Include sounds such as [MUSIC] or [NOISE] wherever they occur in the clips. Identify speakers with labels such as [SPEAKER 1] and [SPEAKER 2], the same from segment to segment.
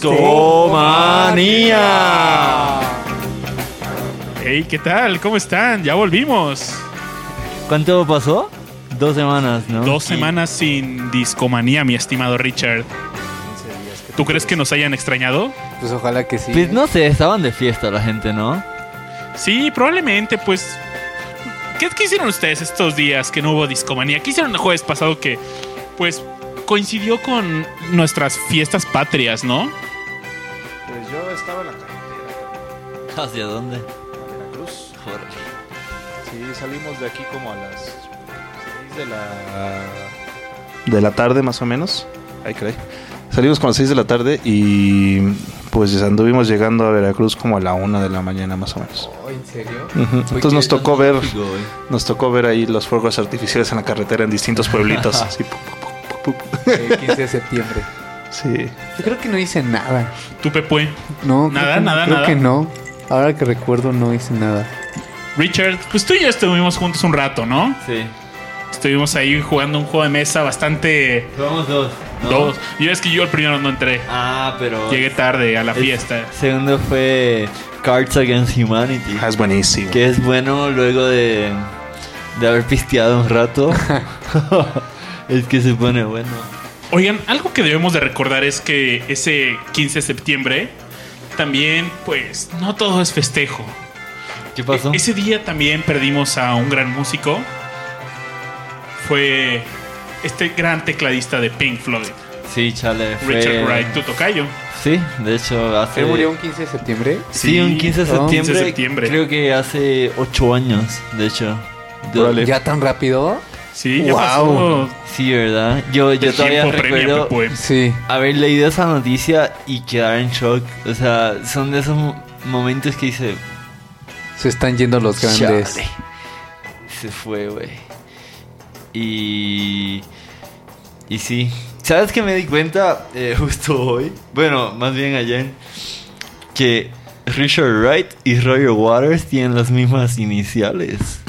[SPEAKER 1] Discomanía.
[SPEAKER 2] Hey, ¿qué tal? ¿Cómo están? Ya volvimos.
[SPEAKER 1] ¿Cuánto pasó? Dos semanas, ¿no?
[SPEAKER 2] Dos semanas sin discomanía, mi estimado Richard. ¿Tú crees que nos hayan extrañado?
[SPEAKER 3] Pues ojalá que sí.
[SPEAKER 1] Pues no sé, estaban de fiesta la gente, ¿no?
[SPEAKER 2] Sí, probablemente, pues. ¿Qué, qué hicieron ustedes estos días que no hubo discomanía? ¿Qué hicieron el jueves pasado que, pues, coincidió con nuestras fiestas patrias, no?
[SPEAKER 1] ¿Hacia dónde?
[SPEAKER 4] a Veracruz.
[SPEAKER 1] Órale.
[SPEAKER 4] Sí, salimos de aquí como a las 6 de la... De la tarde más o menos. Ay, caray. Salimos como a las 6 de la tarde y pues anduvimos llegando a Veracruz como a la 1 de la mañana más o menos.
[SPEAKER 3] Oh, ¿En serio?
[SPEAKER 4] Ujú. Entonces nos tocó ver nos tocó ver ahí los fuegos artificiales en la carretera en distintos pueblitos. [LAUGHS] Así, pu, pu, pu, pu, pu.
[SPEAKER 3] El 15 de septiembre.
[SPEAKER 4] Sí.
[SPEAKER 3] Yo creo que no hice nada.
[SPEAKER 2] ¿Tú, Pepe?
[SPEAKER 3] No,
[SPEAKER 2] Nada,
[SPEAKER 3] creo que,
[SPEAKER 2] nada,
[SPEAKER 3] creo
[SPEAKER 2] nada.
[SPEAKER 3] que no. Ahora que recuerdo, no hice nada.
[SPEAKER 2] Richard, pues tú y yo estuvimos juntos un rato, ¿no?
[SPEAKER 1] Sí.
[SPEAKER 2] Estuvimos ahí jugando un juego de mesa bastante...
[SPEAKER 1] Jugamos dos. ¿no?
[SPEAKER 2] Dos. Y es que yo el primero no entré.
[SPEAKER 1] Ah, pero.
[SPEAKER 2] Llegué tarde a la
[SPEAKER 1] El
[SPEAKER 2] fiesta.
[SPEAKER 1] Segundo fue Cards Against Humanity.
[SPEAKER 4] Ah, es buenísimo.
[SPEAKER 1] Que es bueno luego de, de haber pisteado un rato. [LAUGHS] es que se pone bueno.
[SPEAKER 2] Oigan, algo que debemos de recordar es que ese 15 de septiembre también, pues, no todo es festejo.
[SPEAKER 1] ¿Qué pasó?
[SPEAKER 2] E- ese día también perdimos a un gran músico. Fue este gran tecladista de Pink Floyd,
[SPEAKER 1] Sí, chale. Fue...
[SPEAKER 2] Richard Wright, tu tocayo.
[SPEAKER 1] Sí, de hecho, hace.
[SPEAKER 3] ¿Él murió un 15 de septiembre?
[SPEAKER 1] Sí, un 15 de septiembre.
[SPEAKER 2] 15 de septiembre.
[SPEAKER 1] Creo que hace 8 años, de hecho.
[SPEAKER 3] ¿Ya tan rápido?
[SPEAKER 2] Sí, ya
[SPEAKER 3] Wow.
[SPEAKER 2] pasó.
[SPEAKER 1] Sí, ¿verdad? Yo, yo todavía recuerdo
[SPEAKER 2] Pepe.
[SPEAKER 3] Sí.
[SPEAKER 1] haber leído esa noticia y quedar en shock. O sea, son de esos mo- momentos que dice.
[SPEAKER 3] Se están yendo los grandes.
[SPEAKER 1] "Chale". Se fue, güey. Y. Y sí. ¿Sabes que me di cuenta eh, [LAUGHS] justo hoy? Bueno, más bien ayer. Que Richard Wright y Roger Waters tienen las mismas iniciales.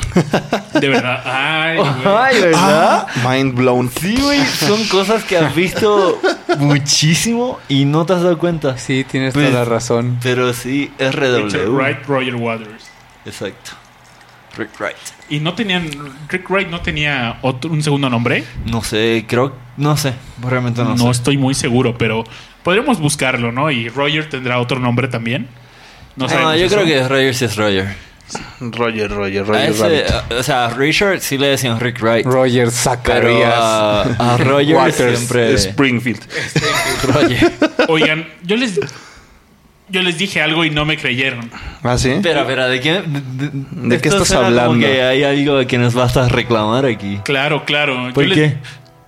[SPEAKER 2] De verdad. Ay, [LAUGHS] güey.
[SPEAKER 1] Ay, ¿verdad?
[SPEAKER 4] Mind blown.
[SPEAKER 1] Sí, güey, son cosas que has visto muchísimo y no te has dado cuenta.
[SPEAKER 3] Sí, tienes
[SPEAKER 1] Pues-
[SPEAKER 3] toda la razón.
[SPEAKER 1] Pero sí, RW.
[SPEAKER 2] Richard Wright, Roger Waters.
[SPEAKER 1] Exacto. Rick Wright.
[SPEAKER 2] Y no tenían. Rick Wright no tenía otro, un segundo nombre.
[SPEAKER 1] No sé, creo. No sé. Realmente no,
[SPEAKER 2] No,
[SPEAKER 1] sé.
[SPEAKER 2] estoy muy seguro, pero podríamos buscarlo, ¿no? Y Roger tendrá otro nombre también. No,
[SPEAKER 1] No,
[SPEAKER 2] sabemos
[SPEAKER 1] yo
[SPEAKER 2] eso.
[SPEAKER 1] creo que Roger sí es Roger.
[SPEAKER 4] Roger, Roger, Roger
[SPEAKER 1] ese,
[SPEAKER 4] Rabbit.
[SPEAKER 1] o sea, a Richard sí le decían Rick Wright.
[SPEAKER 3] Roger Zacarías.
[SPEAKER 1] a, a Roger
[SPEAKER 3] Waters.
[SPEAKER 1] siempre.
[SPEAKER 4] Springfield. [LAUGHS]
[SPEAKER 1] Roger.
[SPEAKER 2] Oigan, yo les. Yo les dije algo y no me creyeron.
[SPEAKER 4] ¿Ah, sí?
[SPEAKER 1] Espera, espera, ¿de qué, de,
[SPEAKER 4] ¿De qué estás hablando?
[SPEAKER 1] Como que hay algo que nos vas a reclamar aquí.
[SPEAKER 2] Claro, claro.
[SPEAKER 1] ¿Por
[SPEAKER 2] yo
[SPEAKER 1] qué?
[SPEAKER 2] Les,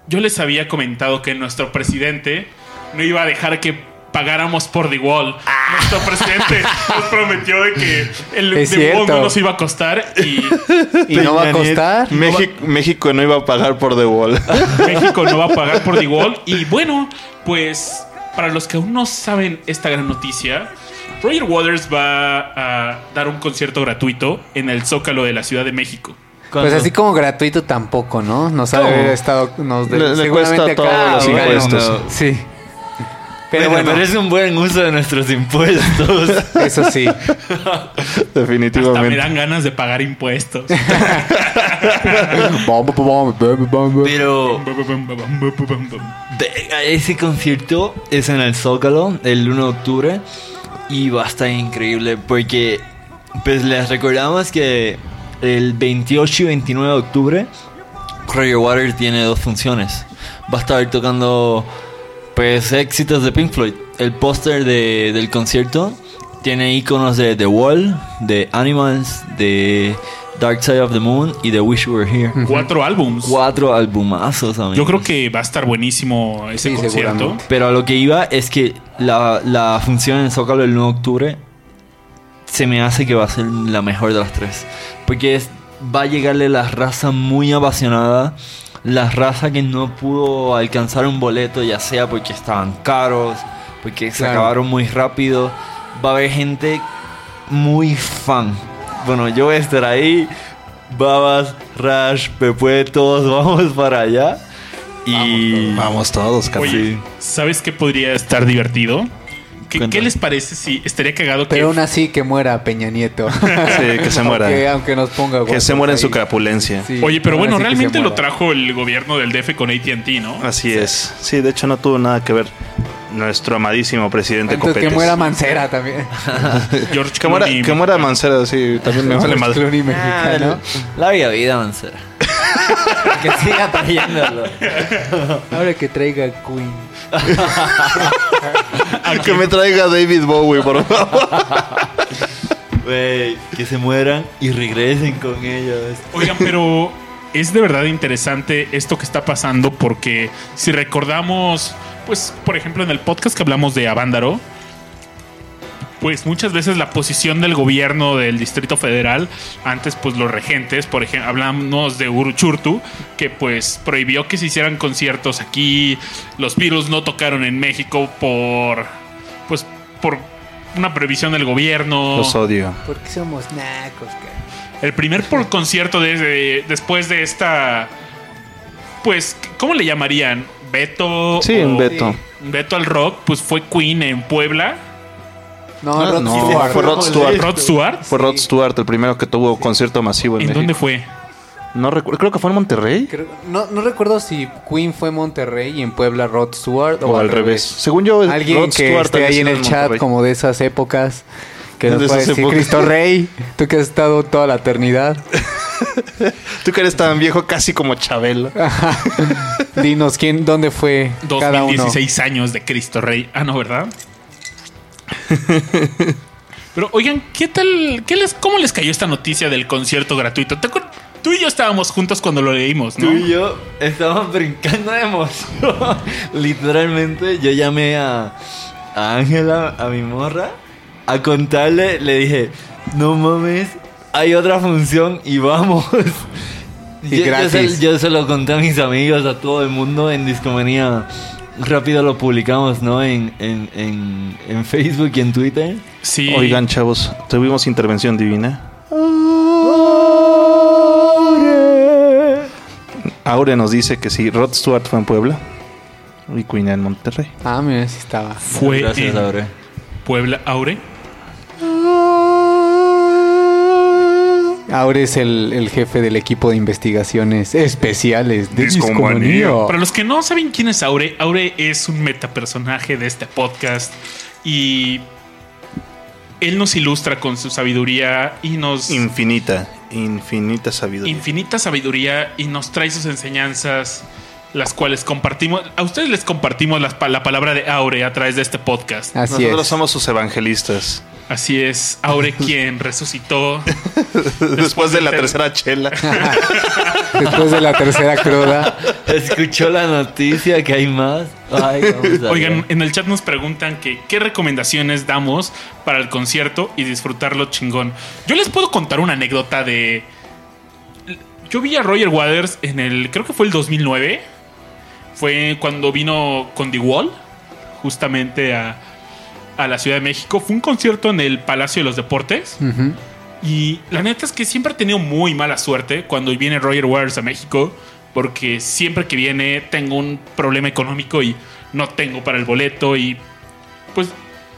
[SPEAKER 2] yo les había comentado que nuestro presidente no iba a dejar que pagáramos por The Wall. Nuestro presidente nos prometió de que el
[SPEAKER 3] Es
[SPEAKER 2] The Wall
[SPEAKER 3] cierto.
[SPEAKER 2] no nos iba a costar y
[SPEAKER 3] ¿Y no va a costar?
[SPEAKER 4] México, México no iba a pagar por The Wall. [LAUGHS]
[SPEAKER 2] México no va a pagar por The Wall. Y bueno, pues para los que aún no saben esta gran noticia, Roger Waters va a dar un concierto gratuito en el Zócalo de la Ciudad de México.
[SPEAKER 3] Pues así como gratuito tampoco, ¿no? Nos ha de estado... Nos de-
[SPEAKER 4] Le- le
[SPEAKER 3] seguramente
[SPEAKER 4] cuesta
[SPEAKER 3] acá-
[SPEAKER 4] todos los
[SPEAKER 3] Ah,
[SPEAKER 4] impuestos.
[SPEAKER 3] Sí.
[SPEAKER 1] Pero bueno,
[SPEAKER 3] bueno,
[SPEAKER 1] es un buen uso de nuestros impuestos. [LAUGHS]
[SPEAKER 3] eso sí.
[SPEAKER 2] Hasta me
[SPEAKER 4] Definitivamente.
[SPEAKER 2] dan ganas de pagar impuestos.
[SPEAKER 1] Pero ese concierto es en el Zócalo el 1 de octubre y va a estar increíble porque pues les recordamos que el 28 y 29 de octubre Roger Waters tiene dos funciones. Va a estar tocando pues éxitos de Pink Floyd. El póster de- del concierto tiene iconos de The Wall, de Animals, de Dark Side of the Moon y de Wish You Were Here.
[SPEAKER 2] Cuatro álbums.
[SPEAKER 1] Cuatro albumazos, amigos.
[SPEAKER 2] Yo creo que va a estar buenísimo ese
[SPEAKER 3] Sí,
[SPEAKER 2] concierto.
[SPEAKER 1] Pero a lo que iba es que la, la función en el Zócalo el 9 de octubre se me hace que va a ser la mejor de las tres. Porque es- va a llegarle la raza muy apasionada. La raza que no pudo alcanzar un boleto, ya sea porque estaban caros, porque se acabaron muy rápido. Va a haber gente muy fan. Bueno, yo voy a estar ahí. Babas, Rash, Pepe, todos [LAUGHS] vamos para allá. Y
[SPEAKER 4] Vamos todos.
[SPEAKER 2] Oye, ¿sabes qué podría estar divertido? ¿Qué, les parece si estaría cagado que
[SPEAKER 3] Pero aún así que muera Peña Nieto.
[SPEAKER 4] Sí, que se muera.
[SPEAKER 3] Aunque, aunque nos ponga
[SPEAKER 4] que se muera en su capulencia.
[SPEAKER 3] Sí,
[SPEAKER 2] Oye, pero bueno, realmente lo trajo el gobierno del DF con AT&T, ¿no?
[SPEAKER 4] Así es. Sí, de hecho no tuvo nada que ver nuestro amadísimo presidente
[SPEAKER 3] Entonces, que muera Mancera también. [LAUGHS]
[SPEAKER 2] George
[SPEAKER 4] Que muera, que muera Mancera, sí, también me vale madre.
[SPEAKER 3] Clooney
[SPEAKER 1] Ah,
[SPEAKER 3] mexicano.
[SPEAKER 1] la vida vida, Mancera. [LAUGHS] que siga trayéndolo.
[SPEAKER 3] Ahora que traiga Queen. [LAUGHS]
[SPEAKER 4] Que me traiga David Bowie, por favor. [LAUGHS]
[SPEAKER 1] Que se mueran y regresen con ellos.
[SPEAKER 2] Oigan, pero es de verdad interesante esto que está pasando porque si recordamos, pues, por ejemplo, en el podcast que hablamos de Avándaro, pues muchas veces la posición del gobierno del Distrito Federal, antes pues los regentes, por ejemplo, hablamos de Uruchurtu, que pues prohibió que se hicieran conciertos aquí, los virus no tocaron en México por, pues, por una prohibición del gobierno.
[SPEAKER 4] Los odio.
[SPEAKER 3] Porque somos nacos, cara.
[SPEAKER 2] El primer por concierto de- después de esta. Pues, ¿cómo le llamarían? Beto.
[SPEAKER 4] Sí,
[SPEAKER 2] o-
[SPEAKER 4] Beto.
[SPEAKER 2] Beto al rock, pues fue Queen en Puebla.
[SPEAKER 3] No,
[SPEAKER 4] Ah,
[SPEAKER 3] Rod
[SPEAKER 4] no,
[SPEAKER 3] Stewart.
[SPEAKER 4] fue Rod Stewart.
[SPEAKER 2] Rod Stewart.
[SPEAKER 4] Fue Rod Stewart el primero que tuvo concierto masivo en,
[SPEAKER 2] ¿En
[SPEAKER 4] México.
[SPEAKER 2] dónde fue?
[SPEAKER 4] No recuerdo, creo que fue en Monterrey.
[SPEAKER 3] Creo- no, no recuerdo si Queen fue en Monterrey y en Puebla Rod Stewart o,
[SPEAKER 4] O al revés. Según yo,
[SPEAKER 3] Alguien
[SPEAKER 4] Rod
[SPEAKER 3] que
[SPEAKER 4] Stewart
[SPEAKER 3] esté
[SPEAKER 4] había
[SPEAKER 3] ahí en
[SPEAKER 4] sido
[SPEAKER 3] el chat
[SPEAKER 4] Monterrey.
[SPEAKER 3] como de esas épocas que
[SPEAKER 4] De
[SPEAKER 3] nos
[SPEAKER 4] esas
[SPEAKER 3] puede decir
[SPEAKER 4] épocas.
[SPEAKER 3] Cristo Rey, tú que has estado toda la eternidad. [LAUGHS]
[SPEAKER 4] Tú que eres tan viejo casi como Chabelo.
[SPEAKER 3] Dinos quién, dónde fue cada uno.
[SPEAKER 2] 2016 años de Cristo Rey. Ah, no, ¿verdad? [LAUGHS] Pero oigan, ¿qué tal? Qué les, ¿Cómo les cayó esta noticia del concierto gratuito? ¿Te Tú y yo estábamos juntos cuando lo leímos, ¿no?
[SPEAKER 1] Tú y yo estábamos brincando de emoción. [LAUGHS] Literalmente, yo llamé a a Ángela, a mi morra, a contarle. Le dije, no mames, hay otra función y vamos.
[SPEAKER 3] Y
[SPEAKER 1] yo, yo se, yo se lo conté a mis amigos, a todo el mundo en Discomanía. Rápido lo publicamos, ¿no? En, en, en, en Facebook y en Twitter.
[SPEAKER 2] Sí.
[SPEAKER 4] Oigan, chavos, tuvimos intervención divina. Aure nos dice que sí, Rod Stewart fue en Puebla y Queen en Monterrey.
[SPEAKER 3] Ah, mira, sí estaba.
[SPEAKER 2] Fue
[SPEAKER 1] Gracias,
[SPEAKER 2] en
[SPEAKER 1] Aure.
[SPEAKER 2] Puebla, Aure.
[SPEAKER 3] Ahora es el, el jefe del equipo de investigaciones especiales de
[SPEAKER 4] Discomanía.
[SPEAKER 3] Discomanía.
[SPEAKER 2] Para los que no saben quién es Aure, Aure es un metapersonaje de este podcast y él nos ilustra con su sabiduría y nos
[SPEAKER 4] Infinita, infinita sabiduría.
[SPEAKER 2] infinita sabiduría y nos trae sus enseñanzas las cuales compartimos. A ustedes les compartimos la, palabra de Aure a través de este podcast.
[SPEAKER 3] Así
[SPEAKER 4] Nosotros
[SPEAKER 3] es.
[SPEAKER 4] somos sus evangelistas.
[SPEAKER 2] Así es, Aure [LAUGHS] quien resucitó.
[SPEAKER 4] Después de la tercera chela. [LAUGHS]
[SPEAKER 3] Después de la tercera cruda.
[SPEAKER 1] Escuchó la noticia que hay más. Ay.
[SPEAKER 2] Oigan, en el chat nos preguntan que qué recomendaciones damos para el concierto y disfrutarlo chingón. Yo les puedo contar una anécdota de. Yo vi a Roger Waters en el. Creo que fue el 2009. Fue cuando vino con The Wall, justamente a, a la Ciudad de México. Fue un concierto en el Palacio de los Deportes. Y la neta es que siempre he tenido muy mala suerte cuando viene Roger Waters a México, porque siempre que viene tengo un problema económico y no tengo para el boleto y pues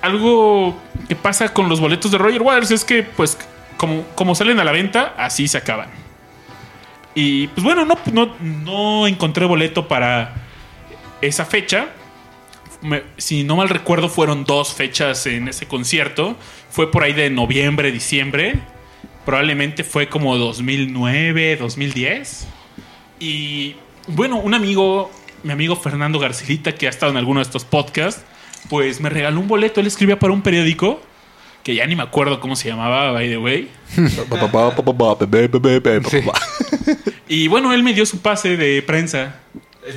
[SPEAKER 2] algo que pasa con los boletos de Roger Waters es que pues como, como salen a la venta, así se acaban. Y pues bueno, no, no, no encontré boleto para esa fecha. Me- si no mal recuerdo, fueron dos fechas en ese concierto. Fue por ahí de noviembre, diciembre. Probablemente fue como 2009, 2010. Y bueno, un amigo, mi amigo Fernando Garcilita, que ha estado en alguno de estos podcasts, pues me regaló un boleto. Él escribía para un periódico que ya ni me acuerdo cómo se llamaba, by the way. [LAUGHS] Y bueno, él me dio su pase de prensa.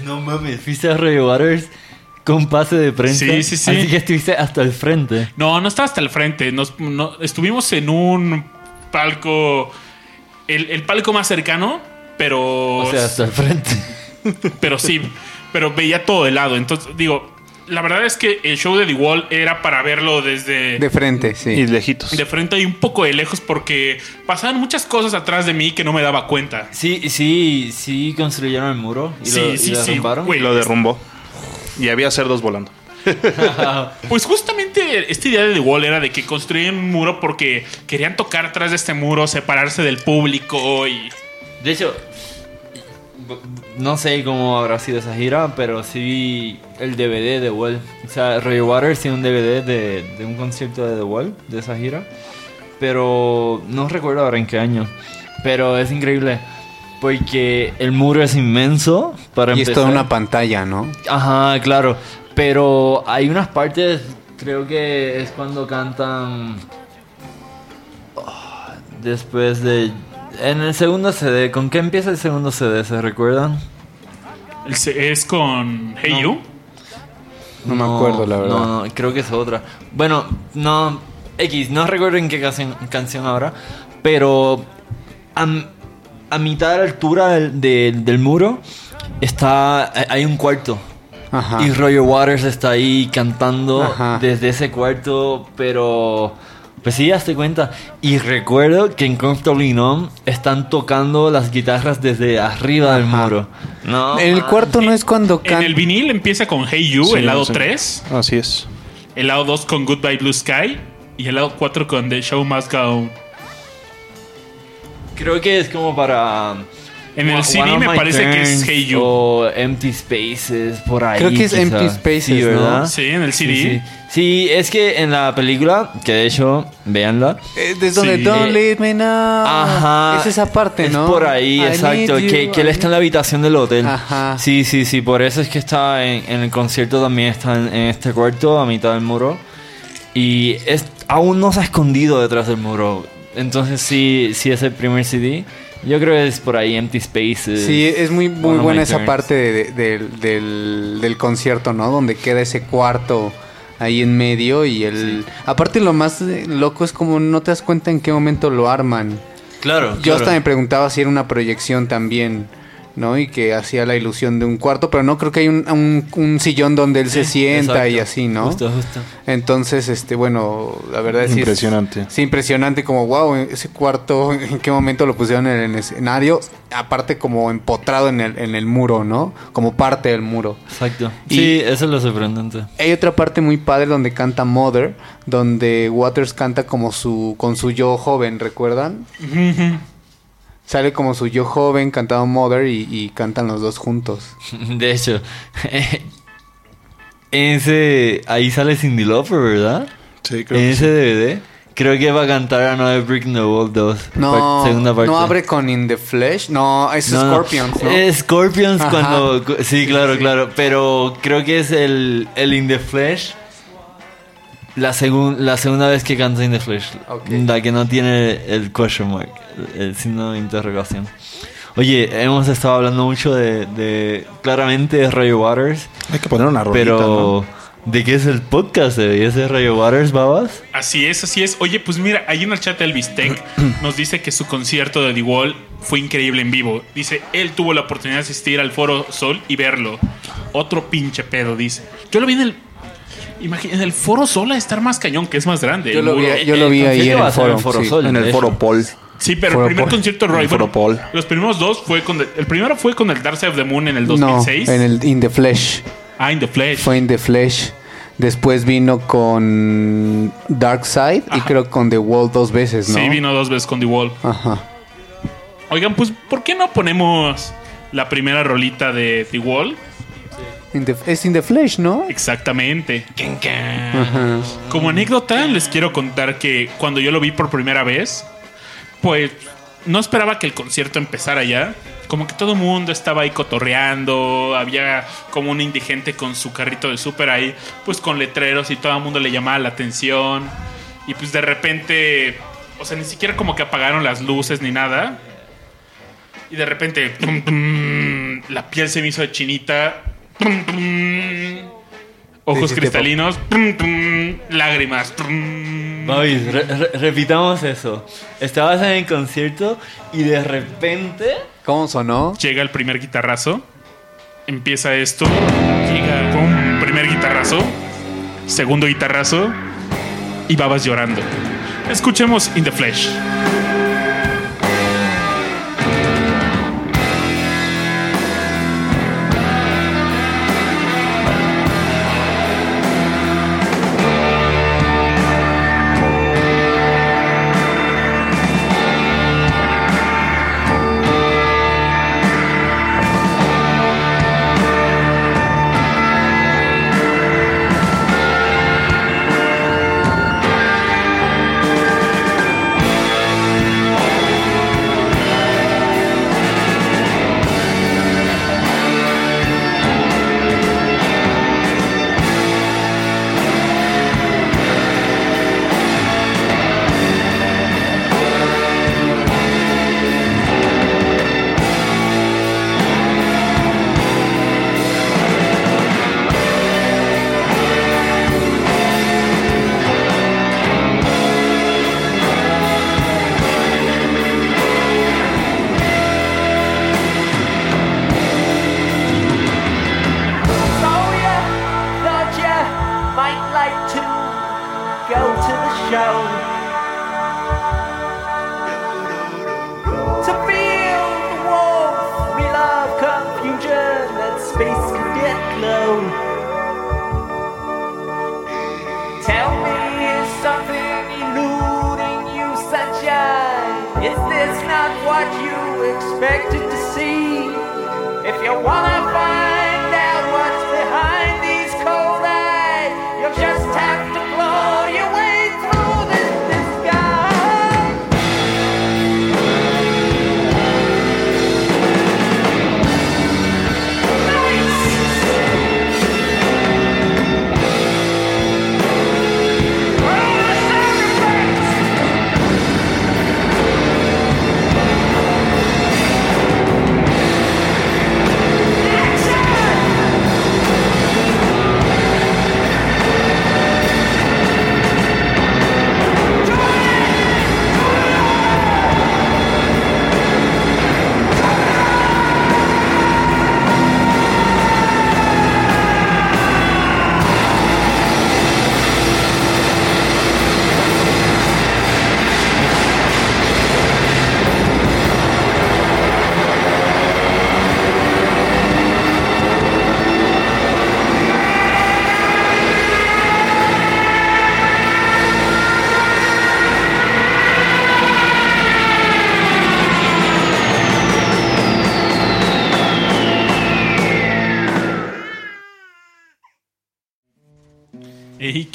[SPEAKER 1] No mames, fuiste a Roger Waters con pase de prensa.
[SPEAKER 2] Sí, sí, sí.
[SPEAKER 1] Así que estuviste hasta el frente.
[SPEAKER 2] No, no estaba hasta el frente. Nos, no- estuvimos en un palco. El, el palco más cercano, pero.
[SPEAKER 1] O sea, hasta el frente.
[SPEAKER 2] Pero sí. Pero veía todo de lado. Entonces, digo. La verdad es que el show de The Wall era para verlo desde
[SPEAKER 3] De frente, sí.
[SPEAKER 4] Y lejitos.
[SPEAKER 2] de frente y un poco de lejos porque pasaban muchas cosas atrás de mí que no me daba cuenta.
[SPEAKER 1] Sí, sí, sí construyeron el muro y
[SPEAKER 2] Sí,
[SPEAKER 1] lo, y
[SPEAKER 2] sí,
[SPEAKER 1] lo
[SPEAKER 2] sí,
[SPEAKER 1] derrumbaron.
[SPEAKER 4] Y lo derrumbó. Y había cerdos volando. [LAUGHS]
[SPEAKER 2] Pues justamente esta idea de The Wall era de que construían un muro porque querían tocar atrás de este muro, separarse del público y...
[SPEAKER 1] De hecho, no sé cómo habrá sido esa gira, pero sí vi el DVD de The Wall. O sea, Roger Waters tiene un DVD de, de un concierto de The Wall, de esa gira. Pero no recuerdo ahora en qué año. Pero es increíble. Porque el muro es inmenso para
[SPEAKER 3] Y es
[SPEAKER 1] empezar.
[SPEAKER 3] toda una pantalla, ¿no?
[SPEAKER 1] Ajá, claro. Pero hay unas partes, creo que es cuando cantan. ah, Después de. En el segundo CD, ¿con qué empieza el segundo CD? ¿Se recuerdan?
[SPEAKER 2] Es con Hey
[SPEAKER 1] No.
[SPEAKER 2] You.
[SPEAKER 3] No me acuerdo, la verdad.
[SPEAKER 1] No, no, creo que es otra. Bueno, no. X, no recuerdo en qué canción, canción ahora. Pero. A, a mitad de la altura del, del- del muro está. Hay un cuarto.
[SPEAKER 3] Ajá.
[SPEAKER 1] Y Roger Waters está ahí cantando
[SPEAKER 3] Ajá.
[SPEAKER 1] desde ese cuarto, pero pues sí, hazte cuenta. Y recuerdo que en Comfortably Numb están tocando las guitarras desde arriba del muro. No,
[SPEAKER 3] En el
[SPEAKER 1] man.
[SPEAKER 3] cuarto no es cuando
[SPEAKER 2] En el vinil empieza con Hey You,
[SPEAKER 4] Sí,
[SPEAKER 2] el lado
[SPEAKER 4] sí.
[SPEAKER 2] 3,
[SPEAKER 4] Así es.
[SPEAKER 2] el lado 2 con Goodbye Blue Sky y el lado 4 con The Show Must Go On.
[SPEAKER 1] Creo que es como para.
[SPEAKER 2] En el CD me parece que es Hey You.
[SPEAKER 1] O Empty Spaces, por ahí.
[SPEAKER 3] Creo que es
[SPEAKER 1] quizá.
[SPEAKER 3] Empty Spaces,
[SPEAKER 1] Sí,
[SPEAKER 3] ¿no?
[SPEAKER 1] ¿verdad?
[SPEAKER 2] Sí, en el CD.
[SPEAKER 1] Sí, sí. Sí, es que en la película, que de hecho, véanla.
[SPEAKER 3] Eh, Desde donde
[SPEAKER 2] Sí.
[SPEAKER 3] Don't Leave Me Now.
[SPEAKER 1] Ajá.
[SPEAKER 3] Es esa parte,
[SPEAKER 1] Es
[SPEAKER 3] ¿no?
[SPEAKER 1] por ahí,
[SPEAKER 3] I
[SPEAKER 1] exacto.
[SPEAKER 3] need
[SPEAKER 1] Que,
[SPEAKER 3] you,
[SPEAKER 1] que él está en la habitación del hotel.
[SPEAKER 3] Ajá.
[SPEAKER 1] Sí, sí, sí. Por eso es que está en, en el concierto también está en, en este cuarto, a mitad del muro. Y es, aún no se ha escondido detrás del muro. Entonces sí, sí es el primer CD. Yo creo que es por ahí Empty Spaces.
[SPEAKER 3] Sí, es muy, muy buena esa
[SPEAKER 1] Turns.
[SPEAKER 3] parte de- de- del, del- del concierto, ¿no? Donde queda ese cuarto ahí en medio y el... Aparte lo más eh, loco es como no te das cuenta en qué momento lo arman.
[SPEAKER 1] Claro.
[SPEAKER 3] Yo
[SPEAKER 1] claro.
[SPEAKER 3] hasta me preguntaba si era una proyección también, ¿no? Y que hacía la ilusión de un cuarto, pero no creo que hay un, un- un sillón donde él se [LAUGHS] sienta y así, ¿no?
[SPEAKER 1] Justo, justo.
[SPEAKER 3] Entonces, este, bueno, la verdad sí es-
[SPEAKER 4] Impresionante.
[SPEAKER 3] Sí, impresionante, como wow, ese cuarto, [LAUGHS] en qué momento lo pusieron en el escenario, aparte como empotrado en el, en el muro, ¿no? Como parte del muro.
[SPEAKER 1] Exacto.
[SPEAKER 3] Y-
[SPEAKER 1] Sí, eso es lo sorprendente.
[SPEAKER 3] Hay otra parte muy padre donde canta Mother, donde Waters canta como su, con su yo joven, ¿recuerdan? Sale como su yo joven cantando Mother y, y cantan los dos juntos. [LAUGHS]
[SPEAKER 1] De hecho, [LAUGHS] ese ahí sale Cindy Lauper, ¿verdad?
[SPEAKER 4] Sí,
[SPEAKER 1] En ese DVD. Creo que va a cantar Another Brick in the Wall 2.
[SPEAKER 3] No,
[SPEAKER 1] segunda parte.
[SPEAKER 3] no abre con In the Flesh, no, es
[SPEAKER 1] No.
[SPEAKER 3] Scorpions, ¿no?
[SPEAKER 1] Es Scorpions
[SPEAKER 3] Ajá.
[SPEAKER 1] cuando... cu- Sí, claro, claro. Pero creo que es el, el In the Flesh. La, segun- la segunda vez que canta In the Flesh. La que no tiene el question mark. El, el signo de interrogación. Oye, hemos estado hablando mucho de... de claramente de Roger Waters.
[SPEAKER 4] Hay que poner una rolita,
[SPEAKER 1] Pero...
[SPEAKER 4] ¿no?
[SPEAKER 1] ¿De qué es el podcast? ¿De ¿Es de Roger Waters, babas?
[SPEAKER 2] Así es, así es. Oye, pues mira, ahí en el chat Elvis Tech [CLEARS THROAT] nos dice que su concierto de The Wall fue increíble en vivo. Dice, él tuvo la oportunidad de asistir al Foro Sol y verlo. Otro pinche pedo, dice. Yo lo vi en el... Imagina, en el Foro Sol a estar más cañón, que es más grande.
[SPEAKER 3] Yo
[SPEAKER 2] el
[SPEAKER 3] lo vi,
[SPEAKER 2] muro.
[SPEAKER 3] yo lo vi
[SPEAKER 1] El
[SPEAKER 3] ahí en el foro.
[SPEAKER 1] en Foro
[SPEAKER 3] sí.
[SPEAKER 1] Sol.
[SPEAKER 4] En el. Foro Paul.
[SPEAKER 2] Sí, pero
[SPEAKER 3] Foro
[SPEAKER 2] el primer
[SPEAKER 3] Pol.
[SPEAKER 2] concierto de Roy,
[SPEAKER 4] El Foro
[SPEAKER 2] bueno,
[SPEAKER 4] Pol.
[SPEAKER 2] los primeros dos fue con... El, el primero fue con el Dark Side of the Moon en el
[SPEAKER 3] No,
[SPEAKER 2] 2006.
[SPEAKER 3] en el In the Flesh.
[SPEAKER 2] Ah, in the Flesh.
[SPEAKER 3] Fue In the Flesh. Después vino con Dark Side y creo con The Wall dos veces, ¿no?
[SPEAKER 2] Sí, vino dos veces con The Wall.
[SPEAKER 3] Ajá.
[SPEAKER 2] Oigan, pues, ¿por qué no ponemos la primera rolita de The Wall?
[SPEAKER 3] In the- es In the Flesh, ¿no?
[SPEAKER 2] Exactamente.
[SPEAKER 3] Ajá.
[SPEAKER 2] Como anécdota, les quiero contar que cuando yo lo vi por primera vez, pues no esperaba que el concierto empezara ya. Como que todo el mundo estaba ahí cotorreando, había como un indigente con su carrito de súper ahí, pues con letreros y todo el mundo le llamaba la atención. Y pues de repente, o sea, ni siquiera como que apagaron las luces ni nada. Y de repente, tum, tum, la piel se me hizo de chinita. Tum, tum, ojos
[SPEAKER 3] Sí, sí, te
[SPEAKER 2] cristalinos, tum, lágrimas.
[SPEAKER 1] Babis, re- re- repitamos eso. Estabas en el concierto y de repente...
[SPEAKER 3] ¿Cómo sonó?
[SPEAKER 2] Llega el primer guitarrazo. Empieza esto. Llega. Primer guitarrazo, segundo guitarrazo y babas llorando. Escuchemos In the Flesh.
[SPEAKER 5] You wanna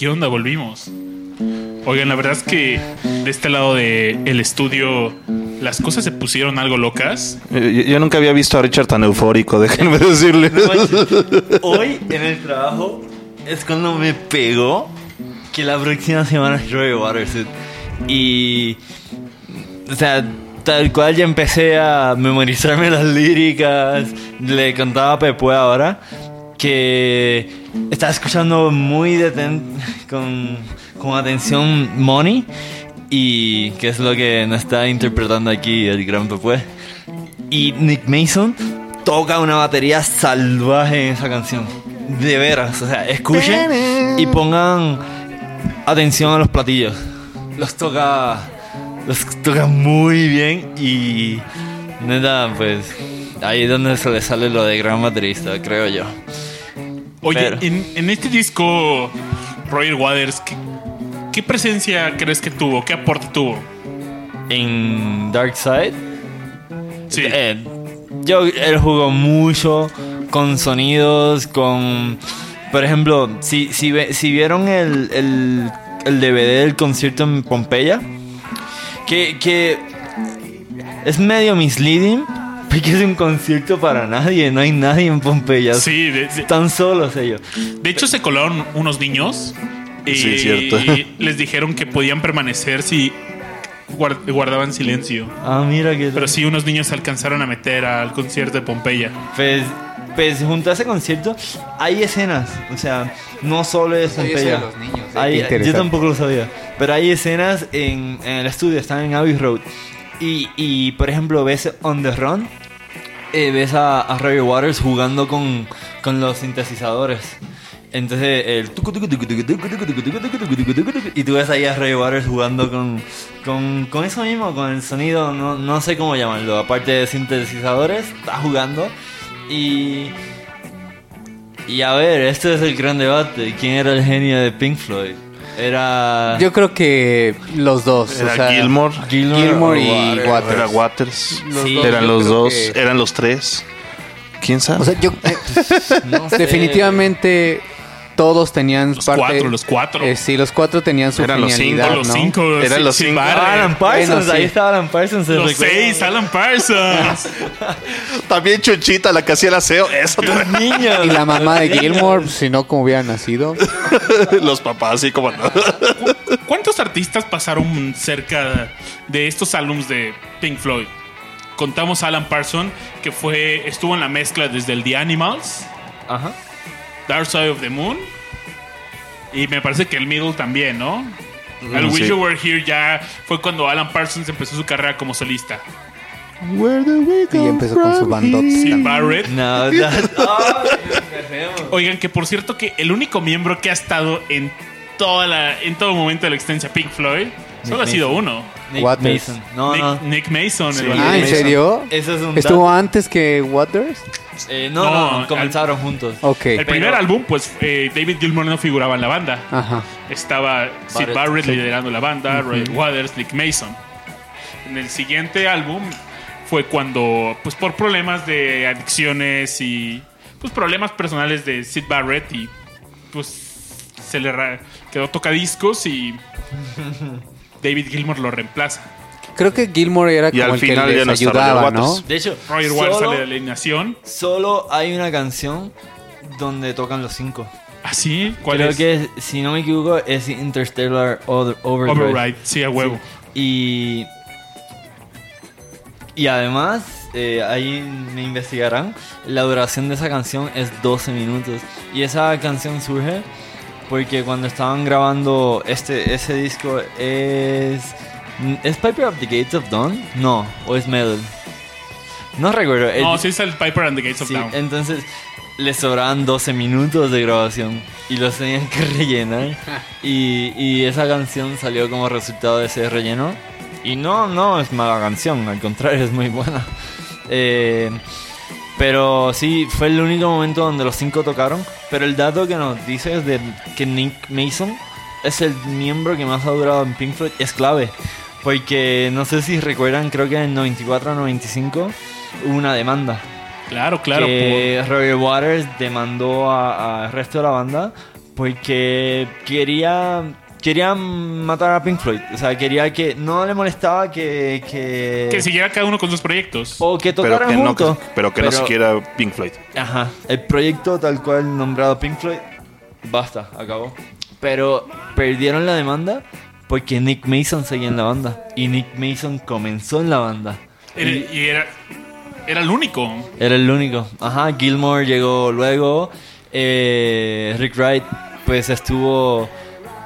[SPEAKER 2] ¿qué onda? Volvimos. Oigan, la verdad es que de este lado del estudio las cosas se pusieron algo locas.
[SPEAKER 4] Eh, Yo, yo nunca había visto a Richard tan eufórico, [LAUGHS] déjenme decirles.
[SPEAKER 1] No Hoy en el trabajo es cuando me pegó que la próxima semana es Roy Watersuit. Y. O sea, tal cual ya empecé a memorizarme [LAUGHS] las líricas. Le contaba a Pepe ahora que estaba escuchando muy con, con atención Money. Y que es lo que nos está interpretando aquí el gran Pepe. Y Nick Mason toca una batería salvaje en esa canción. De veras, o sea, escuchen y pongan atención a los platillos. Los toca, los muy bien y neta, pues ahí es donde se le sale lo de gran baterista, creo yo.
[SPEAKER 2] Oye,
[SPEAKER 1] Pero-
[SPEAKER 2] en, en este disco, Roger Waters, ¿qué, qué presencia crees que tuvo? ¿Qué aporte tuvo?
[SPEAKER 1] En Dark Side,
[SPEAKER 2] Sí.
[SPEAKER 1] eh, yo él jugó mucho con sonidos, con por ejemplo, si, si, si vieron el, el, el DVD del concierto en Pompeya, que, que es medio misleading, porque es un concierto para nadie, no hay nadie en Pompeya.
[SPEAKER 2] Sí, de, de-
[SPEAKER 1] Están solos ellos.
[SPEAKER 2] de hecho se colaron unos niños y
[SPEAKER 4] Sí, cierto. [LAUGHS]
[SPEAKER 2] les dijeron que podían permanecer si guard- guardaban silencio.
[SPEAKER 1] Ah, mira que...
[SPEAKER 2] Pero sí, unos niños se alcanzaron a meter al concierto de Pompeya.
[SPEAKER 1] Pues, pues junto a ese concierto hay escenas, o sea, no solo es
[SPEAKER 3] Oye, eso de
[SPEAKER 1] Pompeya.
[SPEAKER 3] los niños, eh,
[SPEAKER 1] Hay- yo tampoco lo sabía, pero hay escenas en, en el estudio, están en Abbey Road. Y, y, por ejemplo, ves On The Run, ves a, Ray Waters jugando con, con los sintetizadores. Entonces el y tú ves ahí a Ray Waters jugando con, con, con eso mismo, con el sonido, no, no, sé cómo llamarlo, aparte de sintetizadores, está jugando y y a ver, este es el gran debate, ¿quién era el genio de Pink Floyd? Era...
[SPEAKER 3] Yo creo que los dos.
[SPEAKER 4] Era
[SPEAKER 3] o sea,
[SPEAKER 4] Gilmore,
[SPEAKER 1] o
[SPEAKER 3] y
[SPEAKER 1] Waters.
[SPEAKER 3] Waters.
[SPEAKER 4] era Waters,
[SPEAKER 3] Los
[SPEAKER 1] Sí,
[SPEAKER 3] dos,
[SPEAKER 4] eran los dos,
[SPEAKER 3] que-
[SPEAKER 4] eran los tres. ¿Quién sabe?
[SPEAKER 3] O sea, yo eh, [LAUGHS]
[SPEAKER 1] No sé.
[SPEAKER 3] definitivamente todos tenían
[SPEAKER 2] Los
[SPEAKER 3] parte.
[SPEAKER 2] cuatro, los cuatro.
[SPEAKER 3] Eh, sí, los cuatro tenían su
[SPEAKER 4] Eran los
[SPEAKER 3] genialidad,
[SPEAKER 2] O los
[SPEAKER 3] ¿no?
[SPEAKER 2] cinco.
[SPEAKER 4] Eran los cinco.
[SPEAKER 2] Barrett.
[SPEAKER 1] Alan Parsons,
[SPEAKER 3] Bueno, sí.
[SPEAKER 1] ahí estaba Alan Parsons. se
[SPEAKER 2] Los
[SPEAKER 1] recuerda.
[SPEAKER 2] seis, Alan Parsons. [LAUGHS]
[SPEAKER 4] También Chuchita, la que hacía el aseo. Eso
[SPEAKER 1] niños.
[SPEAKER 3] Y la mamá de Gilmore, si no, como hubiera nacido. [LAUGHS]
[SPEAKER 4] Los papás, así como no.
[SPEAKER 2] ¿Cuántos artistas pasaron cerca de estos álbums de Pink Floyd? Contamos a Alan Parsons, que fue estuvo en la mezcla desde el The Animals,
[SPEAKER 1] Ajá.
[SPEAKER 2] Dark Side of the Moon, y me parece que el Middle también, ¿no? El Wish
[SPEAKER 4] sí.
[SPEAKER 2] You Were Here ya fue cuando Alan Parsons empezó su carrera como solista.
[SPEAKER 3] Y empezó con su bandota.
[SPEAKER 2] Sid Barrett.
[SPEAKER 1] No. [LAUGHS]
[SPEAKER 2] Oigan, que por cierto que el único miembro que ha estado en toda la, en todo momento de la existencia Pink Floyd solo ha sido
[SPEAKER 1] Mason.
[SPEAKER 2] uno.
[SPEAKER 1] Nick
[SPEAKER 3] Waters.
[SPEAKER 1] Mason. No,
[SPEAKER 2] Nick,
[SPEAKER 1] no.
[SPEAKER 2] Nick Mason.
[SPEAKER 1] Sí.
[SPEAKER 2] el
[SPEAKER 3] Ah. ¿en serio?
[SPEAKER 1] Eso es un
[SPEAKER 3] ¿Estuvo
[SPEAKER 1] dato.
[SPEAKER 3] antes que Waters?
[SPEAKER 1] Eh, no,
[SPEAKER 2] No,
[SPEAKER 1] no, comenzaron juntos.
[SPEAKER 3] Ok.
[SPEAKER 2] El primer álbum, pues eh, David Gilmour no figuraba en la banda.
[SPEAKER 3] Ajá.
[SPEAKER 2] Estaba Sid
[SPEAKER 1] Barrett, sí.
[SPEAKER 2] liderando la banda, Roy Waters, Nick Mason. En el siguiente álbum fue cuando, pues por problemas de adicciones y pues problemas personales de Sid Barrett y pues se le quedó tocadiscos y [LAUGHS] David Gilmour lo reemplaza.
[SPEAKER 3] Creo que Gilmore era
[SPEAKER 4] Y
[SPEAKER 3] como
[SPEAKER 4] al
[SPEAKER 3] el que
[SPEAKER 4] final ya
[SPEAKER 3] les
[SPEAKER 4] no
[SPEAKER 3] ayudaba,
[SPEAKER 4] Roger
[SPEAKER 3] ¿no?
[SPEAKER 4] Waters.
[SPEAKER 1] De hecho,
[SPEAKER 2] Roger Waters
[SPEAKER 1] solo,
[SPEAKER 2] sale de la alineación.
[SPEAKER 1] solo hay una canción donde tocan los cinco.
[SPEAKER 2] ¿Así? ¿Cuál
[SPEAKER 1] Creo
[SPEAKER 2] es?
[SPEAKER 1] que, si no me equivoco, es Interstellar Over- Overdrive.
[SPEAKER 2] Override, sí, a huevo.
[SPEAKER 1] Y, y además, eh, ahí me investigarán, la duración de esa canción es 12 minutos. Y esa canción surge porque cuando estaban grabando este ese disco es... ¿Es Piper of the Gates of Dawn? No, o es Metal. No recuerdo. el-
[SPEAKER 2] No, sí es el Piper and the Gates of
[SPEAKER 1] Sí,
[SPEAKER 2] Dawn.
[SPEAKER 1] entonces les sobraban 12 minutos de grabación y los tenían que [LAUGHS] rellenar. Y, y esa canción salió como resultado de ese relleno. Y no, no es mala canción, al contrario, [LAUGHS] es muy buena. Eh, pero sí, fue el único momento donde los cinco tocaron. Pero el dato que nos dice es de que Nick Mason es el miembro que más ha durado en Pink Floyd, es clave. Porque no sé si recuerdan, creo que en 94-95 hubo una demanda
[SPEAKER 2] Claro, claro.
[SPEAKER 1] que Roger Waters demandó al resto de la banda porque quería quería matar a Pink Floyd. O sea, quería que no le molestaba que que,
[SPEAKER 2] por- que siguiera cada uno con sus proyectos.
[SPEAKER 1] o que
[SPEAKER 4] Pero
[SPEAKER 1] tocaran
[SPEAKER 4] que, no,
[SPEAKER 1] juntos.
[SPEAKER 4] pero que no siquiera Pink Floyd.
[SPEAKER 1] Ajá, el proyecto tal cual nombrado Pink Floyd, basta, acabó. Pero perdieron la demanda porque Nick Mason seguía en la banda y Nick Mason comenzó en la banda.
[SPEAKER 2] Era- y era, era el único.
[SPEAKER 1] Era el único. Ajá, Gilmore llegó luego. eh, Rick Wright, pues estuvo.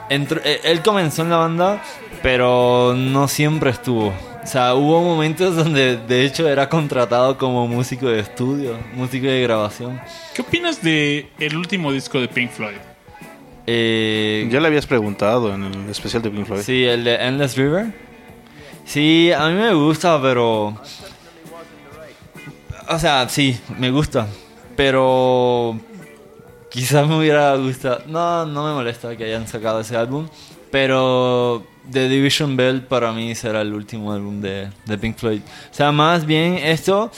[SPEAKER 1] entró- eh, él comenzó en la banda, pero no siempre estuvo. O sea, hubo momentos donde de hecho era contratado como músico de estudio, músico de grabación.
[SPEAKER 2] ¿Qué opinas de el último disco de Pink Floyd?
[SPEAKER 1] Eh,
[SPEAKER 4] Ya le habías preguntado en el especial de Pink Floyd.
[SPEAKER 1] Sí, el de Endless River. Sí, a mí me gusta, pero. O sea, sí, me gusta. Pero. Quizás me hubiera gustado. No, no me molesta que hayan sacado ese álbum. Pero. The Division Bell para mí será el último álbum de, de Pink Floyd. O sea, más bien esto.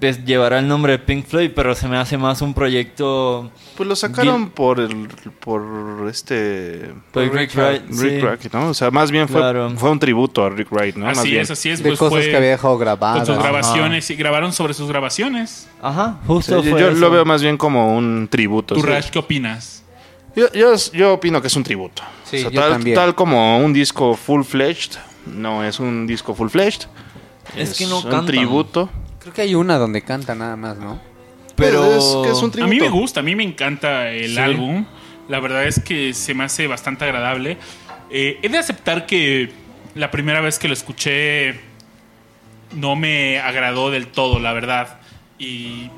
[SPEAKER 1] Pues llevará el nombre de Pink Floyd, pero se me hace más un proyecto.
[SPEAKER 4] Pues lo sacaron por el por este
[SPEAKER 1] Por Rick Wright,
[SPEAKER 4] Rick
[SPEAKER 1] sí.
[SPEAKER 4] Wright, ¿no? O sea, más bien fue,
[SPEAKER 1] Claro.
[SPEAKER 4] fue un tributo a Rick Wright, ¿no? más
[SPEAKER 2] así
[SPEAKER 4] bien.
[SPEAKER 2] es, así es.
[SPEAKER 3] De
[SPEAKER 2] pues
[SPEAKER 3] cosas
[SPEAKER 2] fue
[SPEAKER 3] que había dejado
[SPEAKER 2] con
[SPEAKER 3] grabadas.
[SPEAKER 2] sus grabaciones y grabaron sobre sus grabaciones.
[SPEAKER 1] Ajá, justo
[SPEAKER 4] yo
[SPEAKER 1] fue
[SPEAKER 4] yo
[SPEAKER 1] eso.
[SPEAKER 4] lo veo más bien como un tributo.
[SPEAKER 2] ¿Tú,
[SPEAKER 4] sí.
[SPEAKER 2] Rash, qué opinas?
[SPEAKER 4] Yo, yo, yo opino que es un tributo.
[SPEAKER 3] Sí,
[SPEAKER 4] O sea,
[SPEAKER 3] yo
[SPEAKER 4] tal,
[SPEAKER 3] también.
[SPEAKER 4] tal como un disco full-fledged, no es un disco full-fledged.
[SPEAKER 1] Es que no
[SPEAKER 4] un
[SPEAKER 1] cantan.
[SPEAKER 4] tributo.
[SPEAKER 3] Creo que hay una donde canta nada más, ¿no?
[SPEAKER 1] Pero.
[SPEAKER 4] es, que es un
[SPEAKER 2] A mí me gusta, a mí me encanta el
[SPEAKER 1] Sí.
[SPEAKER 2] álbum. La verdad es que se me hace bastante agradable. Eh, he de aceptar que la primera vez que lo escuché no me agradó del todo, la verdad. Y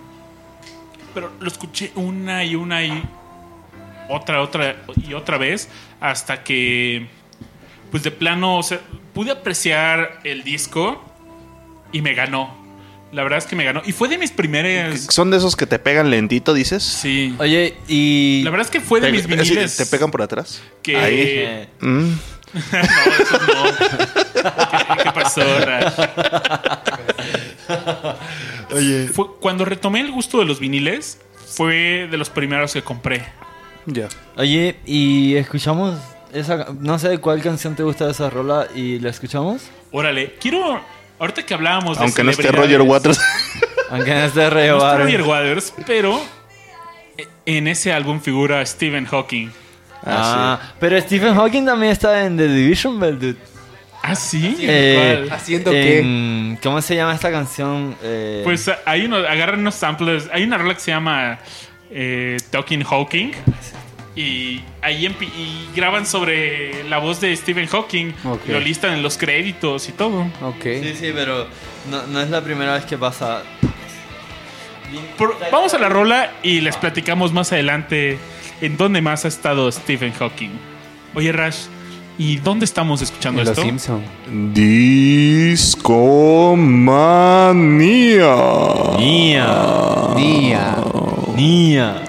[SPEAKER 2] pero lo escuché una y una y otra, otra y otra vez hasta que, pues de plano, o sea, pude apreciar el disco y me ganó. La verdad es que me ganó. Y fue de mis primeras...
[SPEAKER 4] Son de esos que te pegan lentito, dices.
[SPEAKER 2] Sí.
[SPEAKER 1] Oye, y.
[SPEAKER 2] La verdad es que fue de
[SPEAKER 4] Te-
[SPEAKER 2] mis viniles.
[SPEAKER 4] te pegan por atrás.
[SPEAKER 2] que...
[SPEAKER 4] Ahí.
[SPEAKER 1] Eh,
[SPEAKER 4] Mm. [LAUGHS]
[SPEAKER 2] no, eso no. ¿Qué, qué pasó, Rash?
[SPEAKER 1] Oye.
[SPEAKER 2] Fue, cuando retomé el gusto de los viniles, fue de los primeros que compré.
[SPEAKER 4] Ya.
[SPEAKER 1] Oye, y escuchamos esa. No sé cuál canción te gusta de esa rola y la escuchamos.
[SPEAKER 2] Órale, quiero. Ahorita que hablábamos de
[SPEAKER 4] Aunque no esté Roger Waters. [LAUGHS]
[SPEAKER 1] Aunque no esté
[SPEAKER 2] no
[SPEAKER 1] Waters.
[SPEAKER 2] Roger Waters, pero en ese álbum figura Stephen Hawking.
[SPEAKER 1] Ah, pero Stephen Hawking también está en The Division Bell, dude.
[SPEAKER 2] ¿Ah, sí?
[SPEAKER 1] Eh.
[SPEAKER 3] ¿Haciendo qué?
[SPEAKER 1] ¿Cómo se llama esta canción? Eh,
[SPEAKER 2] Pues ah, hay unos, agarran unos samples. Hay una rola que se llama eh, Talking Hawking. Y ahí y graban sobre la voz de Stephen Hawking. Lo listan en los créditos y todo.
[SPEAKER 3] Ok.
[SPEAKER 1] Sí, sí, pero no, no es la primera vez que pasa.
[SPEAKER 2] Por- vamos a la rola y les platicamos más adelante en dónde más ha estado Stephen Hawking. Oye, Rash, ¿y dónde estamos escuchando
[SPEAKER 3] En Los
[SPEAKER 2] esto?
[SPEAKER 3] Simpson.
[SPEAKER 4] Discomanía.
[SPEAKER 1] Nia,
[SPEAKER 3] Nia.
[SPEAKER 1] Nia.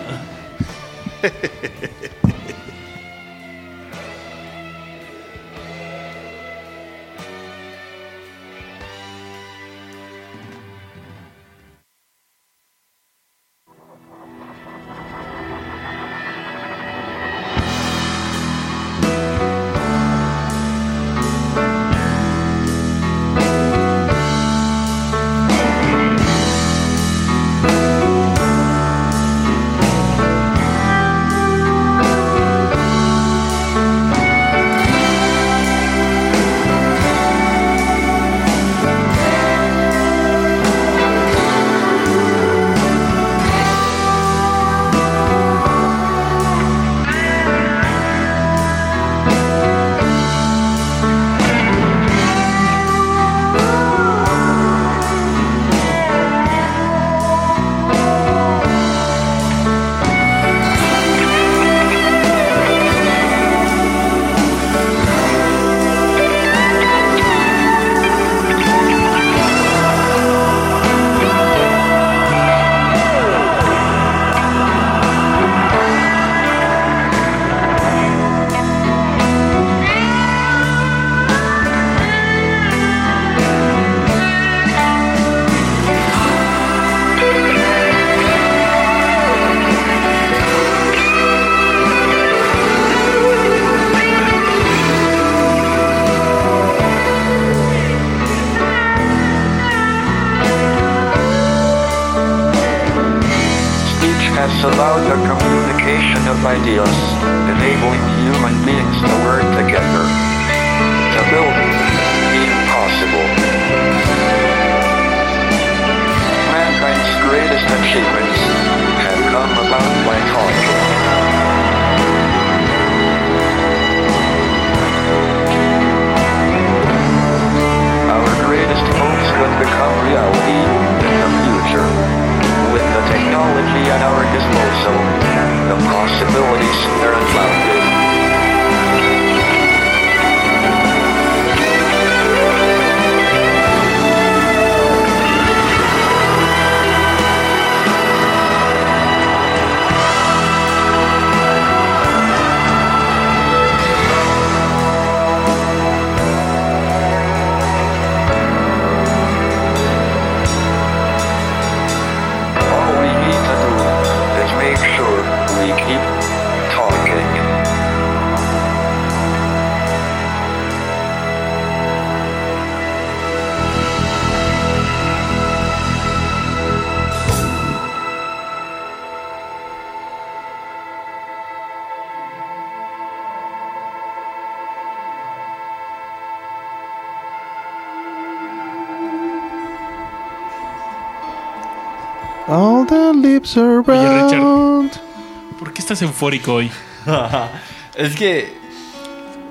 [SPEAKER 2] ¿Por qué estás eufórico hoy? [LAUGHS]
[SPEAKER 1] es que.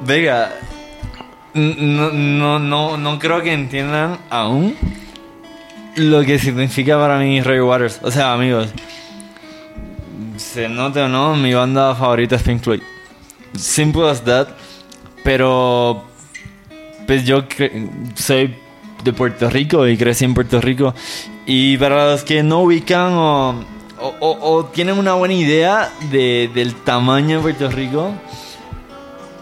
[SPEAKER 1] Venga. No, no, no, no creo que entiendan aún lo que significa para mí Ray Waters. O sea, amigos. se note o no, mi banda favorita es Pink Floyd. Simple as that. Pero, pues yo soy de Puerto Rico y crecí en Puerto Rico. Y para los que no ubican o, o- tienen una buena idea de- del tamaño de Puerto Rico,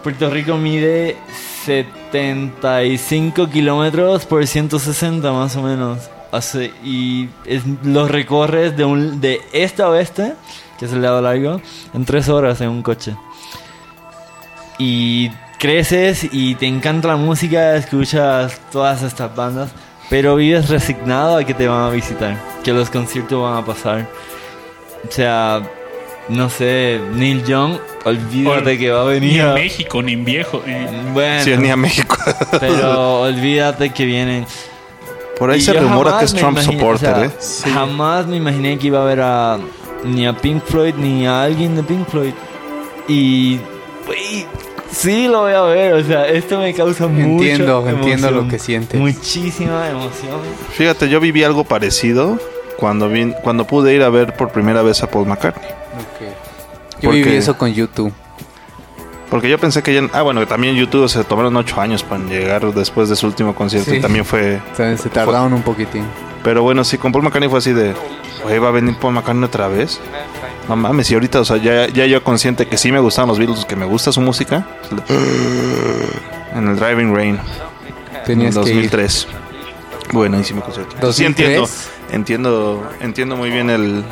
[SPEAKER 1] Puerto Rico mide 75 kilómetros por 160 más o menos. Hace- y es- lo recorres de, un, de este a oeste, que es el lado largo, en tres horas en un coche. Y creces y te encanta la música, escuchas todas estas bandas, pero vives resignado a que te van a visitar, que los conciertos van a pasar. O sea, no sé, Neil Young, olvídate
[SPEAKER 2] Ol-
[SPEAKER 1] que va a
[SPEAKER 2] Ni
[SPEAKER 1] venir.
[SPEAKER 2] en
[SPEAKER 1] a-
[SPEAKER 2] México, ni en viejo. eh.
[SPEAKER 1] Bueno,
[SPEAKER 4] Sí, ni a México. [LAUGHS]
[SPEAKER 1] pero olvídate que vienen.
[SPEAKER 4] Por ahí
[SPEAKER 1] Y
[SPEAKER 4] se rumora que es Trump
[SPEAKER 1] imaginé-
[SPEAKER 4] supporter,
[SPEAKER 1] o sea,
[SPEAKER 4] ¿eh?
[SPEAKER 1] Jamás me imaginé que iba a ver a ni a Pink Floyd ni a alguien de Pink Floyd. Y güey, sí lo voy a ver, o sea, esto me causa mucho
[SPEAKER 3] Entiendo, entiendo lo que sientes.
[SPEAKER 1] Muchísima emoción.
[SPEAKER 4] Fíjate, yo viví algo parecido cuando, vi, cuando pude ir a ver por primera vez a Paul McCartney.
[SPEAKER 3] Ok. Yo
[SPEAKER 4] Porque-
[SPEAKER 3] viví eso con YouTube.
[SPEAKER 4] Porque yo pensé que ya... Ah, bueno, también YouTube se tomaron ocho años para llegar después de su último concierto.
[SPEAKER 3] Sí.
[SPEAKER 4] Y también fue...
[SPEAKER 3] Entonces se tardaron un poquitín.
[SPEAKER 4] Pero bueno, sí, con Paul McCartney fue así de... Oye, ¿va a venir Paul McCartney otra vez? No mames, y ahorita, o sea, ya, ya yo consciente que sí me gustaban los Beatles, que me gusta su música. En el Driving Rain.
[SPEAKER 3] Tenías
[SPEAKER 4] en
[SPEAKER 3] que ir.
[SPEAKER 4] 2003. Buenísimo concierto. Sí,
[SPEAKER 3] 2003.
[SPEAKER 4] entiendo. Entiendo, entiendo muy bien el,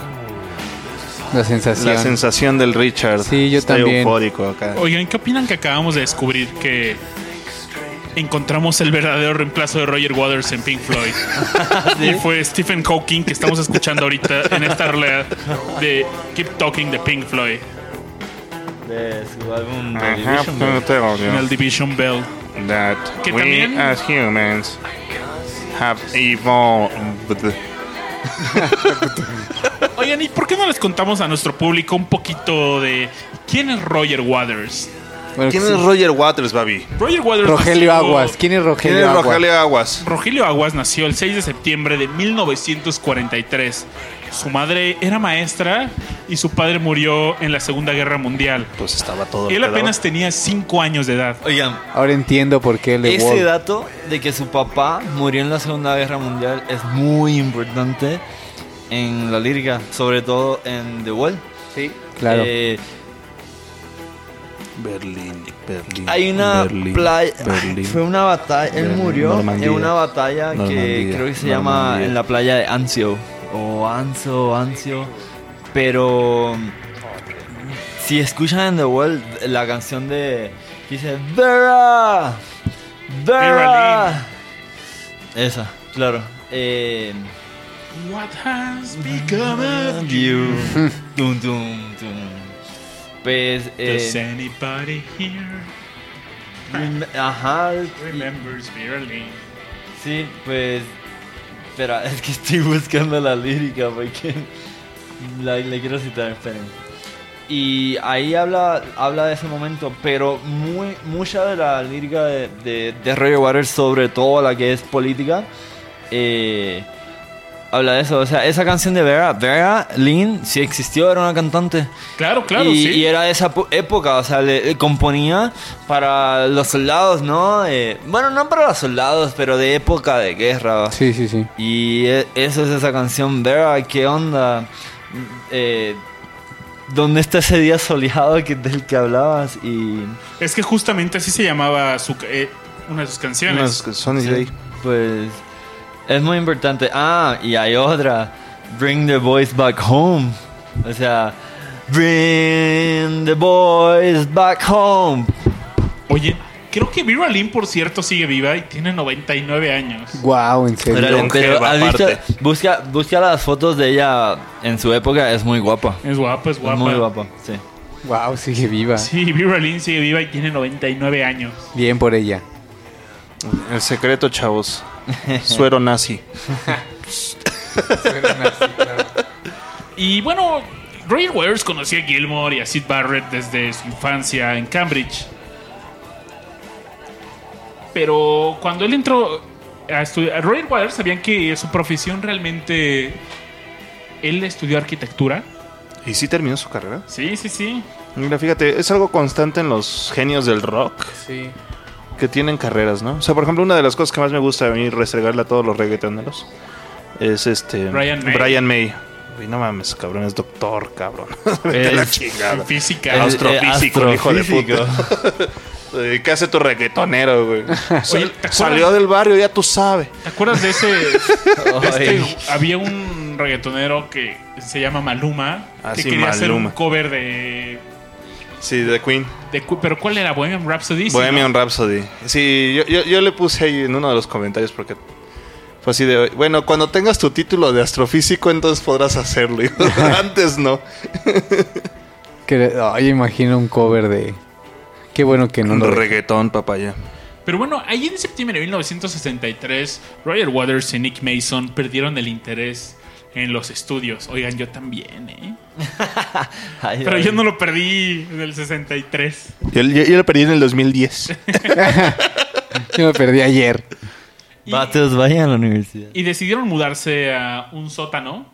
[SPEAKER 3] La sensación.
[SPEAKER 4] la sensación del Richard.
[SPEAKER 3] Sí, yo
[SPEAKER 4] Está
[SPEAKER 3] también.
[SPEAKER 4] eufórico acá.
[SPEAKER 2] Oigan, ¿qué opinan que acabamos de descubrir que encontramos el verdadero reemplazo de Roger Waters en Pink Floyd? [LAUGHS] Y fue Stephen Hawking que estamos escuchando ahorita en esta rola de Keep Talking de Pink Floyd
[SPEAKER 1] De su álbum The Division Bell.
[SPEAKER 2] en el Division Bell.
[SPEAKER 4] that
[SPEAKER 2] Que
[SPEAKER 4] we
[SPEAKER 2] también-
[SPEAKER 4] as humans have evolved. [LAUGHS]
[SPEAKER 2] Oigan, ¿y por qué no les contamos a nuestro público un poquito de quién es Roger Waters?
[SPEAKER 3] Bueno,
[SPEAKER 4] ¿Quién
[SPEAKER 3] sí.
[SPEAKER 4] es Roger Waters, Babi?
[SPEAKER 2] Roger Waters
[SPEAKER 3] Rogelio
[SPEAKER 2] nació-
[SPEAKER 3] Aguas. ¿Quién es
[SPEAKER 4] ¿Quién
[SPEAKER 3] Rogelio
[SPEAKER 4] es
[SPEAKER 3] Aguas?
[SPEAKER 4] Rogelio Aguas?
[SPEAKER 2] Rogelio Aguas nació el 6 de septiembre de 1943. Su madre era maestra y su padre murió en la Segunda Guerra Mundial.
[SPEAKER 4] Pues estaba todo.
[SPEAKER 2] Él
[SPEAKER 4] pelado.
[SPEAKER 2] apenas tenía 5 años de edad.
[SPEAKER 1] Oigan,
[SPEAKER 3] Ahora entiendo por qué le
[SPEAKER 1] ese dato de que su papá murió en la Segunda Guerra Mundial es muy importante en la lírica, sobre todo en The Wall.
[SPEAKER 3] Sí, claro.
[SPEAKER 1] Eh,
[SPEAKER 4] Berlín, Berlín.
[SPEAKER 1] Hay una
[SPEAKER 4] Berlín,
[SPEAKER 1] playa.
[SPEAKER 4] Berlín.
[SPEAKER 1] Fue una batalla. Él
[SPEAKER 4] Berlín,
[SPEAKER 1] murió
[SPEAKER 4] Normandía,
[SPEAKER 1] en una batalla que creo que se llama en la playa de Anzio. O Anzo, Anzio. Pero. Si escuchan en The Wall la canción de. que dice. Vera. Vera. Esa, claro. Eh,
[SPEAKER 2] What has become of
[SPEAKER 1] you. Tum, tum, tum. Pues.
[SPEAKER 2] Does
[SPEAKER 1] Eh,
[SPEAKER 2] anybody here
[SPEAKER 1] rem- ajá.
[SPEAKER 2] remembers Berlin?
[SPEAKER 1] Sí, pues. Espera, [LAUGHS] es que estoy buscando la lírica porque. La, quiero citar, esperen. Y ahí habla, habla de ese momento, pero muy, mucha de la lírica de, de, de Roger Waters, sobre todo la que es política, eh, habla de eso. O sea, esa canción de Vera, Vera Lynn, sí existió, era una cantante.
[SPEAKER 2] Claro, claro,
[SPEAKER 1] y,
[SPEAKER 2] sí.
[SPEAKER 1] y era de esa po- época, o sea, le, le componía para los soldados, ¿no? Eh, bueno, no para los soldados, pero de época de guerra.
[SPEAKER 3] Sí, sí, sí.
[SPEAKER 1] Y e- eso es esa canción, Vera, ¿qué onda? Eh, ¿Dónde está ese día soleado que, del que hablabas? Y
[SPEAKER 2] Es que justamente así se llamaba su, eh, una de sus canciones.
[SPEAKER 4] Unas- Sunny Day.
[SPEAKER 1] pues es muy importante. Ah, y hay otra, Bring the Boys Back Home. O sea, Bring the Boys Back Home.
[SPEAKER 2] Oye, creo que Vera Lynn, por cierto, sigue viva y tiene 99 años.
[SPEAKER 3] Wow, en serio.
[SPEAKER 1] Pero. Busca, busca las fotos de ella en su época, es muy guapa.
[SPEAKER 2] Es guapa, es
[SPEAKER 1] Es
[SPEAKER 2] guapa.
[SPEAKER 1] muy guapa, sí.
[SPEAKER 3] Wow, sigue viva.
[SPEAKER 2] Sí, Vera Lynn sigue viva y tiene 99 años.
[SPEAKER 3] Bien por ella.
[SPEAKER 4] El secreto, chavos. Suero nazi.
[SPEAKER 2] Y bueno, Roger Waters conocía a Gilmore y a Sid Barrett desde su infancia en Cambridge. Pero cuando él entró a estudiar, Roger Waters sabían que su profesión realmente. Él estudió arquitectura
[SPEAKER 4] ¿Y sí terminó su carrera?
[SPEAKER 2] Sí, sí, sí.
[SPEAKER 4] Mira, fíjate, es algo constante en los genios del rock
[SPEAKER 3] Sí.
[SPEAKER 4] Que tienen carreras, ¿no? O sea, por ejemplo, una de las cosas que más me gusta a mí restregarle a todos los reggaetoneros es este...
[SPEAKER 2] Brian May.
[SPEAKER 4] Brian May. Uy, no mames, cabrón, es doctor, cabrón. [LAUGHS] A la
[SPEAKER 1] Es-
[SPEAKER 4] chingada.
[SPEAKER 2] Física.
[SPEAKER 1] El-
[SPEAKER 4] Astrofísico, el hijo de puta. [LAUGHS] Eh, ¿Qué hace tu reggaetonero, güey? [LAUGHS]
[SPEAKER 2] Oye, ¿te
[SPEAKER 4] Salió del barrio, ya tú sabes.
[SPEAKER 2] ¿Te acuerdas de ese? este- había un reggaetonero que se llama Maluma
[SPEAKER 4] Ah,
[SPEAKER 2] que
[SPEAKER 4] sí,
[SPEAKER 2] quería hacer un cover de,
[SPEAKER 4] Sí, de Queen.
[SPEAKER 2] pero ¿cuál era Bohemian Rhapsody? Sí,
[SPEAKER 4] Bohemian
[SPEAKER 2] ¿no?
[SPEAKER 4] Rhapsody. Sí, yo, yo, yo le puse ahí en uno de los comentarios porque fue así de, bueno, cuando tengas tu título de astrofísico entonces podrás hacerlo. Y [LAUGHS] Antes no. [LAUGHS]
[SPEAKER 3] Que, ay, imagino un cover de. Qué bueno que no
[SPEAKER 4] Un
[SPEAKER 3] lo.
[SPEAKER 4] reggaetón, papaya.
[SPEAKER 2] Pero bueno, ahí en septiembre de 1963, Roger Waters y Nick Mason perdieron el interés en los estudios. Oigan, yo también, ¿eh? [LAUGHS]
[SPEAKER 1] Ay,
[SPEAKER 2] Pero
[SPEAKER 1] ay.
[SPEAKER 2] yo no lo perdí en el 63.
[SPEAKER 4] Yo, yo- yo lo perdí en el 2010. [LAUGHS]
[SPEAKER 3] Yo me perdí ayer.
[SPEAKER 1] Vatos, vayan a la universidad.
[SPEAKER 2] Y decidieron mudarse a un sótano.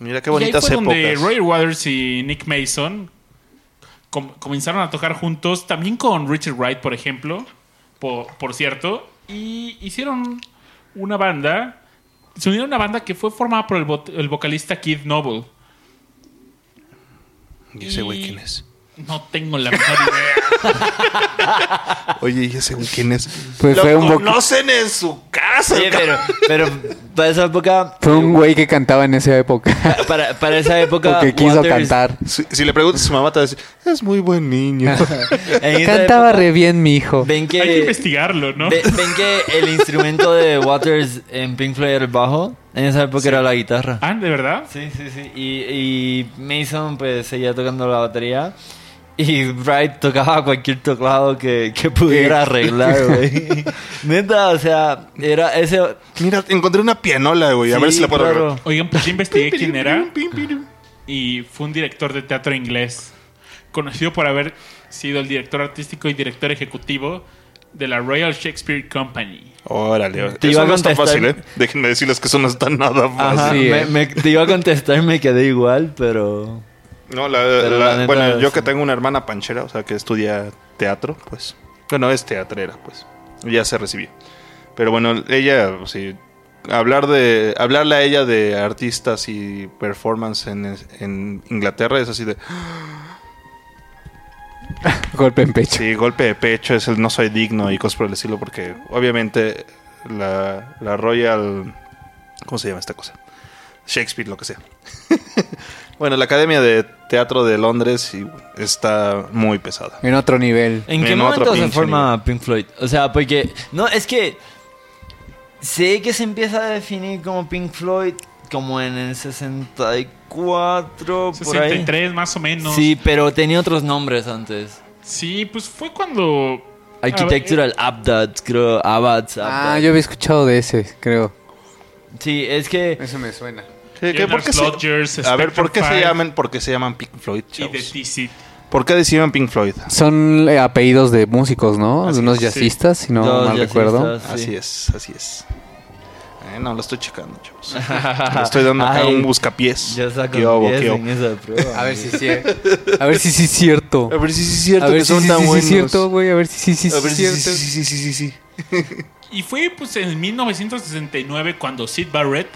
[SPEAKER 4] Mira qué
[SPEAKER 2] y ahí
[SPEAKER 4] bonitas
[SPEAKER 2] fue donde. Roger Waters y Nick Mason com- comenzaron a tocar juntos, también con Richard Wright, por ejemplo, por, por cierto, y hicieron una banda, se unieron a una banda que fue formada por el, vo- el vocalista Keith Noble.
[SPEAKER 4] ¿Y ese güey quién es?
[SPEAKER 2] No tengo la menor idea. [LAUGHS]
[SPEAKER 4] Oye, ¿y ese güey quién es?
[SPEAKER 3] Pues
[SPEAKER 4] lo
[SPEAKER 3] fue un,
[SPEAKER 4] conocen en su casa.
[SPEAKER 1] Sí, pero, pero para esa época.
[SPEAKER 3] fue un güey que cantaba en esa época. [LAUGHS]
[SPEAKER 1] Para, para esa época.
[SPEAKER 3] Porque quiso
[SPEAKER 1] Waters-
[SPEAKER 3] cantar.
[SPEAKER 4] Si, si le preguntas a su mamá te va a decir, es muy buen niño. [LAUGHS]
[SPEAKER 3] Cantaba
[SPEAKER 1] época,
[SPEAKER 3] re bien mi hijo.
[SPEAKER 1] Ven que.
[SPEAKER 2] Hay que investigarlo, ¿no?
[SPEAKER 1] ve- ven que el instrumento de Waters en Pink Floyd era el bajo. En esa época era la guitarra.
[SPEAKER 2] Ah, ¿de verdad?
[SPEAKER 1] Sí, sí, sí. Y, y Mason pues seguía tocando la batería. Y Wright tocaba cualquier teclado que, que pudiera arreglar, [LAUGHS] güey. Neta, o sea, era ese...
[SPEAKER 4] Mira, encontré una pianola, güey. a ver si la puedo
[SPEAKER 1] claro.
[SPEAKER 4] arreglar.
[SPEAKER 2] Oigan, pues ya investigué quién era. Y fue un director de teatro inglés, conocido por haber sido el director artístico y director ejecutivo de la Royal Shakespeare Company.
[SPEAKER 4] Órale,
[SPEAKER 1] Te
[SPEAKER 4] eso
[SPEAKER 1] iba a
[SPEAKER 4] no está
[SPEAKER 1] contestar.
[SPEAKER 4] fácil, ¿eh? Déjenme decirles que eso no está nada fácil.
[SPEAKER 1] Ajá,
[SPEAKER 3] Sí,
[SPEAKER 1] me,
[SPEAKER 3] eh.
[SPEAKER 1] me- te iba a contestar, me quedé igual, pero...
[SPEAKER 4] No, la,
[SPEAKER 1] Pero
[SPEAKER 4] la-
[SPEAKER 1] la neta
[SPEAKER 4] bueno, yo que tengo una hermana panchera, o sea, que estudia teatro, pues. Bueno, es teatrera, pues. Ya se recibió. Pero bueno, ella, sí. Hablar de, hablarle a ella de artistas y performance en, en Inglaterra es así de. [LAUGHS]
[SPEAKER 3] Golpe en pecho.
[SPEAKER 4] Sí, golpe de pecho, es el no soy digno y cosas por el estilo, porque obviamente la, la Royal. ¿Cómo se llama esta cosa? Shakespeare, lo que sea. [LAUGHS] bueno, la Academia de Teatro de Londres está muy pesada.
[SPEAKER 3] En otro nivel.
[SPEAKER 1] ¿En qué
[SPEAKER 4] En otro
[SPEAKER 1] momento se forma Pink Floyd? O sea, porque... No, es que... Sé que se empieza a definir como Pink Floyd como en el 64, por ahí.
[SPEAKER 2] 63 más o menos.
[SPEAKER 1] Sí, pero tenía otros nombres antes.
[SPEAKER 2] Sí, pues fue cuando...
[SPEAKER 1] Architectural Abdads, creo. Abbads,
[SPEAKER 3] Ah, yo había escuchado de ese, creo.
[SPEAKER 1] Sí, es que...
[SPEAKER 3] Eso me suena.
[SPEAKER 4] ¿Qué- qué- por qué se- a ver, ¿por qué se llaman, por qué se llaman Pink Floyd,
[SPEAKER 2] Five Y de
[SPEAKER 4] chavos? ¿Por qué decían Pink Floyd?
[SPEAKER 3] Son eh, apellidos de músicos, ¿no?
[SPEAKER 4] Así
[SPEAKER 3] de unos jazzistas, si no
[SPEAKER 1] Dos
[SPEAKER 3] mal recuerdo.
[SPEAKER 1] sí.
[SPEAKER 4] Así es, así es. Eh, no, lo estoy checando, chavos. [LAUGHS] Le estoy dando acá
[SPEAKER 1] Ay,
[SPEAKER 4] un buscapiés.
[SPEAKER 1] Yo saco
[SPEAKER 4] ¿Qué hubo,
[SPEAKER 1] 10
[SPEAKER 4] qué hubo?
[SPEAKER 1] en esa prueba.
[SPEAKER 3] A ver si sí. A ver si sí es cierto.
[SPEAKER 4] A ver si sí es cierto
[SPEAKER 3] A ver
[SPEAKER 4] que
[SPEAKER 3] si
[SPEAKER 4] son
[SPEAKER 3] sí,
[SPEAKER 4] tan
[SPEAKER 3] sí, sí
[SPEAKER 4] buenos.
[SPEAKER 3] es cierto, güey. A ver si sí, es
[SPEAKER 4] si sí,
[SPEAKER 3] cierto.
[SPEAKER 4] sí, sí, sí, sí, sí.
[SPEAKER 2] Y fue pues en 1969 cuando Sid Barrett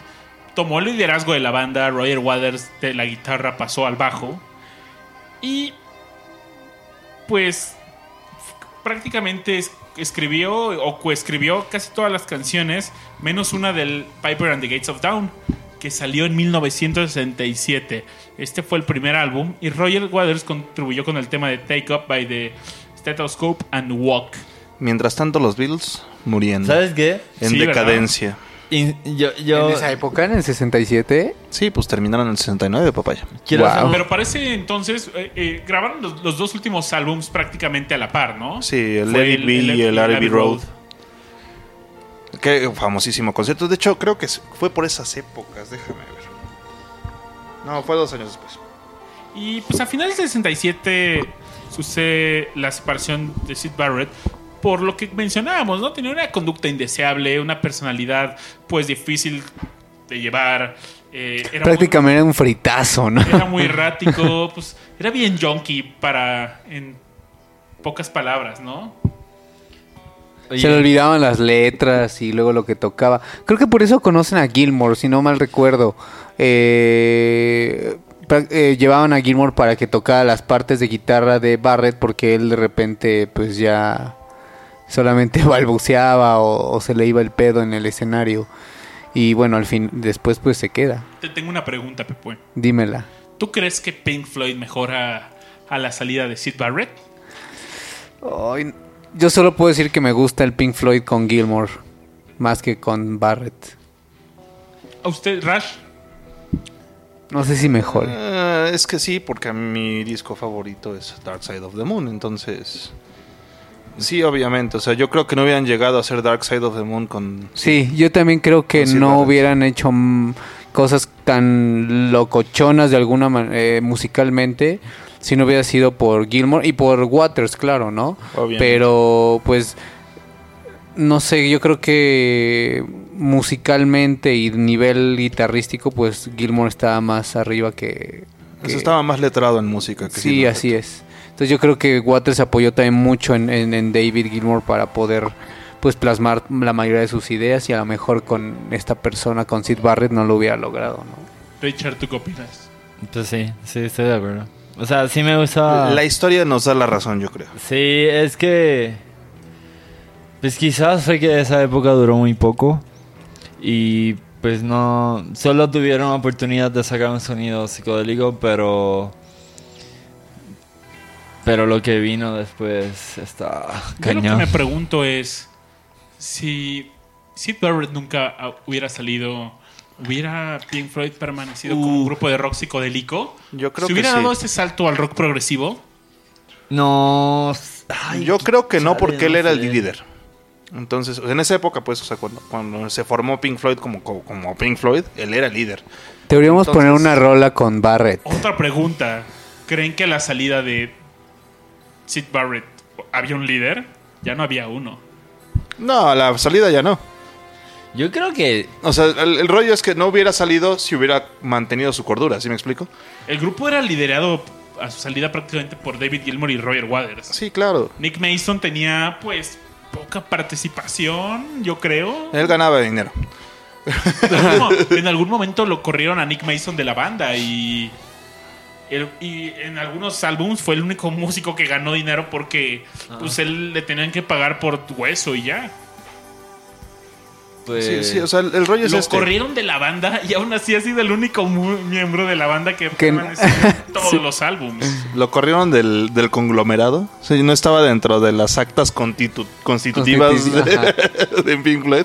[SPEAKER 2] tomó el liderazgo de la banda, Roger Waters de la guitarra pasó al bajo y pues prácticamente es- escribió o coescribió casi todas las canciones menos una del Piper and the Gates of Dawn que salió en 1967. Este fue el primer álbum y Roger Waters contribuyó con el tema de Take Up by the Stethoscope and Walk.
[SPEAKER 4] Mientras tanto, los Beatles muriendo.
[SPEAKER 1] ¿Sabes qué?
[SPEAKER 4] En
[SPEAKER 2] Sí, ¿verdad?
[SPEAKER 4] Decadencia.
[SPEAKER 1] Y yo, yo
[SPEAKER 3] En esa época, en el 67.
[SPEAKER 4] Sí, pues terminaron en el 69, papaya.
[SPEAKER 1] quiero
[SPEAKER 3] Wow.
[SPEAKER 1] hacer un-
[SPEAKER 2] Pero parece entonces, eh, eh, grabaron los, los dos últimos álbums prácticamente a la par, ¿no?
[SPEAKER 4] Sí, el
[SPEAKER 2] Fue
[SPEAKER 4] Let It Be y el
[SPEAKER 2] Let It
[SPEAKER 4] R&B
[SPEAKER 2] Be
[SPEAKER 4] Road. Qué famosísimo concierto. De hecho, creo que fue por esas épocas. Déjame ver. No, fue dos años después.
[SPEAKER 2] Y pues a finales del 67 sucede la separación de Sid Barrett por lo que mencionábamos, ¿no? Tenía una conducta indeseable, una personalidad pues difícil de llevar. Eh, era muy-
[SPEAKER 3] Prácticamente era un fritazo, ¿no?
[SPEAKER 2] era muy errático, pues era bien junkie para, en pocas palabras, ¿no?
[SPEAKER 1] Oye,
[SPEAKER 3] Se le olvidaban las letras y luego lo que tocaba. Creo que por eso conocen a Gilmore, si no mal recuerdo. Eh, eh, llevaban a Gilmore para que tocara las partes de guitarra de Barrett porque él de repente pues ya solamente [LAUGHS] balbuceaba o, o se le iba el pedo en el escenario. Y bueno, al fin, después pues se queda.
[SPEAKER 2] Te tengo una pregunta, Pepe.
[SPEAKER 3] Dímela.
[SPEAKER 2] ¿Tú crees que Pink Floyd mejora a la salida de Sid Barrett?
[SPEAKER 3] Ay, yo solo puedo decir que me gusta el Pink Floyd con Gilmore más que con Barrett.
[SPEAKER 2] ¿A usted, Rash?
[SPEAKER 3] No sé si mejor.
[SPEAKER 4] Eh, es que sí, porque mi disco favorito es Dark Side of the Moon, entonces... Sí, obviamente, o sea, yo creo que no hubieran llegado a hacer Dark Side of the Moon con...
[SPEAKER 3] Sí, yo también creo que no hubieran hecho cosas tan locochonas de alguna manera musicalmente si no hubiera sido por Gilmore y por Waters, claro, ¿no?
[SPEAKER 4] Obviamente.
[SPEAKER 3] Pero pues no sé, yo creo que musicalmente y nivel guitarrístico pues Gilmore estaba más arriba que, que-
[SPEAKER 4] Eso estaba más letrado en música. Que
[SPEAKER 3] Sí, así es. Entonces yo creo que Waters apoyó también mucho en, en- en David Gilmour para poder pues plasmar la mayoría de sus ideas y a lo mejor con esta persona, con Sid Barrett, no lo hubiera logrado, ¿no?
[SPEAKER 2] Richard, ¿tú qué opinas?
[SPEAKER 1] Pues sí, sí, estoy de acuerdo. O sea, sí me gusta...
[SPEAKER 4] La historia nos da la razón, yo creo.
[SPEAKER 1] Sí, es que... Pues quizás fue que esa época duró muy poco. Y pues no... Solo tuvieron oportunidad de sacar un sonido psicodélico, pero... Pero lo que vino después está
[SPEAKER 2] Yo lo que
[SPEAKER 1] cañón.
[SPEAKER 2] me pregunto es si Sid Barrett nunca hubiera salido, hubiera Pink Floyd permanecido como un grupo de rock psicodélico.
[SPEAKER 4] Yo creo
[SPEAKER 2] si
[SPEAKER 4] que
[SPEAKER 2] hubiera
[SPEAKER 4] sí.
[SPEAKER 2] dado ese salto al rock progresivo,
[SPEAKER 1] No... ay,
[SPEAKER 4] Yo creo que no, porque él era el líder. Entonces, en esa época, pues, o sea, cuando, cuando se formó Pink Floyd como, como, como Pink Floyd, él era el líder.
[SPEAKER 3] Deberíamos
[SPEAKER 4] Entonces-
[SPEAKER 3] poner una rola con Barrett.
[SPEAKER 2] otra pregunta. ¿Creen que la salida de Sid Barrett había un líder? Ya no había uno.
[SPEAKER 4] No, a la salida ya no.
[SPEAKER 1] Yo creo que...
[SPEAKER 4] O sea, el, el rollo es que no hubiera salido si hubiera mantenido su cordura, ¿sí me explico?
[SPEAKER 2] El grupo era liderado a su salida prácticamente por David Gilmour y Roger Waters.
[SPEAKER 4] Sí, claro.
[SPEAKER 2] Nick Mason tenía, pues, poca participación, yo creo.
[SPEAKER 4] Él ganaba dinero.
[SPEAKER 2] En algún, mo- en algún momento lo corrieron a Nick Mason de la banda y, el- y en algunos álbums fue el único músico que ganó dinero porque pues él le tenían que pagar por hueso y ya.
[SPEAKER 1] Pues...
[SPEAKER 4] Sí, sí, o sea, el, el rollo es
[SPEAKER 2] Lo
[SPEAKER 4] este.
[SPEAKER 2] corrieron de la banda y aún así ha sido el único miembro de la banda que,
[SPEAKER 3] Que-
[SPEAKER 2] permaneció en [LAUGHS] todos
[SPEAKER 3] Sí.
[SPEAKER 2] los álbums.
[SPEAKER 4] Lo corrieron del, del conglomerado. O sea, no estaba dentro de las actas constitu- constitutivas
[SPEAKER 3] Constitu-
[SPEAKER 4] de, [LAUGHS] de Pink Floyd.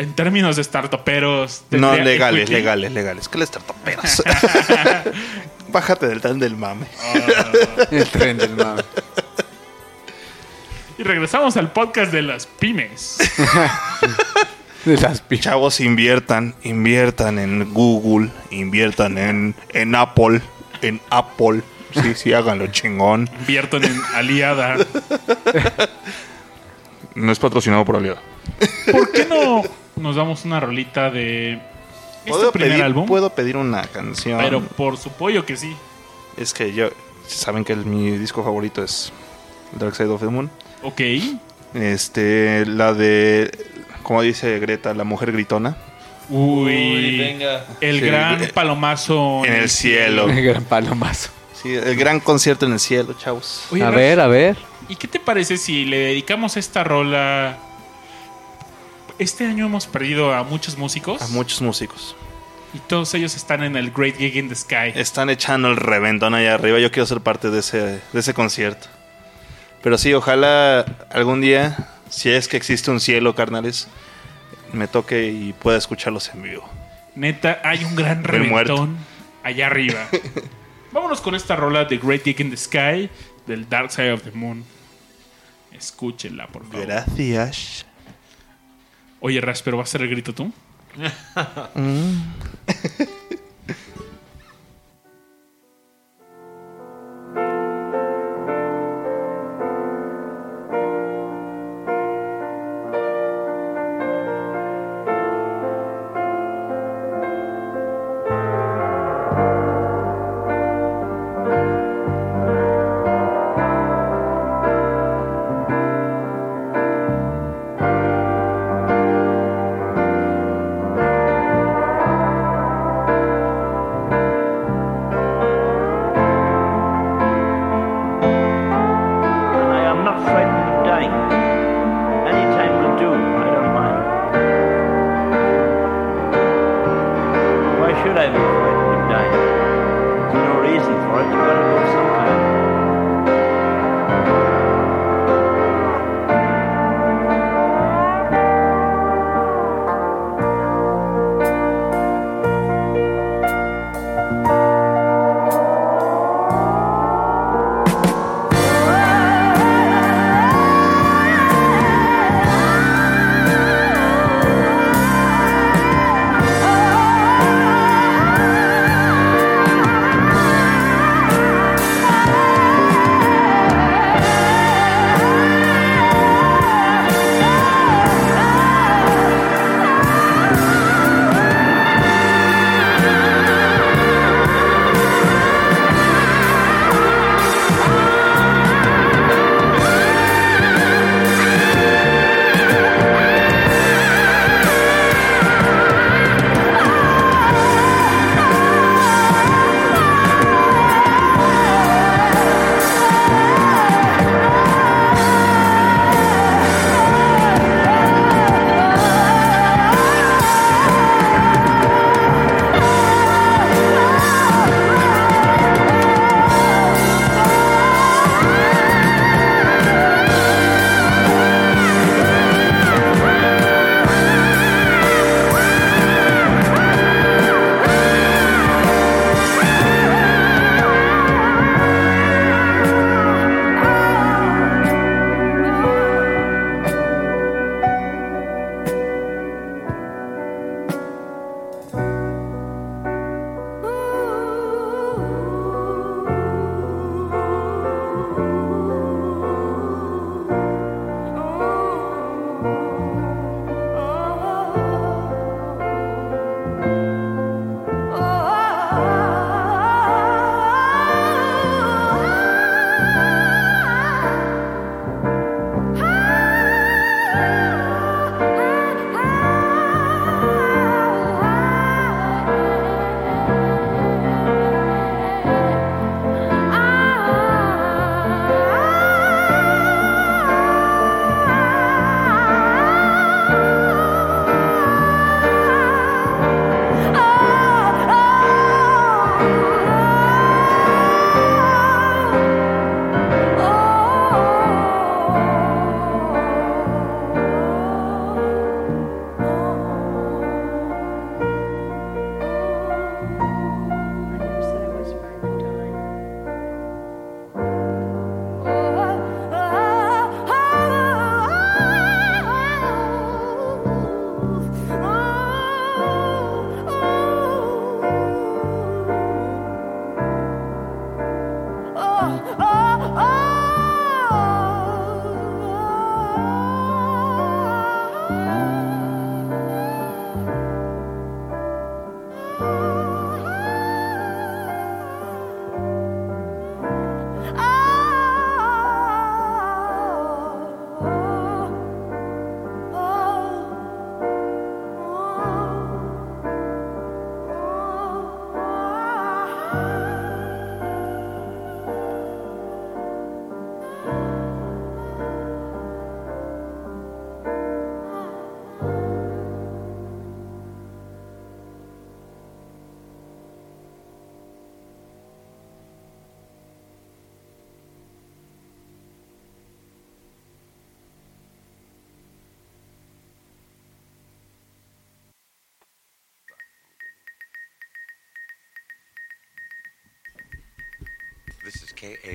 [SPEAKER 2] En términos de startuperos.
[SPEAKER 4] No, legales,
[SPEAKER 2] equity.
[SPEAKER 4] legales, legales. ¿Qué les tartoperas? [LAUGHS] Bájate del tan del mame.
[SPEAKER 3] El tren del mame.
[SPEAKER 2] Y regresamos al podcast de las pymes. [LAUGHS]
[SPEAKER 3] De las pi-
[SPEAKER 4] Chavos, inviertan, inviertan en Google, inviertan en, en Apple, en Apple. Sí, sí, háganlo chingón.
[SPEAKER 2] Inviertan en Aliada. [LAUGHS]
[SPEAKER 4] No es patrocinado por Aliado.
[SPEAKER 2] ¿Por qué no nos damos una rolita de este
[SPEAKER 4] ¿Puedo
[SPEAKER 2] primer
[SPEAKER 4] pedir,
[SPEAKER 2] álbum?
[SPEAKER 4] puedo pedir una canción.
[SPEAKER 2] Pero por su pollo que sí.
[SPEAKER 4] Es que yo... Saben que el- mi disco favorito es Dark Side of the Moon.
[SPEAKER 2] Ok.
[SPEAKER 4] Este, la de... Como dice Greta, la mujer gritona.
[SPEAKER 2] Uy.
[SPEAKER 1] venga.
[SPEAKER 2] El
[SPEAKER 4] Sí,
[SPEAKER 2] gran palomazo
[SPEAKER 4] en el cielo.
[SPEAKER 3] El gran palomazo.
[SPEAKER 4] Sí, el gran concierto en el cielo, chavos.
[SPEAKER 2] Oye,
[SPEAKER 3] A ver, a ver.
[SPEAKER 2] ¿Y qué te parece si le dedicamos esta rola? Este año hemos perdido a muchos músicos.
[SPEAKER 4] A muchos músicos.
[SPEAKER 2] Y todos ellos están en el Great Gig in the Sky.
[SPEAKER 4] Están echando el reventón allá arriba. Yo quiero ser parte de ese, de ese concierto. Pero sí, ojalá algún día, si es que existe un cielo, carnales, me toque y pueda escucharlos en vivo.
[SPEAKER 2] Neta, hay un gran [LAUGHS]
[SPEAKER 4] Estoy muerto.
[SPEAKER 2] reventón allá arriba. [LAUGHS] Vámonos con esta rola de Great Gig in the Sky del Dark Side of the Moon. Escúchenla, por favor.
[SPEAKER 4] Gracias.
[SPEAKER 2] Oye, Ras, pero vas a hacer el grito tú. [LAUGHS] [LAUGHS]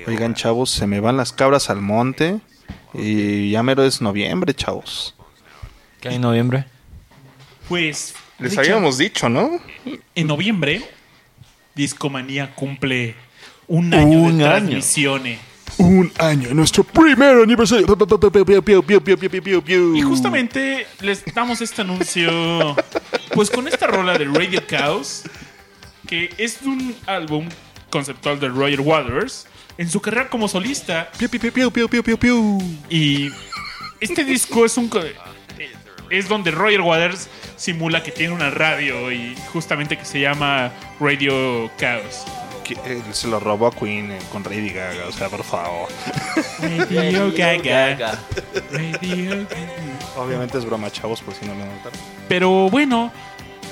[SPEAKER 4] Oigan, chavos, se me van las cabras al monte. Y ya mero es noviembre, chavos.
[SPEAKER 1] ¿Qué hay en noviembre?
[SPEAKER 2] Pues.
[SPEAKER 4] Les habíamos dicho, ¿no?
[SPEAKER 2] En noviembre, Discomanía cumple un año
[SPEAKER 1] Un
[SPEAKER 2] de
[SPEAKER 1] año.
[SPEAKER 2] transmisiones.
[SPEAKER 4] Un año, nuestro primer aniversario.
[SPEAKER 2] Y justamente les damos este anuncio, pues con esta rola de Radio Chaos, que es un álbum conceptual de Roger Waters en su carrera como solista. Y este disco es un es donde Roger Waters simula que tiene una radio y justamente que se llama Radio Chaos.
[SPEAKER 4] Eh, Se lo robó a Queen eh, con Lady Gaga, o sea, por favor.
[SPEAKER 2] Radio [LAUGHS] Gaga. Radio Gaga.
[SPEAKER 4] Obviamente es broma, chavos, por si no lo notaron.
[SPEAKER 2] Pero bueno,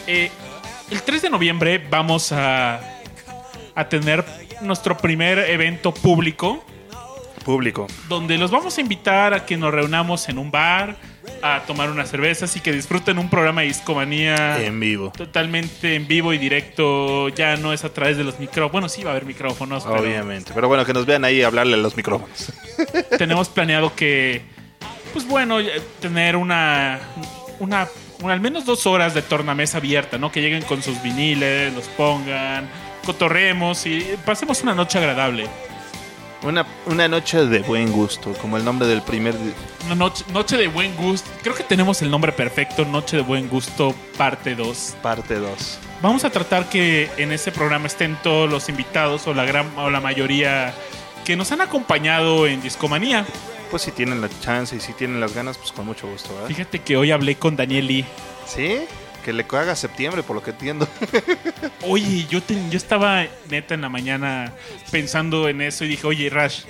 [SPEAKER 2] eh, el 3 de noviembre vamos a, a tener nuestro primer evento público
[SPEAKER 4] Público.
[SPEAKER 2] donde los vamos a invitar a que nos reunamos en un bar a tomar unas cervezas y que disfruten un programa de discomanía
[SPEAKER 4] En vivo.
[SPEAKER 2] totalmente en vivo y directo. Ya no es a través de los micrófonos. Bueno, sí va a haber micrófonos,
[SPEAKER 4] Obviamente. Pero bueno, que nos vean ahí hablarle a los micrófonos. [LAUGHS]
[SPEAKER 2] tenemos planeado que, pues bueno, tener una, una, una- al menos dos horas de tornamesa abierta, ¿no? Que lleguen con sus viniles, los pongan, cotorremos y pasemos una noche agradable.
[SPEAKER 4] Una, una noche de buen gusto, como el nombre del primer...
[SPEAKER 2] Una noche, noche de buen gusto. Creo que tenemos el nombre perfecto, Noche de buen gusto, parte 2.
[SPEAKER 4] Parte 2.
[SPEAKER 2] Vamos a tratar que en ese programa estén todos los invitados o la gran o la mayoría que nos han acompañado en Discomanía.
[SPEAKER 4] Pues si tienen la chance y si tienen las ganas, pues con mucho gusto, ¿verdad?
[SPEAKER 2] Fíjate que hoy hablé con Daniel Lee.
[SPEAKER 4] ¿Sí? Que le haga septiembre, por lo que entiendo. [LAUGHS]
[SPEAKER 2] Oye, yo, te- yo estaba neta en la mañana pensando en eso y dije, oye, Rash.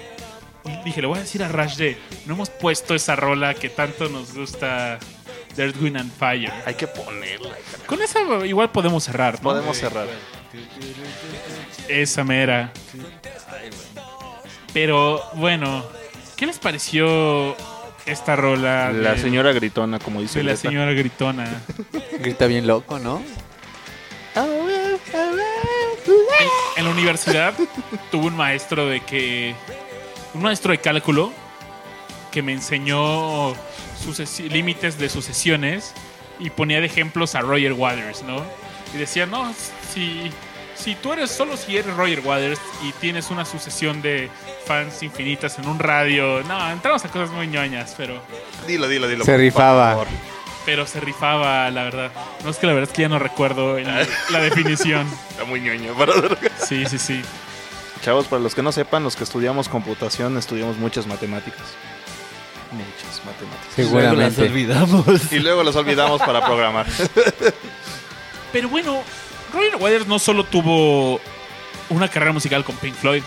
[SPEAKER 2] Dije, le voy a decir a Rash de, no hemos puesto esa rola que tanto nos gusta de Earth, Wind and Fire.
[SPEAKER 4] Hay que ponerla.
[SPEAKER 2] Con esa igual podemos cerrar, ¿no?
[SPEAKER 4] Podemos cerrar.
[SPEAKER 2] Esa mera. Pero bueno, ¿qué les pareció esta rola?
[SPEAKER 4] La
[SPEAKER 2] de-
[SPEAKER 4] señora gritona, como dice
[SPEAKER 2] de la señora gritona.
[SPEAKER 3] Grita bien loco, ¿no?
[SPEAKER 2] En la universidad tuve un maestro de que. Un maestro de cálculo que me enseñó sucesi- límites de sucesiones y ponía de ejemplos a Roger Waters, ¿no? Y decía, no, si, si tú eres solo si eres Roger Waters y tienes una sucesión de fans infinitas en un radio, no, entramos a cosas muy ñoñas, pero,
[SPEAKER 4] Dilo, dilo, dilo.
[SPEAKER 3] Se
[SPEAKER 4] por
[SPEAKER 3] rifaba.
[SPEAKER 4] favor.
[SPEAKER 2] pero se rifaba, la verdad. No es que la verdad es que ya no recuerdo el- la definición. [LAUGHS]
[SPEAKER 4] Está muy ñoño. para-
[SPEAKER 2] Sí, sí, sí.
[SPEAKER 4] Chavos, para los que no sepan, los que estudiamos computación, estudiamos muchas matemáticas. Muchas matemáticas.
[SPEAKER 1] Luego las
[SPEAKER 3] Seguramente.
[SPEAKER 1] olvidamos.
[SPEAKER 4] Y luego los olvidamos para programar.
[SPEAKER 2] Pero bueno, Roger Waters no solo tuvo una carrera musical con Pink Floyd,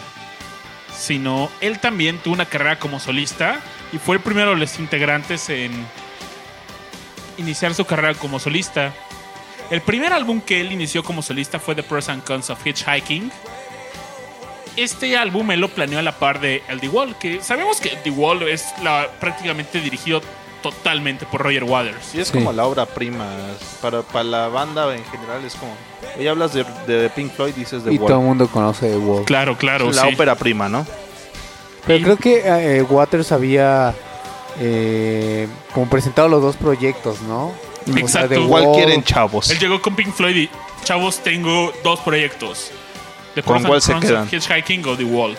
[SPEAKER 2] sino él también tuvo una carrera como solista y fue el primero de los integrantes en iniciar su carrera como solista. El primer álbum que él inició como solista fue The Pros and Cons of Hitchhiking. Este álbum él lo planeó a la par de El The Wall, que sabemos que The Wall es la, prácticamente dirigido totalmente por Roger Waters.
[SPEAKER 4] Y es
[SPEAKER 3] Sí.
[SPEAKER 4] como la obra prima. Para, para la banda en general es como... Hoy hablas de, de Pink Floyd, dices de
[SPEAKER 3] Y todo el mundo conoce The Wall.
[SPEAKER 2] Claro, claro.
[SPEAKER 4] la
[SPEAKER 2] sí.
[SPEAKER 4] ópera prima, ¿no?
[SPEAKER 3] Pero
[SPEAKER 2] Y-
[SPEAKER 3] creo que eh, Waters había eh, como presentado los dos proyectos, ¿no?
[SPEAKER 2] Exacto.
[SPEAKER 3] The
[SPEAKER 4] ¿Cuál
[SPEAKER 3] Wall.
[SPEAKER 4] quieren, chavos?
[SPEAKER 2] Él llegó con Pink Floyd y, chavos, tengo dos proyectos. The
[SPEAKER 4] ¿Con cuál se quedan?
[SPEAKER 2] Hitchhiking o The Wall.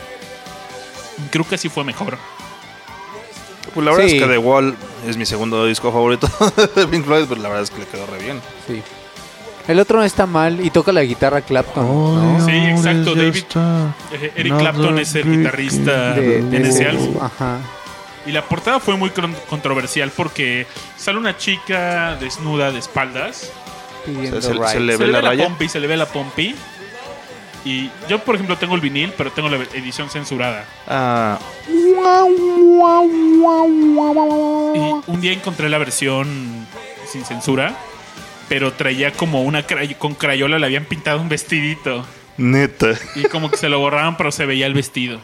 [SPEAKER 2] creo que sí fue mejor.
[SPEAKER 4] Pues la verdad
[SPEAKER 3] Sí.
[SPEAKER 4] es que The Wall es mi segundo disco favorito [LAUGHS] de Pink Floyd, pero la verdad es que le quedó re bien.
[SPEAKER 3] Sí. El otro no está mal y toca la guitarra Clapton. ¿no?
[SPEAKER 2] Sí, exacto, David. Eh, Eric Clapton es el guitarrista
[SPEAKER 3] De-
[SPEAKER 2] en
[SPEAKER 3] de-
[SPEAKER 2] ese álbum.
[SPEAKER 3] Ajá.
[SPEAKER 2] Y la portada fue muy con- controversial porque sale una chica desnuda de espaldas.
[SPEAKER 3] Pidiendo
[SPEAKER 4] Se- se-
[SPEAKER 3] rights.
[SPEAKER 4] se le- ve la
[SPEAKER 2] ve la pompi, se le ve la pompi. Y yo, por ejemplo, tengo el vinil, pero tengo la edición censurada.
[SPEAKER 4] Ah,
[SPEAKER 2] Y un día encontré la versión sin censura, pero traía como una cray- con crayola le habían pintado un vestidito.
[SPEAKER 4] neta.
[SPEAKER 2] Y como que se lo borraban, pero se veía el vestido.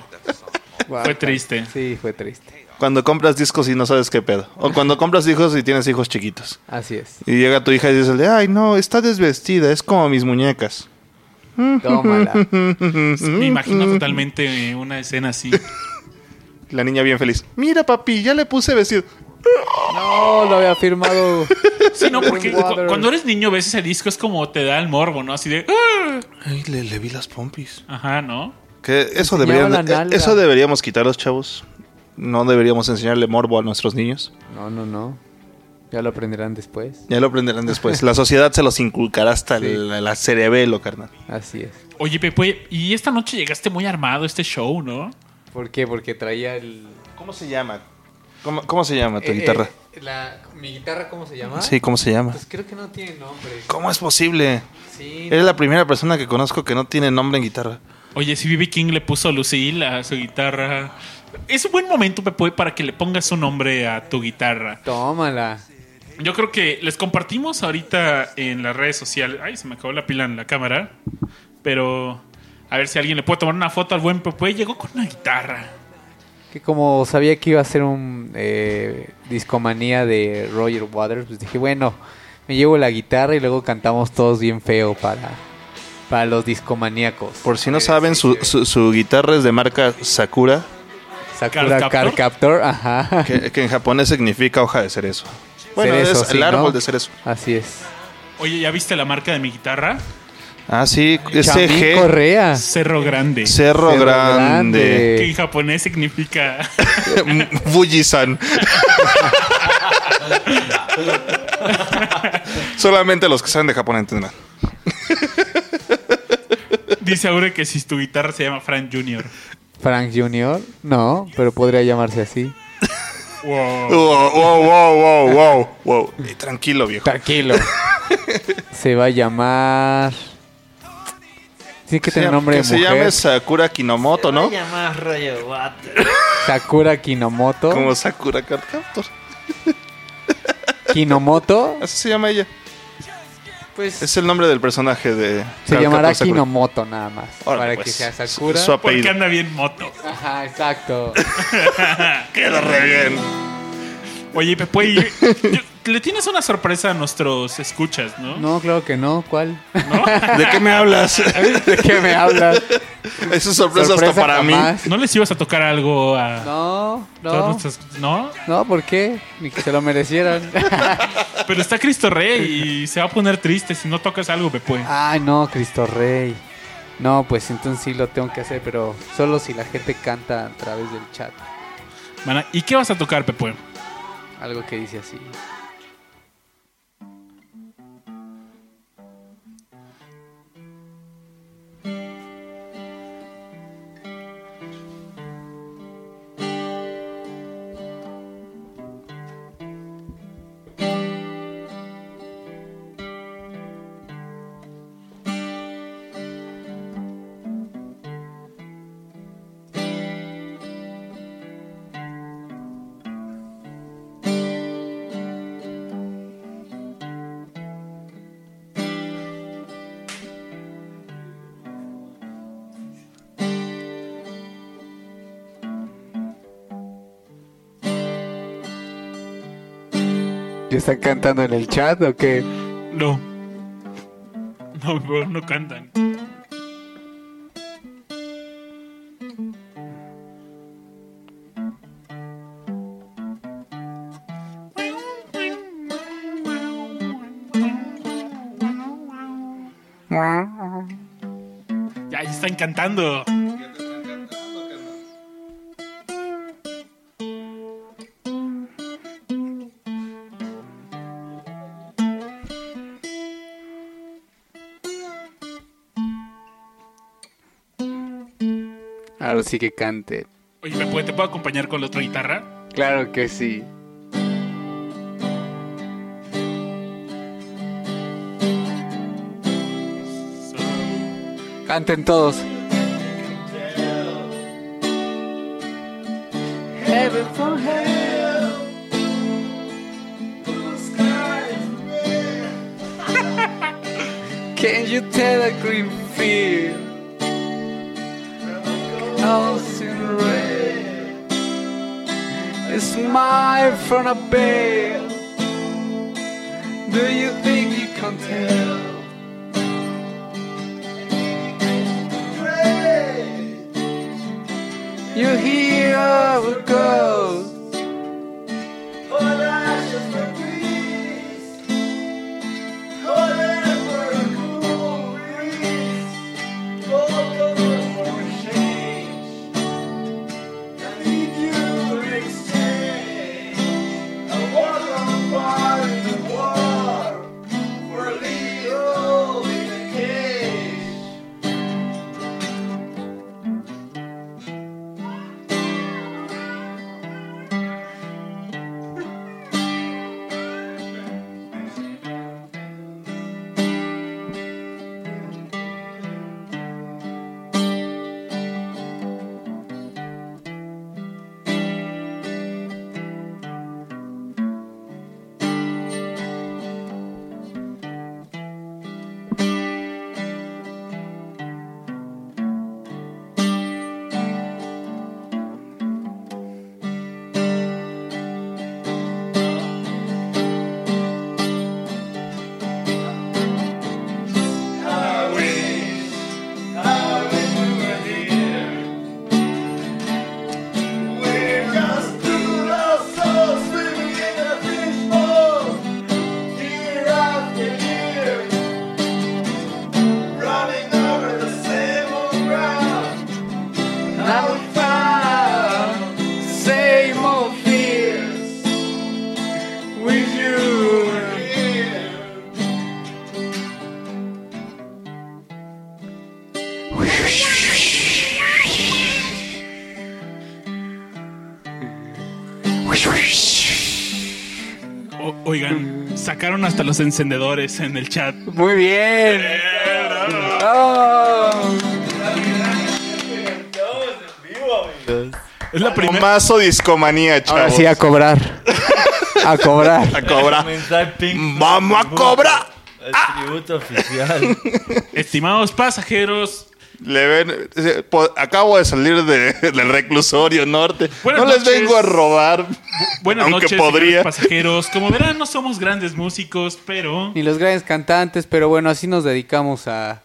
[SPEAKER 2] Fue triste.
[SPEAKER 3] Sí, fue triste.
[SPEAKER 4] Cuando compras discos y no sabes qué pedo. O cuando compras hijos y tienes hijos chiquitos.
[SPEAKER 3] Así es.
[SPEAKER 4] Y llega tu hija y dice, ay no, está desvestida, es como mis muñecas.
[SPEAKER 3] Tómala. [LAUGHS]
[SPEAKER 2] Me imagino totalmente una escena así.
[SPEAKER 4] La niña bien feliz. Mira papi, ya le puse vestido.
[SPEAKER 3] No, lo había firmado. [LAUGHS]
[SPEAKER 2] Sí, no, porque cu- cuando eres niño ves ese disco es como te da el morbo, ¿no? Así de... "Ah".
[SPEAKER 4] Ay, le, le vi las pompis.
[SPEAKER 2] Ajá, ¿no?
[SPEAKER 4] Que eso,
[SPEAKER 3] Enseñaba
[SPEAKER 4] deberían,
[SPEAKER 3] la nalga.
[SPEAKER 4] eso deberíamos quitar los chavos. No deberíamos enseñarle morbo a nuestros niños.
[SPEAKER 3] No, no, no. Ya lo aprenderán después.
[SPEAKER 4] Ya lo aprenderán después. La sociedad se los inculcará hasta
[SPEAKER 3] Sí.
[SPEAKER 4] el, la cerebelo, carnal.
[SPEAKER 3] Así es.
[SPEAKER 2] Oye, Pepe, y esta noche llegaste muy armado a este show, ¿no?
[SPEAKER 3] ¿Por qué? Porque traía el...
[SPEAKER 4] ¿Cómo se llama? ¿Cómo, cómo se llama tu
[SPEAKER 3] Eh,
[SPEAKER 4] guitarra?
[SPEAKER 3] eh, la- ¿Mi guitarra cómo se llama?
[SPEAKER 4] Sí, ¿cómo se llama?
[SPEAKER 3] Pues creo que no tiene nombre.
[SPEAKER 4] ¿Cómo es posible?
[SPEAKER 3] Sí.
[SPEAKER 4] Eres la primera persona que conozco que no tiene nombre en guitarra.
[SPEAKER 2] Oye, si B.B. King le puso Lucille a su guitarra. Es un buen momento, Pepe, para que le pongas un nombre a tu guitarra.
[SPEAKER 3] Tómala.
[SPEAKER 2] Yo creo que les compartimos ahorita en las redes sociales. Ay, se me acabó la pila en la cámara. Pero a ver si alguien le puede tomar una foto al buen Pepe. Llegó con una guitarra.
[SPEAKER 3] Que como sabía que iba a ser un eh, discomanía de Roger Waters, pues dije, bueno, me llevo la guitarra y luego cantamos todos bien feo para, para los discomaníacos.
[SPEAKER 4] Por si no saben, su, su- su guitarra es de marca Sakura,
[SPEAKER 3] Sakura
[SPEAKER 2] ¿Car
[SPEAKER 3] Car
[SPEAKER 2] Captor?
[SPEAKER 3] Captor, ajá.
[SPEAKER 4] que, que en japonés significa hoja de cerezo. Bueno,
[SPEAKER 3] Cerezo,
[SPEAKER 4] es
[SPEAKER 3] sí,
[SPEAKER 4] el árbol
[SPEAKER 3] ¿no?
[SPEAKER 4] de cerezo.
[SPEAKER 3] Así es.
[SPEAKER 2] Oye, ¿ya viste la marca de mi guitarra?
[SPEAKER 4] Ah, sí, SG,
[SPEAKER 3] Correa.
[SPEAKER 2] Cerro Grande.
[SPEAKER 4] Cerro,
[SPEAKER 3] Cerro
[SPEAKER 4] Grande.
[SPEAKER 2] Que en japonés significa. [LAUGHS]
[SPEAKER 4] Fujisan. [LAUGHS] Solamente los que saben de Japón entenderán.
[SPEAKER 2] Dice Aure que si tu guitarra se llama Frank Jr.
[SPEAKER 3] Frank Jr. No, pero podría llamarse así.
[SPEAKER 2] Wow.
[SPEAKER 4] Wow, wow, wow, wow, wow, wow. Eh, tranquilo, viejo.
[SPEAKER 3] Tranquilo. [LAUGHS] Se va a llamar. Tiene que
[SPEAKER 4] Se
[SPEAKER 3] tener nombre
[SPEAKER 4] que
[SPEAKER 3] de
[SPEAKER 4] se
[SPEAKER 3] mujer.
[SPEAKER 4] llame Sakura Kinomoto, ¿no?
[SPEAKER 1] llama Roger Water.
[SPEAKER 3] Sakura Kinomoto.
[SPEAKER 4] Como Sakura Card Captor.
[SPEAKER 3] Kinomoto.
[SPEAKER 4] Así se llama ella.
[SPEAKER 3] Pues
[SPEAKER 4] Es el nombre del personaje de.
[SPEAKER 3] se llamará. Kinomoto nada más.
[SPEAKER 4] Órale,
[SPEAKER 3] para
[SPEAKER 4] pues.
[SPEAKER 3] que sea Sakura.
[SPEAKER 4] Su
[SPEAKER 2] Porque
[SPEAKER 4] apellido.
[SPEAKER 2] anda bien moto.
[SPEAKER 3] Ajá, exacto. [LAUGHS]
[SPEAKER 4] Queda re bien.
[SPEAKER 2] Oye, Pepe, yo- le tienes una sorpresa a nuestros escuchas, ¿no?
[SPEAKER 3] No, claro que no. ¿Cuál? [LAUGHS]
[SPEAKER 4] ¿De qué me hablas? [LAUGHS]
[SPEAKER 3] ¿De qué me hablas?
[SPEAKER 4] Esa es sorpresa, hasta
[SPEAKER 3] Sorpresa
[SPEAKER 4] para mí.
[SPEAKER 2] ¿No les ibas a tocar algo a
[SPEAKER 3] No, no.
[SPEAKER 2] nuestros- ¿No?
[SPEAKER 3] No, ¿por qué? Ni que se lo merecieran. [LAUGHS]
[SPEAKER 2] Pero está Cristo Rey y se va a poner triste si no tocas algo, Pepe.
[SPEAKER 3] Ay, no, Cristo Rey. No, pues entonces sí lo tengo que hacer, pero solo si la gente canta a través del chat.
[SPEAKER 2] Mana, ¿Y qué vas a tocar, Pepe?
[SPEAKER 3] Algo que dice así. ¿Ya están cantando en el chat o qué?
[SPEAKER 2] No. No, no cantan. Ya, ya están cantando.
[SPEAKER 3] Sí que cante.
[SPEAKER 2] Oye, ¿me puede- ¿te puedo acompañar con la otra guitarra?
[SPEAKER 3] Claro que sí. Canten todos.
[SPEAKER 2] Sacaron hasta los encendedores en el chat.
[SPEAKER 3] Muy bien. Oh.
[SPEAKER 2] Es la primera.
[SPEAKER 4] Mazo discomanía, chavos.
[SPEAKER 3] Ahora sí a cobrar. A cobrar.
[SPEAKER 4] A cobrar. ¡Vamos a cobrar!
[SPEAKER 1] El tributo oficial.
[SPEAKER 2] Estimados pasajeros,
[SPEAKER 4] Le ven, acabo de salir de- [LAUGHS] del reclusorio norte.
[SPEAKER 2] Buenas
[SPEAKER 4] no les vengo a robar.
[SPEAKER 2] buenas
[SPEAKER 4] aunque
[SPEAKER 2] noches,
[SPEAKER 4] podría.
[SPEAKER 2] pasajeros. Como verán, no somos grandes músicos, pero
[SPEAKER 3] Ni los grandes cantantes, pero bueno, así nos dedicamos a,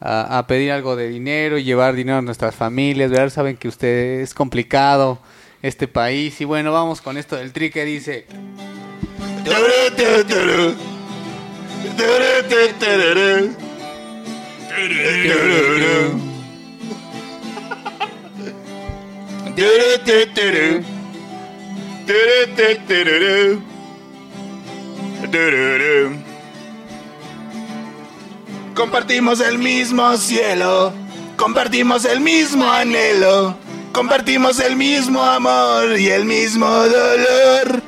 [SPEAKER 3] a, a pedir algo de dinero y llevar dinero a nuestras familias, ¿verdad? Saben que usted es complicado este país. Y bueno, vamos con esto del tri que dice...
[SPEAKER 4] Compartimos el mismo cielo, compartimos el mismo anhelo, compartimos el mismo amor y el mismo dolor.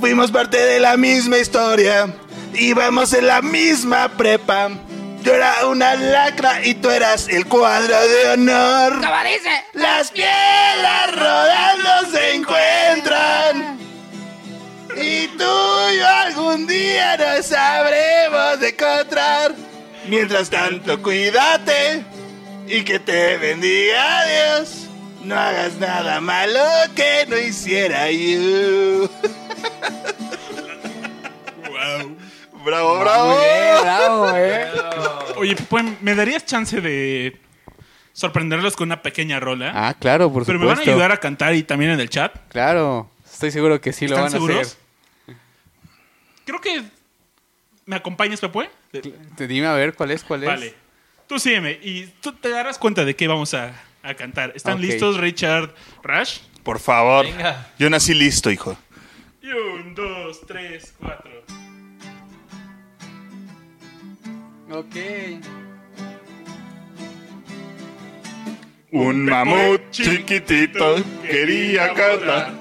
[SPEAKER 4] Fuimos parte de la misma historia. Íbamos en la misma prepa. Yo era una lacra y tú eras el cuadro de honor. Las piedras rodando se encuentran. Y tú y yo algún día nos sabremos de encontrar. Mientras tanto, cuídate y que te bendiga Dios. No hagas nada malo que no hiciera yo. [LAUGHS] Bravo, bravo.
[SPEAKER 3] Bien, bravo, ¿eh?
[SPEAKER 2] Oye, pues, ¿me darías chance de sorprenderlos con una pequeña rola?
[SPEAKER 3] Ah, claro, por
[SPEAKER 2] Pero
[SPEAKER 3] supuesto.
[SPEAKER 2] me van a ayudar a cantar y también en el chat.
[SPEAKER 3] Claro, estoy seguro que sí lo
[SPEAKER 2] ¿Están
[SPEAKER 3] van a hacer.
[SPEAKER 2] Creo que me acompañas, Pepe.
[SPEAKER 3] Te dime a ver cuál es, cuál es.
[SPEAKER 2] Vale. Tú sígueme y tú te darás cuenta de qué vamos a, a cantar. ¿Están listos, Richard Rush?
[SPEAKER 4] Por favor.
[SPEAKER 1] Venga.
[SPEAKER 4] Yo nací listo, hijo.
[SPEAKER 2] Y un, dos, tres, cuatro.
[SPEAKER 3] Ok.
[SPEAKER 4] Un mamut chiquitito quería cantar.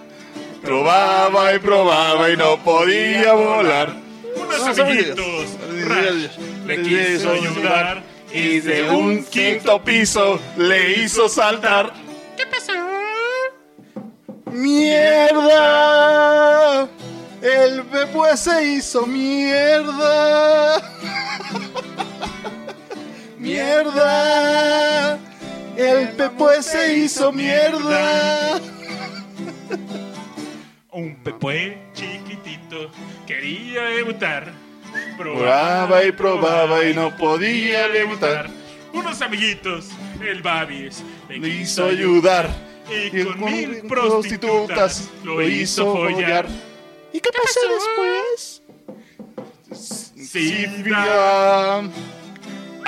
[SPEAKER 4] Probaba y probaba y no podía volar.
[SPEAKER 2] Unos amiguitos. Rash le quiso ayudar y de un
[SPEAKER 4] quinto piso le hizo saltar.
[SPEAKER 2] ¿Qué pasó?
[SPEAKER 4] ¡Mierda! El Pepue se hizo mierda. ¡Mierda! El Pepue se hizo mierda. [LAUGHS]
[SPEAKER 2] Un pepue chiquitito quería debutar.
[SPEAKER 4] Probaba y probaba y no podía debutar.
[SPEAKER 2] Unos amiguitos, el Babis,
[SPEAKER 4] Le hizo ayudar.
[SPEAKER 2] Y con mil prostitutas lo hizo follar.
[SPEAKER 4] ¿Y qué pasó después? Silvia,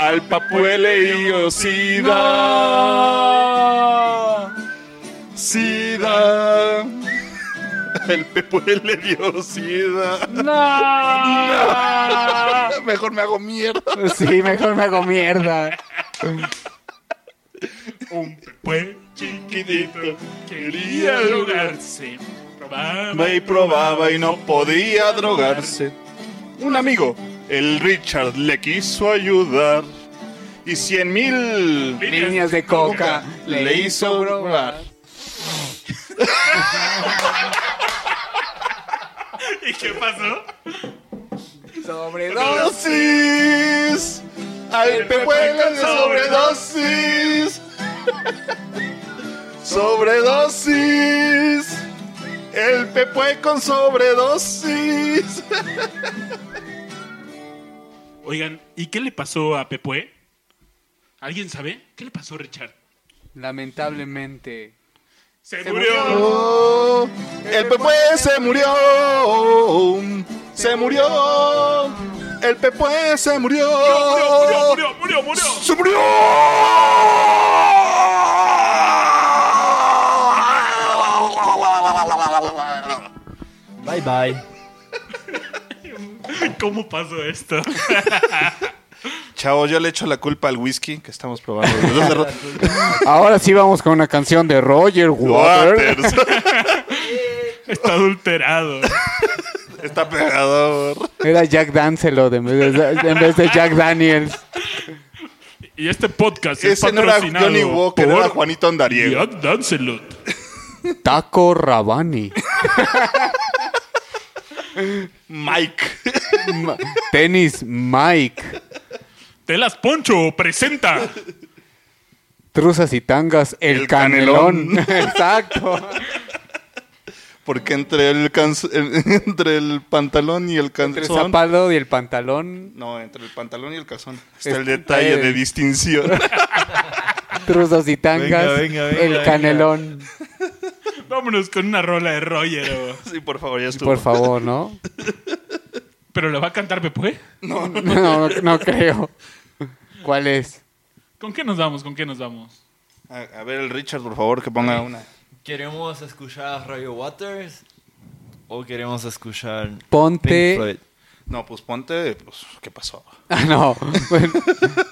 [SPEAKER 4] al Papue le dio sida. Sida. El Pepue le dio sida. Mejor me hago mierda.
[SPEAKER 3] Sí, mejor me hago mierda.
[SPEAKER 2] un pepue chiquitito quería drogarse. Probaba
[SPEAKER 4] y probaba y no podía drogarse. Un amigo, el Richard, le quiso ayudar. Y cien mil
[SPEAKER 3] Líneas de coca
[SPEAKER 4] le hizo probar. [LAUGHS]
[SPEAKER 2] ¿Y qué pasó?
[SPEAKER 3] Sobredosis.
[SPEAKER 4] Dosis. Al Pepue le dio sobredosis. [LAUGHS] Sobredosis. El Pepue con sobredosis. [LAUGHS]
[SPEAKER 2] Oigan, ¿y qué le pasó a Pepue? ¿Alguien sabe? ¿Qué le pasó a Richard?
[SPEAKER 3] Lamentablemente.
[SPEAKER 2] Se,
[SPEAKER 3] Se
[SPEAKER 2] murió.
[SPEAKER 4] Oh, el Pepue se murió. Se murió. El Pepue se murió.
[SPEAKER 2] Murió, murió, murió, murió.
[SPEAKER 4] ¡Se murió!
[SPEAKER 1] Bye bye. [LAUGHS]
[SPEAKER 2] ¿Cómo pasó esto? [LAUGHS]
[SPEAKER 4] Chao, yo le echo la culpa al whisky que estamos probando. [LAUGHS]
[SPEAKER 3] Ahora sí vamos con una canción de Roger Waters.
[SPEAKER 4] Waters.
[SPEAKER 2] Está adulterado.
[SPEAKER 4] Está pegador.
[SPEAKER 3] Era Jack Dancelot en vez de, en vez de Jack Daniels.
[SPEAKER 2] Y este podcast es
[SPEAKER 4] Ese no era
[SPEAKER 2] patrocinado
[SPEAKER 4] Johnny Walker,
[SPEAKER 2] por
[SPEAKER 4] era Juanito Andariego.
[SPEAKER 2] Jack Dancelot.
[SPEAKER 3] Taco Rabani.
[SPEAKER 4] Mike.
[SPEAKER 3] Ma- Tenis Mike.
[SPEAKER 2] Telas Poncho presenta.
[SPEAKER 3] Truzas y tangas. El,
[SPEAKER 4] El
[SPEAKER 3] canelón.
[SPEAKER 4] canelón. [LAUGHS]
[SPEAKER 3] Exacto.
[SPEAKER 4] Porque entre el, [LAUGHS] entre el pantalón y el
[SPEAKER 3] Entre el
[SPEAKER 4] calzón.
[SPEAKER 3] zapado y el pantalón.
[SPEAKER 4] No, entre el pantalón y el calzón. Está
[SPEAKER 3] Es
[SPEAKER 4] el detalle
[SPEAKER 3] detalle.
[SPEAKER 4] de distinción. [LAUGHS]
[SPEAKER 3] Truzas y tangas.
[SPEAKER 1] Venga, venga, venga,
[SPEAKER 3] el
[SPEAKER 1] venga.
[SPEAKER 3] canelón.
[SPEAKER 2] Vámonos con una rola de Roger. o- [LAUGHS]
[SPEAKER 4] sí, por favor, ya estuvo.
[SPEAKER 3] Por favor, ¿no? [LAUGHS]
[SPEAKER 2] ¿Pero la va a cantar Pepue?
[SPEAKER 3] No, no, no creo. ¿Cuál es?
[SPEAKER 2] ¿Con qué nos vamos? ¿Con qué nos vamos?
[SPEAKER 4] A, a ver, el Richard, por favor, que ponga una.
[SPEAKER 1] ¿Queremos escuchar a Roger Waters? ¿O queremos escuchar
[SPEAKER 3] Ponte-
[SPEAKER 1] Pink Floyd?
[SPEAKER 4] No, pues ponte. Pues, ¿qué pasó?
[SPEAKER 3] Ah, no. Bueno,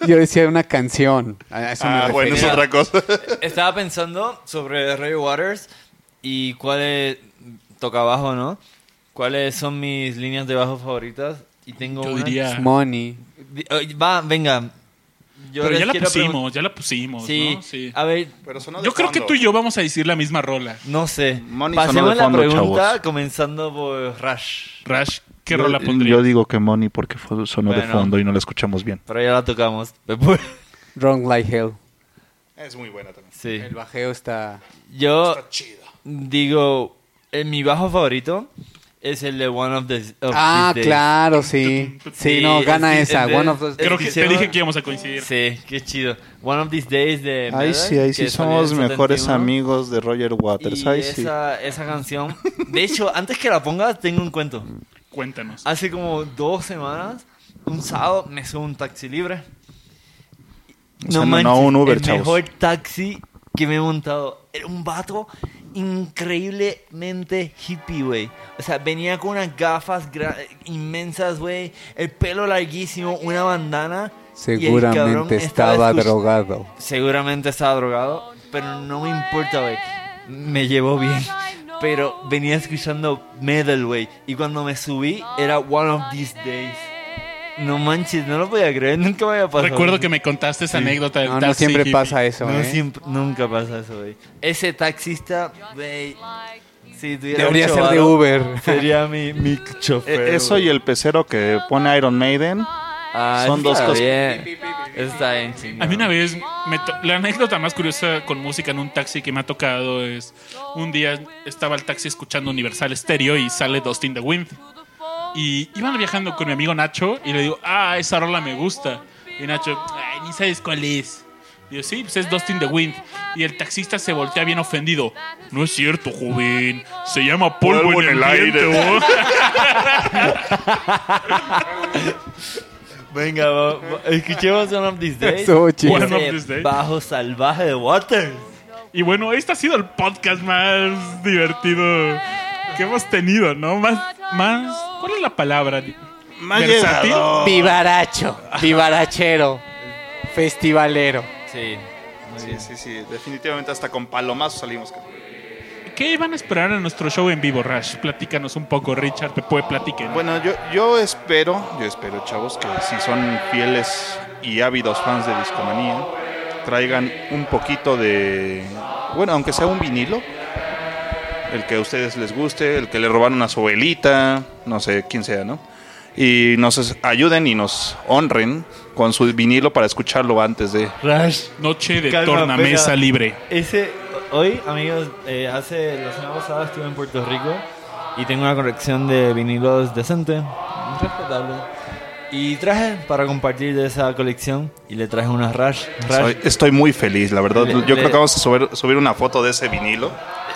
[SPEAKER 3] yo decía una canción. A eso me
[SPEAKER 4] Ah, bueno, es
[SPEAKER 3] refería.
[SPEAKER 4] otra cosa.
[SPEAKER 1] Estaba pensando sobre Roger Waters y cuáles toca bajo, ¿no? ¿Cuáles son mis líneas de bajo favoritas? Y tengo
[SPEAKER 2] Yo
[SPEAKER 1] una-
[SPEAKER 2] diría.
[SPEAKER 3] Money.
[SPEAKER 1] Va, venga. Yo
[SPEAKER 2] Pero ya la pusimos, ya la pusimos,
[SPEAKER 1] Sí,
[SPEAKER 2] ¿no? Sí.
[SPEAKER 1] a ver,
[SPEAKER 4] Pero de
[SPEAKER 2] Yo creo que
[SPEAKER 4] fondo.
[SPEAKER 2] tú y yo vamos a decir la misma rola.
[SPEAKER 1] no sé.
[SPEAKER 4] Money
[SPEAKER 1] Pasemos
[SPEAKER 4] de
[SPEAKER 1] la
[SPEAKER 4] fondo,
[SPEAKER 1] pregunta
[SPEAKER 4] chavos.
[SPEAKER 1] comenzando por Rush.
[SPEAKER 2] Rash, ¿qué
[SPEAKER 4] Yo-
[SPEAKER 2] rola pondrías?
[SPEAKER 4] Yo digo que Money porque fue- sonó de
[SPEAKER 1] Bueno.
[SPEAKER 4] fondo y no la escuchamos bien.
[SPEAKER 1] Pero ya la tocamos.
[SPEAKER 3] Wrong Like Hell.
[SPEAKER 4] Es muy buena también.
[SPEAKER 1] Sí.
[SPEAKER 3] El bajeo está.
[SPEAKER 1] Yo
[SPEAKER 4] chido.
[SPEAKER 1] Digo, eh, mi bajo favorito es el de One of the of
[SPEAKER 3] Ah,
[SPEAKER 1] These Days.
[SPEAKER 3] claro, sí. Sí, no, gana
[SPEAKER 1] es-
[SPEAKER 3] esa.
[SPEAKER 1] es de-
[SPEAKER 3] One of those-
[SPEAKER 2] Creo que te dije que íbamos a coincidir.
[SPEAKER 1] Sí, qué chido. One of These Days de
[SPEAKER 4] Ahí
[SPEAKER 1] Megadeth,
[SPEAKER 4] sí, ahí sí
[SPEAKER 1] que salió en
[SPEAKER 4] somos mejores
[SPEAKER 1] 71.
[SPEAKER 4] amigos de Roger Waters.
[SPEAKER 1] Y
[SPEAKER 4] Ahí sí.
[SPEAKER 1] esa, esa canción. De hecho, antes que la ponga, tengo un cuento.
[SPEAKER 2] Cuéntanos.
[SPEAKER 1] Hace como dos semanas, un sábado, me subo a un taxi libre.
[SPEAKER 4] O sea, no- no un Uber,
[SPEAKER 1] el
[SPEAKER 4] chavos.
[SPEAKER 1] mejor taxi que me he montado. Era un vato increíblemente hippie, güey. O sea, venía con unas gafas inmensas, güey. El pelo larguísimo, una bandana.
[SPEAKER 3] Seguramente estaba drogado.
[SPEAKER 1] Seguramente estaba drogado. pero no me importa, güey. Me llevó bien. Pero venía escuchando metal, güey. Y cuando me subí, era One of These Days. No manches, no lo podía creer, nunca me había pasado.
[SPEAKER 2] Recuerdo que me contaste esa anécdota del
[SPEAKER 3] No, no
[SPEAKER 2] taxi
[SPEAKER 3] siempre
[SPEAKER 2] hippie.
[SPEAKER 3] pasa eso,
[SPEAKER 1] No,
[SPEAKER 3] ¿eh?
[SPEAKER 1] siempre, nunca pasa eso, güey. Ese taxista, güey. Si tuviera
[SPEAKER 3] Debería
[SPEAKER 1] mucho
[SPEAKER 3] ser de
[SPEAKER 1] varo,
[SPEAKER 3] Uber.
[SPEAKER 1] Sería mi, mi chofer.
[SPEAKER 4] Eh, Eso y el pecero que pone Iron Maiden.
[SPEAKER 1] Ah,
[SPEAKER 4] son
[SPEAKER 1] está
[SPEAKER 4] dos cosas-
[SPEAKER 1] Bien. Está bien, chingón.
[SPEAKER 2] A mí una vez, me to- la anécdota más curiosa con música en un taxi que me ha tocado es, un día estaba el taxi escuchando Universal Stereo y sale Dust in the Wind. Y iban viajando con mi amigo Nacho y le digo, ah, esa rola me gusta. Y Nacho, ay, ni sabes cuál es. Y yo, sí, pues es Dust in the Wind. Y el taxista se voltea bien ofendido. No es cierto, joven. Se llama polvo, en el, aire. [LAUGHS]
[SPEAKER 1] Venga, va- va- escuchemos One of These Days.
[SPEAKER 2] One of
[SPEAKER 1] Ese
[SPEAKER 2] These Days.
[SPEAKER 1] Bajo salvaje de Waters.
[SPEAKER 2] Y bueno, este ha sido el podcast más divertido que hemos tenido, ¿no? Más, más, ¿cuál es la palabra?
[SPEAKER 4] Más.
[SPEAKER 3] Vivaracho, vivarachero, festivalero.
[SPEAKER 1] Sí.
[SPEAKER 4] Sí, sí, sí. Definitivamente hasta con palomazos salimos.
[SPEAKER 2] ¿Qué van a esperar a nuestro show en vivo, Rash? Platícanos un poco, Richard, te puede platicar.
[SPEAKER 4] Bueno, yo, yo espero, yo espero, chavos, que si son fieles y ávidos fans de Discomanía, traigan un poquito de, bueno, aunque sea un vinilo, el que a ustedes les guste, el que le robaron a su abuelita, no sé quién sea, ¿no? Y nos ayuden y nos honren con su vinilo para escucharlo antes de...
[SPEAKER 1] Rush.
[SPEAKER 2] Noche de
[SPEAKER 1] Calma,
[SPEAKER 2] tornamesa
[SPEAKER 1] pega.
[SPEAKER 2] libre.
[SPEAKER 1] Ese, hoy, amigos, eh, hace la semana pasada estuve en Puerto Rico y tengo una colección de vinilos decente, respetable. Y traje para compartir de esa colección y le traje una Rush. Rush.
[SPEAKER 4] Soy- estoy muy feliz, la verdad.
[SPEAKER 1] Le-
[SPEAKER 4] Yo
[SPEAKER 1] le-
[SPEAKER 4] creo que vamos a subir, subir una foto de ese vinilo.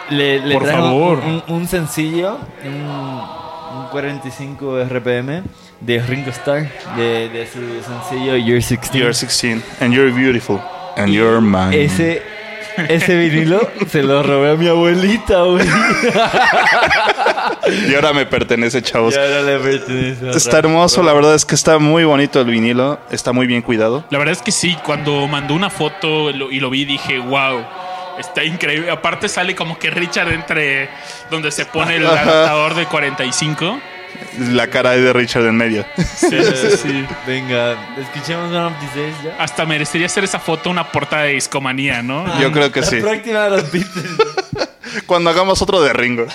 [SPEAKER 1] Le, le
[SPEAKER 2] Por
[SPEAKER 1] un-
[SPEAKER 2] favor.
[SPEAKER 1] Un, un sencillo, un, un 45 RPM de Ringo Starr, de, de su sencillo You're 16.
[SPEAKER 4] You're 16 and you're beautiful and you're mine.
[SPEAKER 1] Ese, ese vinilo se lo robé a mi abuelita, güey.
[SPEAKER 4] Y ahora me pertenece, chavos.
[SPEAKER 1] Y ahora le pertenece a
[SPEAKER 4] Está hermoso, la verdad es que está muy bonito el vinilo, está muy bien cuidado.
[SPEAKER 2] La verdad es que sí, cuando mandó una foto lo- y lo vi dije, wow, está increíble. Aparte sale como que Richard entre donde se pone el [LAUGHS] adaptador de 45.
[SPEAKER 4] La cara de Richard en medio.
[SPEAKER 2] Sí, sí, sí.
[SPEAKER 1] Venga, escuchemos One of These Days ya.
[SPEAKER 2] Hasta merecería hacer esa foto una portada de discomanía, ¿no?
[SPEAKER 4] Yo creo que
[SPEAKER 1] La
[SPEAKER 4] sí.
[SPEAKER 1] próxima de los Beatles. [LAUGHS]
[SPEAKER 4] Cuando hagamos otro de Ringo.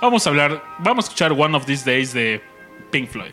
[SPEAKER 2] Vamos a hablar, vamos a escuchar One of These Days de Pink Floyd.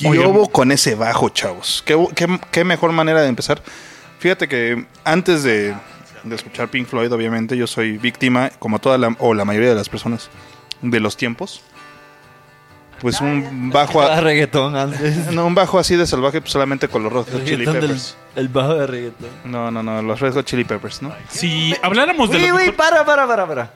[SPEAKER 4] ¿Qué hubo con ese bajo, chavos? ¿Qué, qué- qué mejor manera de empezar? Fíjate que antes de, de escuchar Pink Floyd, obviamente, yo soy víctima, como toda la, o la mayoría de las personas, de los tiempos. Pues un bajo, [LAUGHS]
[SPEAKER 1] Ah,
[SPEAKER 4] a-
[SPEAKER 1] reggaetón antes. [LAUGHS]
[SPEAKER 4] no, un bajo así de salvaje, pues solamente con los Red Hot Chili
[SPEAKER 1] del-
[SPEAKER 4] Peppers.
[SPEAKER 1] el bajo de reggaetón.
[SPEAKER 4] No, no, no, los Red Hot Chili Peppers, ¿no?
[SPEAKER 2] Si habláramos de
[SPEAKER 1] Uy, uy,
[SPEAKER 2] mejor-
[SPEAKER 1] para, para, para, para.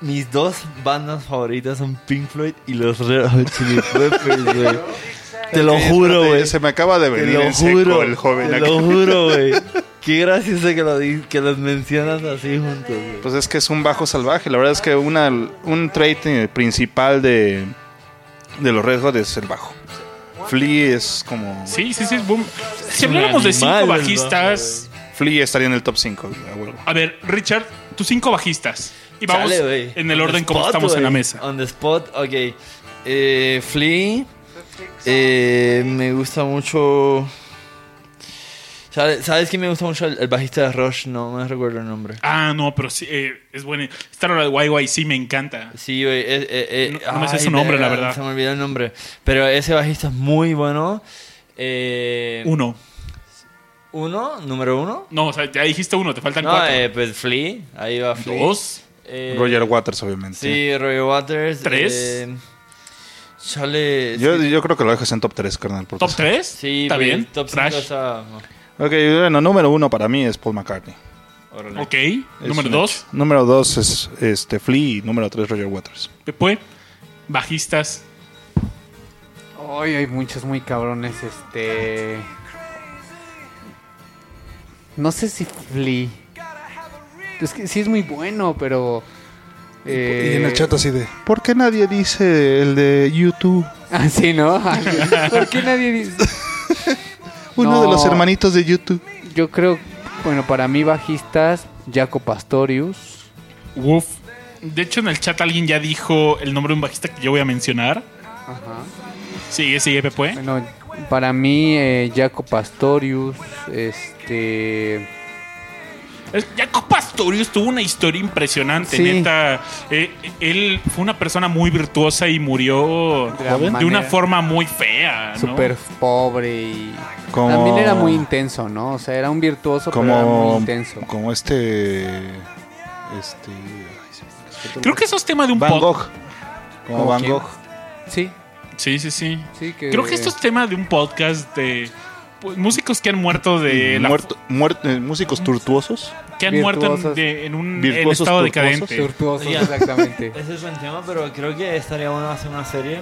[SPEAKER 1] Mis dos bandas favoritas son Pink Floyd y los Red Hot Chili Peppers, güey. [LAUGHS] Te lo juro, güey.
[SPEAKER 4] Se me acaba de
[SPEAKER 1] Te
[SPEAKER 4] venir
[SPEAKER 1] lo
[SPEAKER 4] en seco
[SPEAKER 1] juro.
[SPEAKER 4] el joven
[SPEAKER 1] te
[SPEAKER 4] acá.
[SPEAKER 1] lo juro, güey. [LAUGHS] Qué gracioso que, lo que los mencionas así juntos, güey.
[SPEAKER 4] Pues es que es un bajo salvaje. La verdad es que una, un trait eh, principal de, de los Red Hot es el bajo. Flea es como...
[SPEAKER 2] Sí, sí, sí. boom. Si habláramos de cinco bajistas.
[SPEAKER 4] Flea estaría en el top 5, a
[SPEAKER 2] ver, Richard, tus cinco bajistas. Y vamos
[SPEAKER 1] Chale,
[SPEAKER 2] en el
[SPEAKER 1] On
[SPEAKER 2] orden
[SPEAKER 1] the
[SPEAKER 2] como estamos en la mesa.
[SPEAKER 1] On the spot, ok. Eh, Flea. Eh, me gusta mucho. ¿Sabes, ¿Sabes quién me gusta mucho? El, el bajista de Rush, no me recuerdo el nombre.
[SPEAKER 2] Ah, no, pero sí, eh, es bueno. Esta hora de YYC me encanta.
[SPEAKER 1] Sí, güey. eh, eh, eh,
[SPEAKER 2] No- no me sé
[SPEAKER 1] ay,
[SPEAKER 2] su nombre, la verdad.
[SPEAKER 1] Se me olvidó el nombre. Pero ese bajista es muy bueno. Eh,
[SPEAKER 2] Uno.
[SPEAKER 1] ¿Uno? ¿Número uno?
[SPEAKER 2] No, o sea, ya dijiste uno, te faltan
[SPEAKER 1] No,
[SPEAKER 2] cuatro.
[SPEAKER 1] eh, pues Flea. Ahí va Flea.
[SPEAKER 2] Dos.
[SPEAKER 1] Eh,
[SPEAKER 4] Roger Waters, obviamente.
[SPEAKER 1] Sí, Roger Waters.
[SPEAKER 2] Tres.
[SPEAKER 1] Chale.
[SPEAKER 4] Yo,
[SPEAKER 1] sí.
[SPEAKER 4] yo creo que lo dejas en top 3, carnal.
[SPEAKER 2] ¿Top tres?
[SPEAKER 1] Sí,
[SPEAKER 2] ¿Está bien?
[SPEAKER 1] Top 5
[SPEAKER 2] Trash.
[SPEAKER 1] está...
[SPEAKER 4] Ok, bueno, número uno para mí es Paul McCartney.
[SPEAKER 1] órale.
[SPEAKER 2] Ok.
[SPEAKER 4] Es
[SPEAKER 2] Número
[SPEAKER 4] un
[SPEAKER 2] dos.
[SPEAKER 4] hecho. Número dos es este, Flea y número tres Roger Waters.
[SPEAKER 2] Después, bajistas.
[SPEAKER 3] Hoy hay muchos muy cabrones, este... No sé si Flea. Es que sí es muy bueno, pero... eh,
[SPEAKER 4] Y en el chat así de, ¿por qué nadie dice el de YouTube?
[SPEAKER 3] Ah, sí, ¿no? [LAUGHS] ¿Por qué nadie dice? [LAUGHS]
[SPEAKER 4] Uno de los hermanitos de YouTube.
[SPEAKER 3] Yo creo, bueno, para mí bajistas, Jaco Pastorius.
[SPEAKER 2] Uf. De hecho, en el chat alguien ya dijo el nombre de un bajista que yo voy a mencionar.
[SPEAKER 3] Ajá.
[SPEAKER 2] Sigue, sigue, Pepe.
[SPEAKER 3] Bueno, para mí, eh, Jaco Pastorius, este...
[SPEAKER 2] El Jaco Pastorius tuvo una historia impresionante,
[SPEAKER 3] Sí.
[SPEAKER 2] neta. Eh, él fue una persona muy virtuosa y murió
[SPEAKER 3] De
[SPEAKER 2] una forma muy fea, ¿no?
[SPEAKER 3] Súper pobre y...
[SPEAKER 4] Como-
[SPEAKER 3] También era muy intenso, ¿no? O sea, era un virtuoso, pero era muy
[SPEAKER 4] Como,
[SPEAKER 3] intenso.
[SPEAKER 4] como este. Este. ay, se me fue el
[SPEAKER 2] Creo que eso es tema de un
[SPEAKER 4] Van Gogh. Como
[SPEAKER 3] ¿Como
[SPEAKER 4] Van
[SPEAKER 3] quién?
[SPEAKER 4] Gogh.
[SPEAKER 3] Sí,
[SPEAKER 2] Sí, sí, sí.
[SPEAKER 3] sí que...
[SPEAKER 2] Creo que esto es tema de un podcast de músicos que han muerto de la-
[SPEAKER 4] Muerto- muer- eh, músicos tortuosos.
[SPEAKER 2] que han muerto en, de- en un en estado
[SPEAKER 4] tortuosos.
[SPEAKER 2] decadente.
[SPEAKER 3] Virtuosos,
[SPEAKER 1] Ya.
[SPEAKER 3] exactamente. [LAUGHS]
[SPEAKER 1] Ese es buen tema, pero creo que estaría bueno hacer una serie,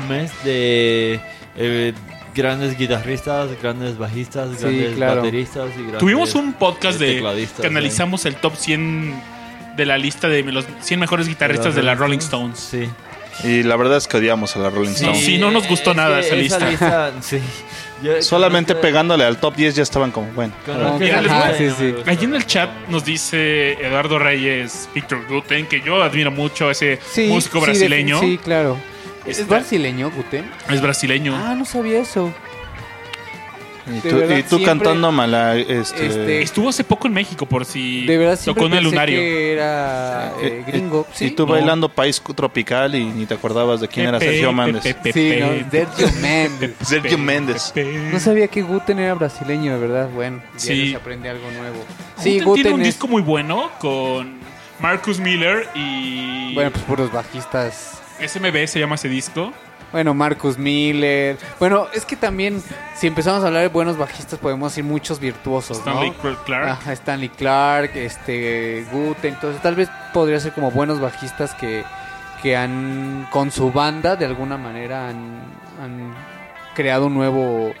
[SPEAKER 1] un mes de eh, grandes guitarristas, grandes bajistas,
[SPEAKER 3] Sí,
[SPEAKER 1] grandes
[SPEAKER 3] claro.
[SPEAKER 1] bateristas y grandes
[SPEAKER 2] Tuvimos un podcast de
[SPEAKER 1] tecladistas,
[SPEAKER 2] que analizamos el top 100 de la lista de los 100 mejores guitarristas de la Rolling Stones.
[SPEAKER 1] Sí.
[SPEAKER 4] Y la verdad es que odiamos a la Rolling
[SPEAKER 2] Sí,
[SPEAKER 4] Stones.
[SPEAKER 2] sí, no nos gustó nada
[SPEAKER 1] que
[SPEAKER 2] esa lista.
[SPEAKER 1] sí.
[SPEAKER 4] Solamente pegándole al top 10 ya estaban como, bueno.
[SPEAKER 1] conozco
[SPEAKER 2] Mira,
[SPEAKER 1] esa
[SPEAKER 2] les voy a-
[SPEAKER 1] lista y no
[SPEAKER 3] sí,
[SPEAKER 1] me
[SPEAKER 3] sí.
[SPEAKER 1] gusta.
[SPEAKER 2] Allí en el chat nos dice Eduardo Reyes, Víctor Guten, que yo admiro mucho a ese
[SPEAKER 3] Sí,
[SPEAKER 2] músico
[SPEAKER 3] sí,
[SPEAKER 2] brasileño.
[SPEAKER 3] de- Sí, claro. ¿Es
[SPEAKER 2] Está-
[SPEAKER 3] brasileño, Guten?
[SPEAKER 2] Es brasileño.
[SPEAKER 3] Ah, no sabía eso.
[SPEAKER 4] Y tú,
[SPEAKER 3] verdad,
[SPEAKER 4] y tú cantando mala, este,
[SPEAKER 3] Este,
[SPEAKER 2] Estuvo hace poco en México por si
[SPEAKER 3] De verdad siempre
[SPEAKER 2] tocó en el lunario.
[SPEAKER 3] que era eh,
[SPEAKER 4] eh,
[SPEAKER 3] gringo.
[SPEAKER 4] y
[SPEAKER 3] Sí,
[SPEAKER 4] tú
[SPEAKER 2] No.
[SPEAKER 4] bailando país tropical y ni te acordabas de quién era Sergio Méndez.
[SPEAKER 3] Sí [LAUGHS] no, Sergio Méndez.
[SPEAKER 4] Sergio Méndez.
[SPEAKER 3] No sabía que Guten era brasileño, de verdad. Bueno, ya
[SPEAKER 2] Sí.
[SPEAKER 3] se aprende algo nuevo.
[SPEAKER 2] Guten
[SPEAKER 3] Sí,
[SPEAKER 2] tiene
[SPEAKER 3] Guten
[SPEAKER 2] un
[SPEAKER 3] es...
[SPEAKER 2] disco muy bueno con Marcus Miller y
[SPEAKER 3] Bueno, pues puros bajistas.
[SPEAKER 2] SMB se llama ese disco.
[SPEAKER 3] Bueno, Marcus Miller. Bueno, es que también, si empezamos a hablar de buenos bajistas, podemos decir muchos virtuosos,
[SPEAKER 2] Stanley
[SPEAKER 3] ¿no?
[SPEAKER 2] Clark.
[SPEAKER 3] Ajá, Stanley Clark, este, Guten. Entonces, tal vez podría ser como buenos bajistas que, que han, con su banda, de alguna manera, han, han creado un nuevo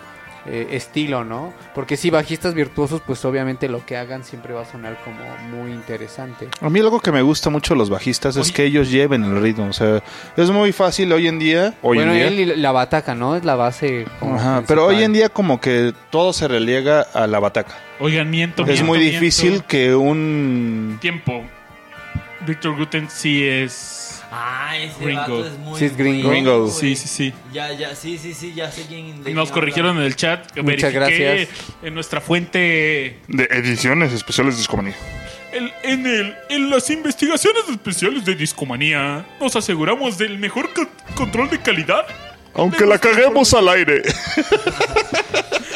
[SPEAKER 3] eh, estilo, ¿no? Porque si bajistas virtuosos, pues obviamente lo que hagan siempre va a sonar como muy interesante.
[SPEAKER 4] A mí algo que me gusta mucho de los bajistas es que ellos lleven el ritmo. O sea, es muy fácil hoy en día. Hoy
[SPEAKER 3] bueno,
[SPEAKER 4] en día.
[SPEAKER 3] él y la bataca, ¿no? Es la base. como
[SPEAKER 4] Ajá, pero hoy en día como que todo se relega a la bataca.
[SPEAKER 2] Oigan, miento,
[SPEAKER 4] es
[SPEAKER 2] miento,
[SPEAKER 4] muy
[SPEAKER 2] miento.
[SPEAKER 4] difícil que un...
[SPEAKER 2] Tiempo. Víctor Guten sí es...
[SPEAKER 1] Ah, ese
[SPEAKER 2] Gringo.
[SPEAKER 1] vato es muy
[SPEAKER 3] Sí, es gringo.
[SPEAKER 1] muy
[SPEAKER 4] Gringo.
[SPEAKER 1] güey.
[SPEAKER 2] Sí, sí, sí.
[SPEAKER 1] Ya, ya, sí, sí, sí, ya sé quién.
[SPEAKER 2] Nos corrigieron en el chat.
[SPEAKER 3] Muchas
[SPEAKER 2] Verifiqué
[SPEAKER 3] gracias.
[SPEAKER 2] En nuestra fuente
[SPEAKER 4] De ediciones especiales de Discomanía.
[SPEAKER 2] El- en, el, en las investigaciones especiales de Discomanía nos aseguramos del mejor co- control de calidad.
[SPEAKER 4] Aunque la caguemos al aire.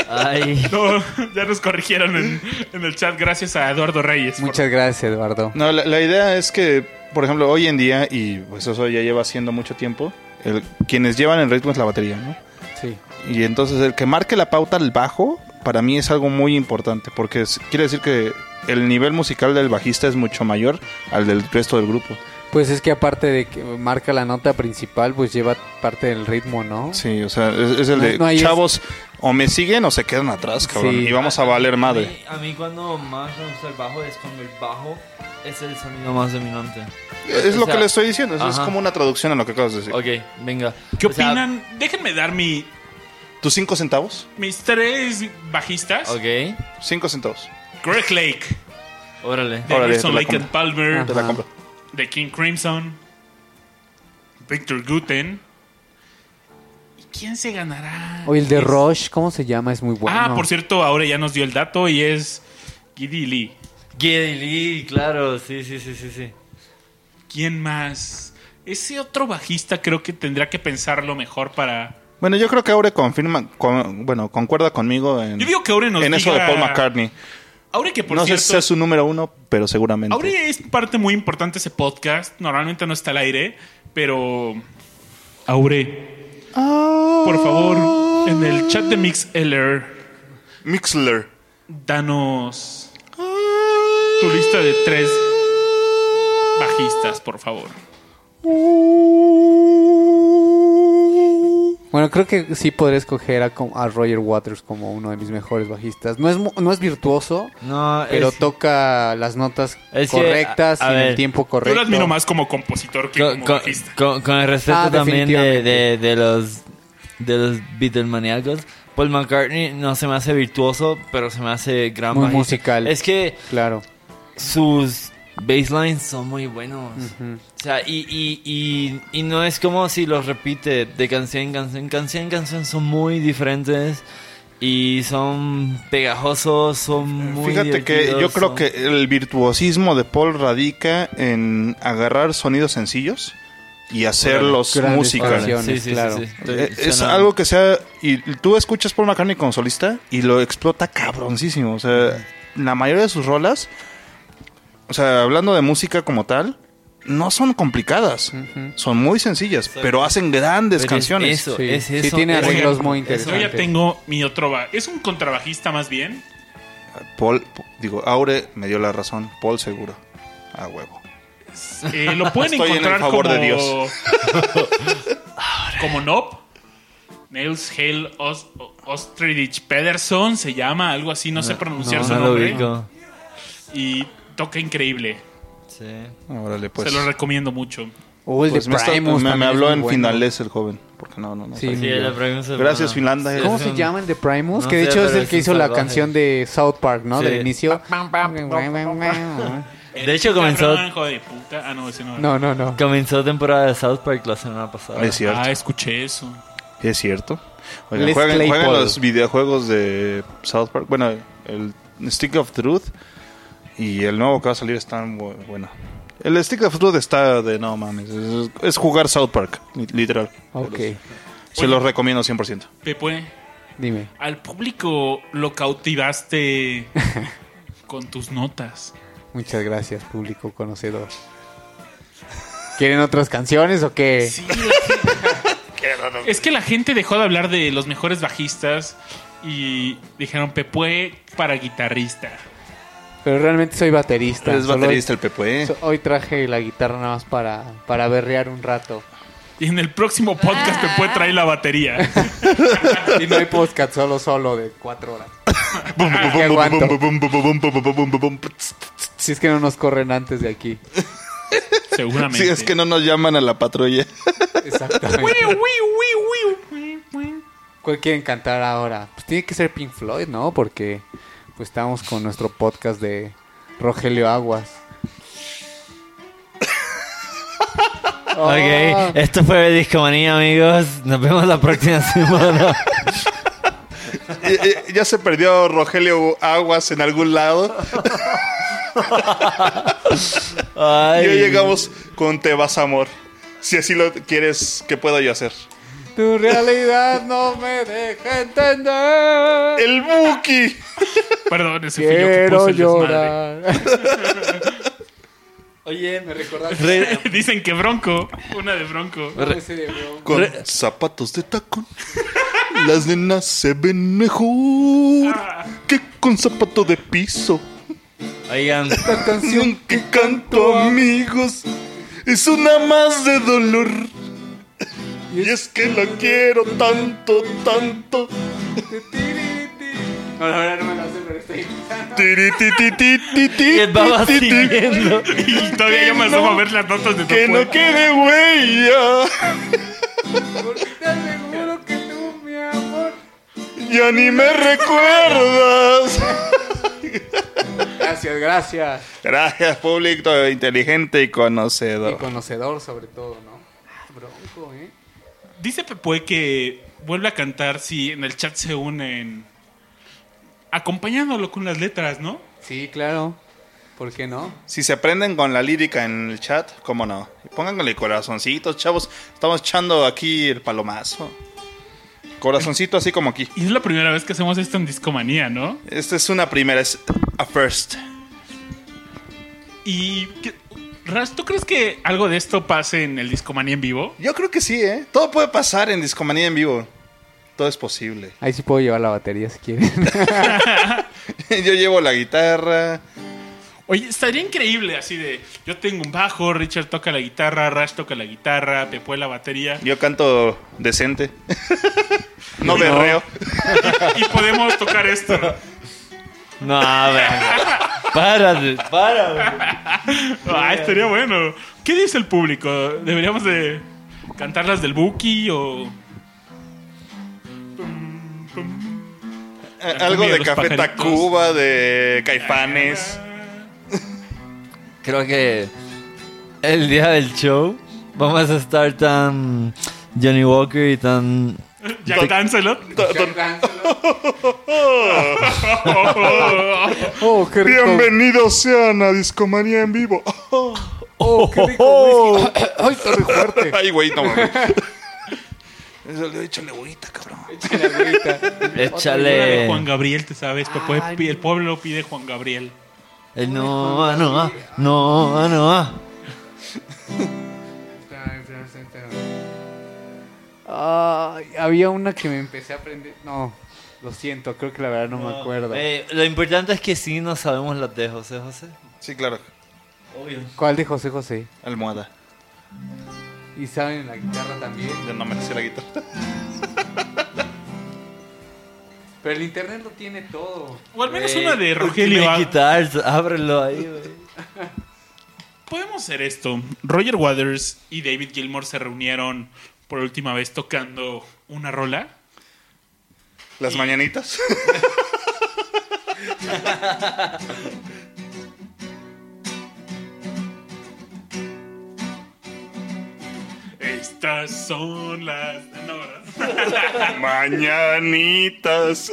[SPEAKER 1] Ay. [LAUGHS]
[SPEAKER 2] No, ya nos corrigieron en, en el chat gracias a Eduardo Reyes. por-
[SPEAKER 3] Muchas gracias, Eduardo.
[SPEAKER 4] No, la, la idea es que, por ejemplo, hoy en día, y pues eso ya lleva siendo mucho tiempo, el- quienes llevan el ritmo es la batería, ¿no?
[SPEAKER 3] Sí.
[SPEAKER 4] Y entonces el que marque la pauta al bajo, para mí es algo muy importante, porque es- quiere decir que el nivel musical del bajista es mucho mayor al del resto del grupo.
[SPEAKER 3] Pues es que aparte de que marca la nota principal, pues lleva parte del ritmo, ¿no?
[SPEAKER 4] Sí, o sea, es, es el
[SPEAKER 3] No-
[SPEAKER 4] de
[SPEAKER 3] no hay es-
[SPEAKER 4] chavos, o me siguen o se quedan atrás, cabrón,
[SPEAKER 3] Sí.
[SPEAKER 4] y vamos a valer madre.
[SPEAKER 1] mí, a mí cuando más me gusta el bajo es cuando el bajo es el sonido más dominante.
[SPEAKER 4] Es lo
[SPEAKER 1] sea,
[SPEAKER 4] que le estoy diciendo, es- como una traducción a lo que acabas de decir.
[SPEAKER 1] Ok, venga.
[SPEAKER 2] ¿Qué
[SPEAKER 1] O sea,
[SPEAKER 2] opinan? Déjenme dar mi,
[SPEAKER 4] ¿Tus cinco centavos?
[SPEAKER 2] mis tres bajistas.
[SPEAKER 1] Ok,
[SPEAKER 4] Cinco centavos.
[SPEAKER 2] Greg Lake,
[SPEAKER 1] órale.
[SPEAKER 2] de
[SPEAKER 4] Órale,
[SPEAKER 2] Lake and. Palmer,
[SPEAKER 4] Te la compro.
[SPEAKER 2] De King Crimson, Victor Guten. ¿Y quién se ganará?
[SPEAKER 3] O el de
[SPEAKER 2] Es-
[SPEAKER 3] Rush, ¿cómo se llama? Es muy bueno.
[SPEAKER 2] Ah, por cierto, ahora ya nos dio el dato y es Giddy Lee.
[SPEAKER 1] Geddy Lee, claro, sí, sí, sí, sí, sí.
[SPEAKER 2] ¿Quién más? Ese otro bajista creo que tendría que pensarlo mejor para...
[SPEAKER 4] Bueno, yo creo que Aure confirma, con- bueno, concuerda conmigo en,
[SPEAKER 2] Yo digo que Aure nos
[SPEAKER 4] en eso de
[SPEAKER 2] diga-
[SPEAKER 4] Paul McCartney.
[SPEAKER 2] Aure que por
[SPEAKER 4] no sé si sea su número uno, pero seguramente.
[SPEAKER 2] Aure es parte muy importante de ese podcast. Normalmente no está al aire, pero... Aure, por favor, en el chat de MixLR,
[SPEAKER 4] Mixler.
[SPEAKER 2] danos tu lista de tres bajistas, por favor.
[SPEAKER 3] Bueno, creo que sí podría escoger a, a Roger Waters como uno de mis mejores bajistas. No es, mu- no es virtuoso,
[SPEAKER 1] No,
[SPEAKER 3] pero
[SPEAKER 1] es-
[SPEAKER 3] toca las notas
[SPEAKER 1] que,
[SPEAKER 3] correctas
[SPEAKER 1] a- a
[SPEAKER 3] y en el tiempo correcto.
[SPEAKER 2] Yo lo admiro más como compositor que
[SPEAKER 1] con,
[SPEAKER 2] como
[SPEAKER 1] con-
[SPEAKER 2] bajista.
[SPEAKER 1] con- con el respeto
[SPEAKER 3] Ah,
[SPEAKER 1] también de, de, de los de los Beatlemaníacos. Paul McCartney no se me hace virtuoso, pero se me hace gran
[SPEAKER 3] Muy
[SPEAKER 1] bajista.
[SPEAKER 3] musical.
[SPEAKER 1] Es que
[SPEAKER 3] Claro.
[SPEAKER 1] sus basslines son muy buenos. O sea, y, y, y, y no es como si los repite de canción en canción. Canción en canción son muy diferentes y son pegajosos, son muy
[SPEAKER 4] Fíjate que yo creo
[SPEAKER 1] son-
[SPEAKER 4] que el virtuosismo de Paul radica en agarrar sonidos sencillos y hacerlos
[SPEAKER 3] Grandes
[SPEAKER 4] música.
[SPEAKER 1] Sí, sí,
[SPEAKER 3] claro.
[SPEAKER 1] sí.
[SPEAKER 4] Eh, Es
[SPEAKER 1] suena-
[SPEAKER 4] algo que sea. Y tú escuchas Paul McCartney como solista y lo explota cabroncísimo. O sea, la mayoría de sus rolas, o sea, hablando de música como tal, no son complicadas. Son muy sencillas, pero hacen grandes
[SPEAKER 1] Pero es
[SPEAKER 4] canciones.
[SPEAKER 1] Eso,
[SPEAKER 3] Sí.
[SPEAKER 1] es
[SPEAKER 3] Sí, tiene arreglos muy
[SPEAKER 1] eso-
[SPEAKER 2] Yo
[SPEAKER 3] interesantes.
[SPEAKER 2] ya tengo mi otro Es un contrabajista más bien.
[SPEAKER 4] Paul, digo, Aure me dio la razón. Paul seguro. A huevo.
[SPEAKER 2] Eh, lo [LAUGHS] pueden
[SPEAKER 4] Estoy en el
[SPEAKER 2] encontrar
[SPEAKER 4] favor
[SPEAKER 2] como.
[SPEAKER 4] de Dios. [LAUGHS]
[SPEAKER 2] como Nob. Nels Hale Os- Ostrich Pederson se llama, algo así, no sé pronunciar
[SPEAKER 1] No,
[SPEAKER 2] su
[SPEAKER 1] no lo
[SPEAKER 2] nombre. Y toca increíble.
[SPEAKER 1] Sí.
[SPEAKER 4] Órale, pues.
[SPEAKER 2] se lo recomiendo mucho.
[SPEAKER 3] O el
[SPEAKER 4] Pues
[SPEAKER 3] de
[SPEAKER 4] me, está-
[SPEAKER 3] Primus
[SPEAKER 4] me- me habló en
[SPEAKER 3] bueno.
[SPEAKER 4] finales el joven. Porque no, no, no.
[SPEAKER 3] Sí.
[SPEAKER 1] Sí,
[SPEAKER 4] Gracias,
[SPEAKER 1] buena.
[SPEAKER 4] Finlandia.
[SPEAKER 3] ¿Cómo se llama el de Primus?
[SPEAKER 1] No
[SPEAKER 3] que de
[SPEAKER 1] sé,
[SPEAKER 3] hecho es el que hizo la canción de South Park, ¿no?
[SPEAKER 1] Sí.
[SPEAKER 3] Del inicio. [LAUGHS] [LAUGHS]
[SPEAKER 1] De hecho, comenzó-
[SPEAKER 2] de puta. Ah, no, ese no.
[SPEAKER 3] No, no, no.
[SPEAKER 1] Comenzó temporada de South Park la semana pasada.
[SPEAKER 4] Es cierto.
[SPEAKER 2] Ah, escuché eso.
[SPEAKER 4] Es cierto. Oigan, jueguen los videojuegos de South Park. Bueno, el Stick of Truth y el nuevo que va a salir está bu- bueno. El Stick of Truth está de no mames. Es, es jugar South Park, li- literal.
[SPEAKER 3] Ok.
[SPEAKER 4] Se los recomiendo 100%.
[SPEAKER 2] Pepe,
[SPEAKER 3] Dime.
[SPEAKER 2] al público lo cautivaste [LAUGHS] con tus notas.
[SPEAKER 3] Muchas gracias, público conocedor. ¿Quieren otras canciones o qué?
[SPEAKER 2] Sí, [LAUGHS] es que la gente dejó de hablar de los mejores bajistas y dijeron Pepue para guitarrista.
[SPEAKER 3] Pero realmente soy baterista.
[SPEAKER 4] Es baterista
[SPEAKER 3] hoy,
[SPEAKER 4] el Pepe. ¿eh?
[SPEAKER 3] so- hoy traje la guitarra nada más para, para berrear un rato.
[SPEAKER 2] Y en el próximo podcast Pepue trae la batería. [LAUGHS]
[SPEAKER 3] Y no hay podcast solo solo de cuatro horas. Si es que no nos corren antes de aquí. [LAUGHS]
[SPEAKER 2] Seguramente.
[SPEAKER 4] Sí, es que no nos llaman a la patrulla. [LAUGHS]
[SPEAKER 3] Exactamente. ¿Cuál quieren cantar ahora? Pues tiene que ser Pink Floyd, ¿no? Porque pues estamos con nuestro podcast de Rogelio Aguas. Oh, [LAUGHS]
[SPEAKER 1] Ok, esto fue Discomanía, amigos. Nos vemos la próxima [LAUGHS] semana.
[SPEAKER 4] Ya se perdió Rogelio Aguas en algún lado. [LAUGHS]
[SPEAKER 1] Ay.
[SPEAKER 4] Y hoy llegamos con Te vas amor. Si así lo quieres, ¿qué puedo yo hacer?
[SPEAKER 3] Tu realidad no me deja entender.
[SPEAKER 4] El Buki.
[SPEAKER 2] Perdón, ese fue yo que
[SPEAKER 3] Quiero
[SPEAKER 2] puse el desmadre.
[SPEAKER 3] llorar.
[SPEAKER 1] Oye,
[SPEAKER 3] Me recordaste
[SPEAKER 1] Re-
[SPEAKER 2] Dicen que Bronco, una de Bronco.
[SPEAKER 3] ese de Bronco.
[SPEAKER 4] Con
[SPEAKER 1] Re-
[SPEAKER 4] zapatos de tacón. Las nenas se ven mejor que con zapato de piso.
[SPEAKER 1] Oigan,
[SPEAKER 3] Esta canción
[SPEAKER 4] que canto, amigos, es una más de dolor. Y es que la quiero tanto, tanto.
[SPEAKER 3] No, la verdad no me la sé, pero estoy
[SPEAKER 4] Tiri, ti, ti, ti, ti, ti,
[SPEAKER 1] que va
[SPEAKER 4] ti, ti, ti.
[SPEAKER 1] siguiendo.
[SPEAKER 2] Y todavía yo me
[SPEAKER 4] no,
[SPEAKER 2] a ver las notas de
[SPEAKER 4] Que
[SPEAKER 2] Pepue.
[SPEAKER 4] no quede huella.
[SPEAKER 3] Porque te aseguro que tú, mi amor.
[SPEAKER 4] Ya ni me recuerdas.
[SPEAKER 3] Gracias, gracias.
[SPEAKER 4] Gracias, público inteligente y
[SPEAKER 3] Y
[SPEAKER 4] conocedor.
[SPEAKER 3] conocedor sobre todo, ¿no? Bronco, ¿eh?
[SPEAKER 2] Dice Pepue que vuelve a cantar si en el chat se unen acompañándolo con las letras, ¿no?
[SPEAKER 3] Sí, claro. ¿Por qué no?
[SPEAKER 4] Si se aprenden con la lírica en el chat, cómo no. Y pónganle corazoncitos, chavos. Estamos echando aquí el palomazo. Corazoncito así como aquí.
[SPEAKER 2] Y es la primera vez que hacemos esto en Discomanía, ¿no?
[SPEAKER 4] Esta es una primera, es a first.
[SPEAKER 2] Y ¿qué- Ras, ¿tú crees que algo de esto pase en el Discomanía en vivo?
[SPEAKER 4] Yo creo que sí, ¿eh? Todo puede pasar en Discomanía en vivo. Todo es posible.
[SPEAKER 3] Ahí sí puedo llevar la batería si quieren. [LAUGHS]
[SPEAKER 4] Yo llevo la guitarra.
[SPEAKER 2] Oye, estaría increíble así de yo tengo un bajo, Richard toca la guitarra, Rash toca la guitarra, Pepue la batería
[SPEAKER 4] Yo canto decente. [LAUGHS] no berreo. [LAUGHS]
[SPEAKER 2] y podemos tocar esto.
[SPEAKER 1] No, a ver. Párate.
[SPEAKER 2] Ah, estaría bueno. ¿Qué dice el público? ¿Deberíamos de cantarlas del Buki o...?
[SPEAKER 4] Eh, algo de Café
[SPEAKER 2] pajaritos.
[SPEAKER 4] Tacuba, de Caifanes.
[SPEAKER 1] Creo que el día del show vamos a estar tan Johnny Walker y tan [LAUGHS]
[SPEAKER 2] Jack Dancelot. [LAUGHS]
[SPEAKER 3] Oh, qué rico.
[SPEAKER 4] Bienvenidos sean a Discomanía en vivo.
[SPEAKER 3] Oh, qué rico. [LAUGHS] Ay, está muy fuerte.
[SPEAKER 4] Ay, güey, no mames. Eso le échale agüita, cabrón.
[SPEAKER 1] Échale...
[SPEAKER 2] Juan Gabriel, te sabes. El pueblo pide Juan Gabriel.
[SPEAKER 1] El no, no, ah, no, ah, no, ah.
[SPEAKER 3] Ay, había una que me empecé a aprender. No, lo siento, creo que la verdad no, me acuerdo.
[SPEAKER 1] Eh, lo importante es que sí no sabemos las de José José.
[SPEAKER 4] Sí, claro.
[SPEAKER 1] Obvio.
[SPEAKER 3] ¿Cuál de José José?
[SPEAKER 4] Almohada.
[SPEAKER 3] Y saben la guitarra también.
[SPEAKER 4] Ya no me sé la guitarra. [LAUGHS]
[SPEAKER 3] Pero el internet lo tiene todo.
[SPEAKER 2] O al menos una de Rogelio.
[SPEAKER 1] Guitars, ábrelo ahí, güey. [LAUGHS]
[SPEAKER 2] Podemos hacer esto. Roger Waters y David Gilmour se reunieron por última vez tocando una rola.
[SPEAKER 4] Las mañanitas.
[SPEAKER 2] Estas son las. No. [LAUGHS]
[SPEAKER 4] Mañanitas.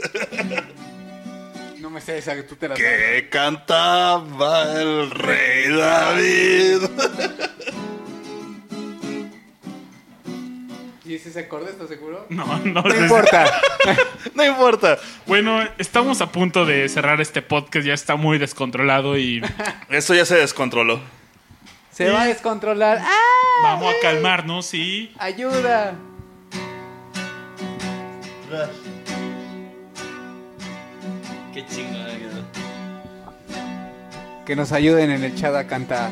[SPEAKER 3] No me sé esa que tú te la.
[SPEAKER 4] Que cantaba el rey David.
[SPEAKER 3] ¿Y ese se acorde, estás seguro?
[SPEAKER 2] No, no.
[SPEAKER 3] No importa. [LAUGHS]
[SPEAKER 4] No importa.
[SPEAKER 2] Bueno, estamos a punto de cerrar este podcast. Ya está muy descontrolado y [LAUGHS]
[SPEAKER 4] Esto ya se descontroló.
[SPEAKER 3] Se va a descontrolar. ¡Ah!
[SPEAKER 2] vamos a calmarnos y.
[SPEAKER 3] ¡Ayuda!
[SPEAKER 1] Qué chingada.
[SPEAKER 3] Que nos ayuden en el chat a cantar.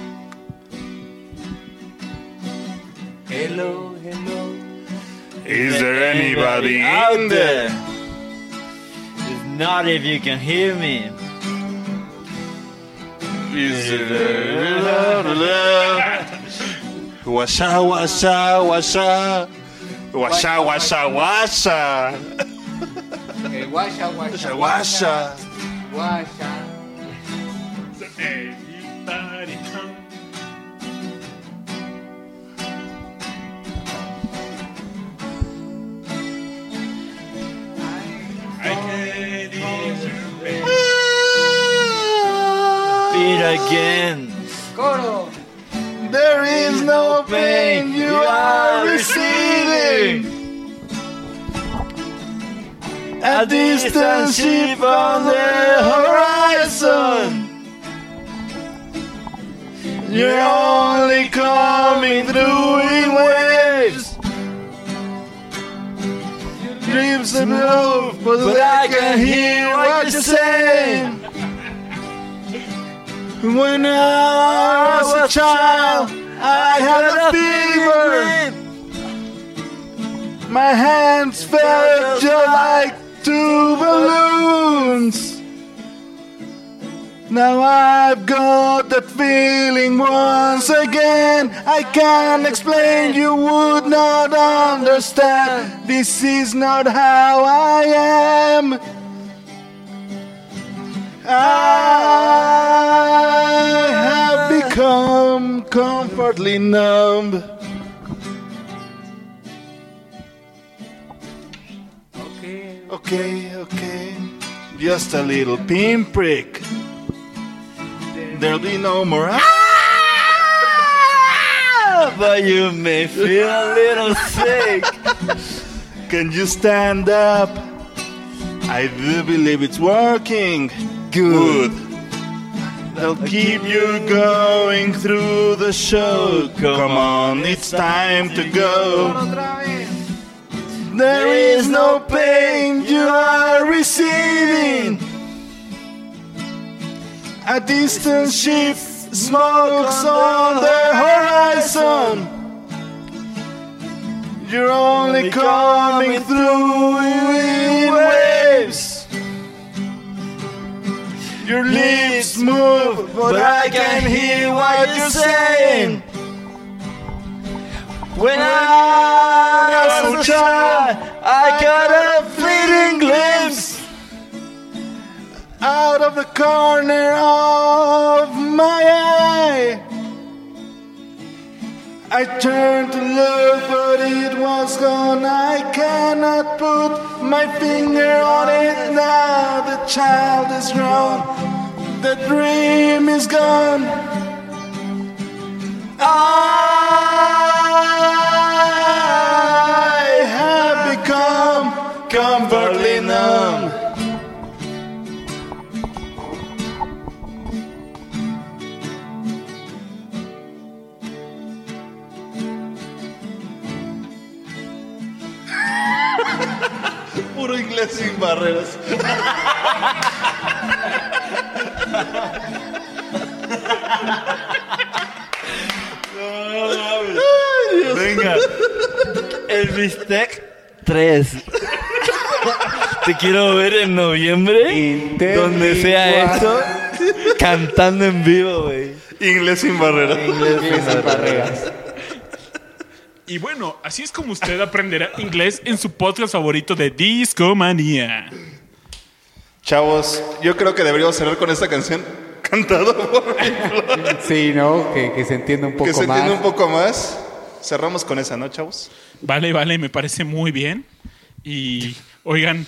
[SPEAKER 1] Hello, hello.
[SPEAKER 4] Is there anybody
[SPEAKER 1] out there? If not, if you can hear me.
[SPEAKER 4] Is there? La, la, la. Wasa, wasa, wasa.
[SPEAKER 3] Wasa, wasa, wasa.
[SPEAKER 4] Okay,
[SPEAKER 3] wasa,
[SPEAKER 1] wasa, wasa. Wasa. Anybody. Again.
[SPEAKER 3] ¡Coro!
[SPEAKER 4] There is no pain you are receiving. A distant ship on the horizon. You're only coming through in waves. Dreams of love, but I can hear what you're saying. When I was a child, I had a fever. My hands felt just like two balloons. Now I've got that feeling once again. I can't explain, you would not understand. This is not how I am. I have become comfortably numb. Okay, okay, okay. just a little pinprick. There'll be no more.
[SPEAKER 1] Ah, but you may feel a little sick.
[SPEAKER 4] Can you stand up? I do believe it's working. Good. They'll keep you going through the show. Come on, it's time to go. There is no pain you are receiving. A distant ship smokes on the horizon. You're only coming through in waves. Your lips move, but I can hear what you're saying.
[SPEAKER 1] When I was a child, I got a fleeting glimpse out
[SPEAKER 4] of the corner of my eye. I turned to look, but it was gone. I cannot put my finger on it now. The child is grown, the dream is gone. I Puro inglés sin barreras.
[SPEAKER 1] Venga. El bistec 3. Te quiero ver en noviembre. Donde sea esto. Cantando en vivo, güey.
[SPEAKER 4] Inglés sin barreras.
[SPEAKER 2] Y bueno, así es como usted aprenderá inglés en su podcast favorito de Discomanía.
[SPEAKER 4] Chavos, yo creo que deberíamos cerrar con esta canción cantada por
[SPEAKER 3] Sí, ¿no? Que, que se entienda un poco
[SPEAKER 4] que se
[SPEAKER 3] más.
[SPEAKER 4] entienda un poco más. Cerramos con esa, ¿no, chavos?
[SPEAKER 2] Vale, vale, me parece muy bien. Y oigan,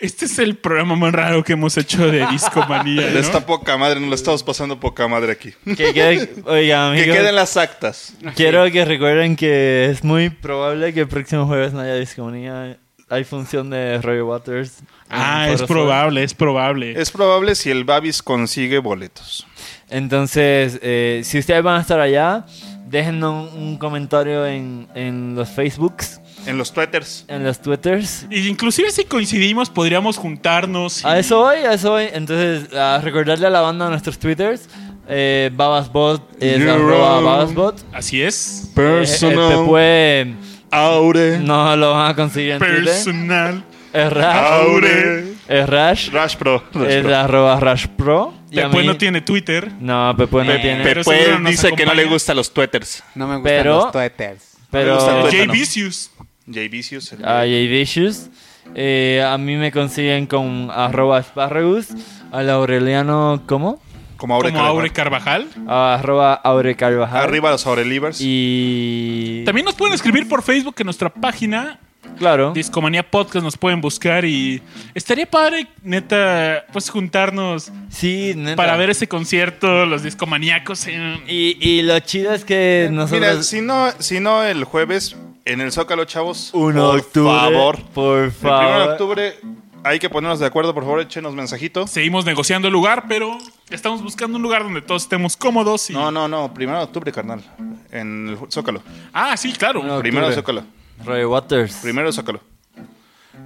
[SPEAKER 2] este es el programa más raro que hemos hecho de Discomanía. [LAUGHS] ¿no?
[SPEAKER 4] esta poca madre, nos la estamos pasando poca madre aquí.
[SPEAKER 1] Que quede, oiga, [LAUGHS]
[SPEAKER 4] Que
[SPEAKER 1] amigos,
[SPEAKER 4] queden las actas.
[SPEAKER 1] quiero que recuerden que es muy probable que el próximo jueves no haya discomunía. Hay función de Roy Waters.
[SPEAKER 2] Ah, es probable, es probable.
[SPEAKER 4] Es probable si el Babis consigue boletos.
[SPEAKER 1] Entonces, eh, si ustedes van a estar allá, déjenos un, un comentario en, en los Facebooks,
[SPEAKER 4] En los Twitters.
[SPEAKER 1] en los Twitters.
[SPEAKER 2] Y inclusive si coincidimos, podríamos juntarnos. y-
[SPEAKER 1] A eso voy, a eso voy. Entonces, a recordarle a la banda nuestros Twitters. Eh, Babasbot es arroba. Babasbot.
[SPEAKER 2] Así es.
[SPEAKER 1] Eh, el Pepue
[SPEAKER 4] Aure.
[SPEAKER 1] no lo van a conseguir en Twitter.
[SPEAKER 2] Personal.
[SPEAKER 1] Es Rash.
[SPEAKER 4] Aure.
[SPEAKER 1] Es Rash.
[SPEAKER 4] Rash Pro. Rash
[SPEAKER 1] Es
[SPEAKER 4] Pro.
[SPEAKER 1] arroba Rash Pro. Mí-
[SPEAKER 2] no tiene Twitter.
[SPEAKER 1] No, Pepue no
[SPEAKER 2] Eh,
[SPEAKER 1] tiene.
[SPEAKER 2] pero nos
[SPEAKER 4] dice que no le gustan los Twitters.
[SPEAKER 3] No me gustan
[SPEAKER 1] Pero-
[SPEAKER 3] los twitters.
[SPEAKER 1] pero
[SPEAKER 2] Jay
[SPEAKER 4] Tuétano.
[SPEAKER 2] Vicious.
[SPEAKER 4] Jay Vicious. el-
[SPEAKER 1] a Jay Vicious. Eh, a mí me consiguen con arroba Sparragus. Al Aureliano, ¿cómo?
[SPEAKER 4] Como Aure
[SPEAKER 2] como Aure
[SPEAKER 4] Carvajal.
[SPEAKER 2] Carvajal.
[SPEAKER 1] A arroba Aure Carvajal.
[SPEAKER 4] Arriba los Aurelivers.
[SPEAKER 1] Y.
[SPEAKER 2] También nos pueden escribir por Facebook en nuestra página
[SPEAKER 1] Claro.
[SPEAKER 2] Discomanía Podcast nos pueden buscar y estaría padre, neta, pues juntarnos
[SPEAKER 1] Sí, neta.
[SPEAKER 2] para ver ese concierto, los discomaníacos. en-
[SPEAKER 1] Y, y lo chido es que nosotros.
[SPEAKER 4] Mira, si no, si no el jueves en el Zócalo, chavos.
[SPEAKER 1] 1
[SPEAKER 4] por
[SPEAKER 1] de octubre.
[SPEAKER 4] favor.
[SPEAKER 1] Por
[SPEAKER 4] El 1 de
[SPEAKER 1] favor.
[SPEAKER 4] octubre hay que ponernos de acuerdo, por favor, échenos mensajito.
[SPEAKER 2] Seguimos negociando el lugar, pero estamos buscando un lugar donde todos estemos cómodos. Y...
[SPEAKER 4] No, no, no, primero de octubre, carnal. En el Zócalo.
[SPEAKER 2] Ah, sí, claro.
[SPEAKER 4] Primero de
[SPEAKER 1] octubre.
[SPEAKER 4] Zócalo.
[SPEAKER 1] Roy Waters.
[SPEAKER 4] Primero de Zócalo.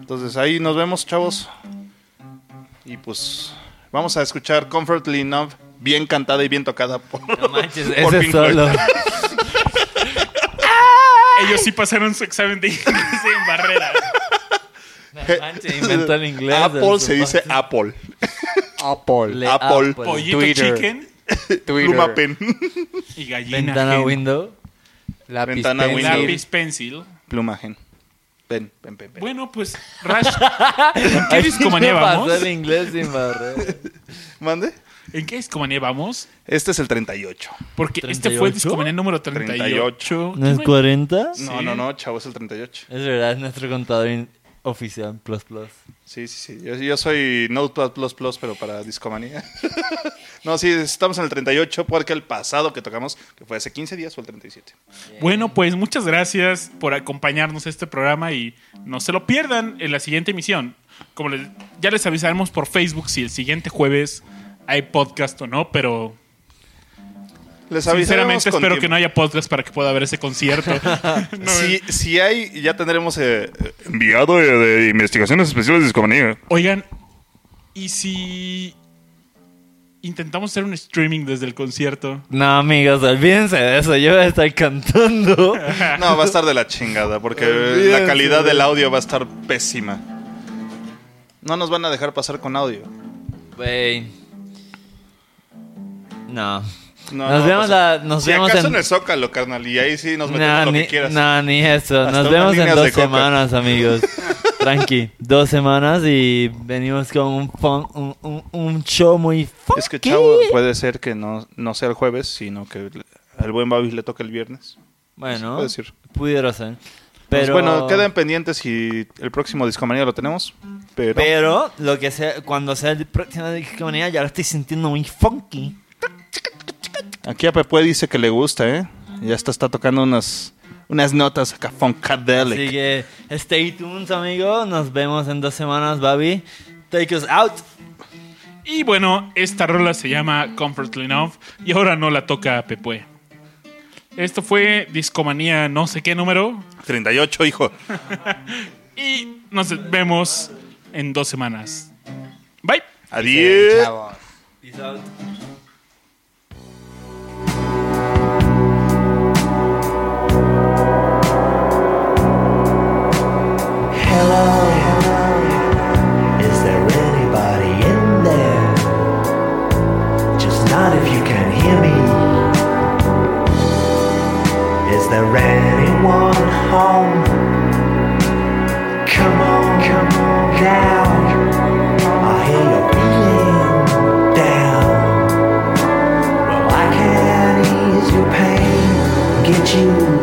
[SPEAKER 4] Entonces ahí nos vemos, chavos. Y pues vamos a escuchar Comfortably Numb, bien cantada y bien tocada por,
[SPEAKER 1] No manches, [LAUGHS]
[SPEAKER 4] por
[SPEAKER 1] ese
[SPEAKER 4] Pink Floyd. [LAUGHS]
[SPEAKER 2] Ellos sí pasaron su examen de inglés [LAUGHS] en barrera.
[SPEAKER 1] No manches, inventó el inglés.
[SPEAKER 4] Apple se dice Apple.
[SPEAKER 3] Apple.
[SPEAKER 1] Le-
[SPEAKER 4] Apple.
[SPEAKER 2] Pollito
[SPEAKER 3] Twitter.
[SPEAKER 2] chicken [LAUGHS]
[SPEAKER 3] Twitter.
[SPEAKER 4] Pluma Pen.
[SPEAKER 2] y gallina.
[SPEAKER 1] Ventana
[SPEAKER 2] gen.
[SPEAKER 1] window.
[SPEAKER 3] Lápiz
[SPEAKER 4] Ventana,
[SPEAKER 3] pencil.
[SPEAKER 4] Windows.
[SPEAKER 2] Lápiz pencil.
[SPEAKER 4] Pluma Gen. Pen, pen, pen, pen.
[SPEAKER 2] Bueno, pues, Rash, ¿en qué [LAUGHS] discomanía
[SPEAKER 1] pasó
[SPEAKER 2] vamos?
[SPEAKER 1] el inglés sin barrer.
[SPEAKER 4] ¿Mande?
[SPEAKER 2] ¿En qué discomanía vamos?
[SPEAKER 4] Este es el 38.
[SPEAKER 2] Porque este fue el
[SPEAKER 1] 38?
[SPEAKER 2] discomanía número 38.
[SPEAKER 1] ¿No es 40?
[SPEAKER 4] No, no, no, chavo, es el 38.
[SPEAKER 1] Es verdad, es nuestro contador in- oficial, plus plus.
[SPEAKER 4] Sí, sí, sí. Yo, yo soy Notepad Plus Plus, pero para discomanía. [LAUGHS] no, sí, estamos en el 38 porque el pasado que tocamos, que fue hace 15 días, fue el 37.
[SPEAKER 2] Bueno, pues muchas gracias por acompañarnos a este programa y no se lo pierdan en la siguiente emisión. Como les- ya les avisaremos por Facebook si el siguiente jueves hay podcast o no, pero
[SPEAKER 4] Les
[SPEAKER 2] sinceramente espero
[SPEAKER 4] tiempo.
[SPEAKER 2] que no haya podcast para que pueda ver ese concierto. [LAUGHS] [LAUGHS] No,
[SPEAKER 4] Si, si hay, ya tendremos eh, enviado de, de investigaciones especiales de discomanía.
[SPEAKER 2] Oigan, ¿y si intentamos hacer un streaming desde el concierto?
[SPEAKER 1] No, amigos, olvídense de eso. Yo voy a estar cantando. [LAUGHS]
[SPEAKER 4] No, va a estar de la chingada porque
[SPEAKER 1] Olvídense.
[SPEAKER 4] la calidad del audio va a estar pésima. No nos van a dejar pasar con audio.
[SPEAKER 1] Wey. No.
[SPEAKER 4] No,
[SPEAKER 1] nos
[SPEAKER 4] no
[SPEAKER 1] vemos, la, nos
[SPEAKER 4] si
[SPEAKER 1] vemos
[SPEAKER 4] acaso
[SPEAKER 1] en...
[SPEAKER 4] en el Zócalo, carnal, y ahí sí nos metemos
[SPEAKER 1] Nah,
[SPEAKER 4] lo
[SPEAKER 1] ni,
[SPEAKER 4] que quieras.
[SPEAKER 1] nah, ni eso.
[SPEAKER 4] Hasta
[SPEAKER 1] Nos vemos en dos
[SPEAKER 4] de coca.
[SPEAKER 1] semanas, amigos. [LAUGHS] Tranqui, dos semanas y venimos con un, fun- un, un- un show muy funky.
[SPEAKER 4] Es que Chavo puede ser que no, no sea el jueves, sino que al buen Babi le toque el viernes.
[SPEAKER 1] Bueno,
[SPEAKER 4] puede ser.
[SPEAKER 1] pudiera ser.
[SPEAKER 4] Pues
[SPEAKER 1] Pero,
[SPEAKER 4] bueno, quedan pendientes si el próximo Discomanía lo tenemos. Pero,
[SPEAKER 1] pero lo que sea, cuando sea el próximo discomanía ya lo estoy sintiendo muy funky.
[SPEAKER 4] Aquí a Pepe dice que le gusta, ¿eh? Ya está, está tocando unas, unas notas acá, funkadelic.
[SPEAKER 1] Así que stay tuned, amigo. Nos vemos en dos semanas, Babi. Take us out.
[SPEAKER 2] Y bueno, esta rola se llama Comfortably Enough y ahora no la toca Pepue. Esto fue Discomanía no sé qué número
[SPEAKER 4] 38, hijo. [LAUGHS]
[SPEAKER 2] y nos vemos en dos semanas. Bye.
[SPEAKER 4] Adiós.
[SPEAKER 1] Peace
[SPEAKER 6] Is there anybody in there? Just not if you can hear me. Is there anyone home? Come on, come on now. I hear feeling down. Well, I can ease your pain, get you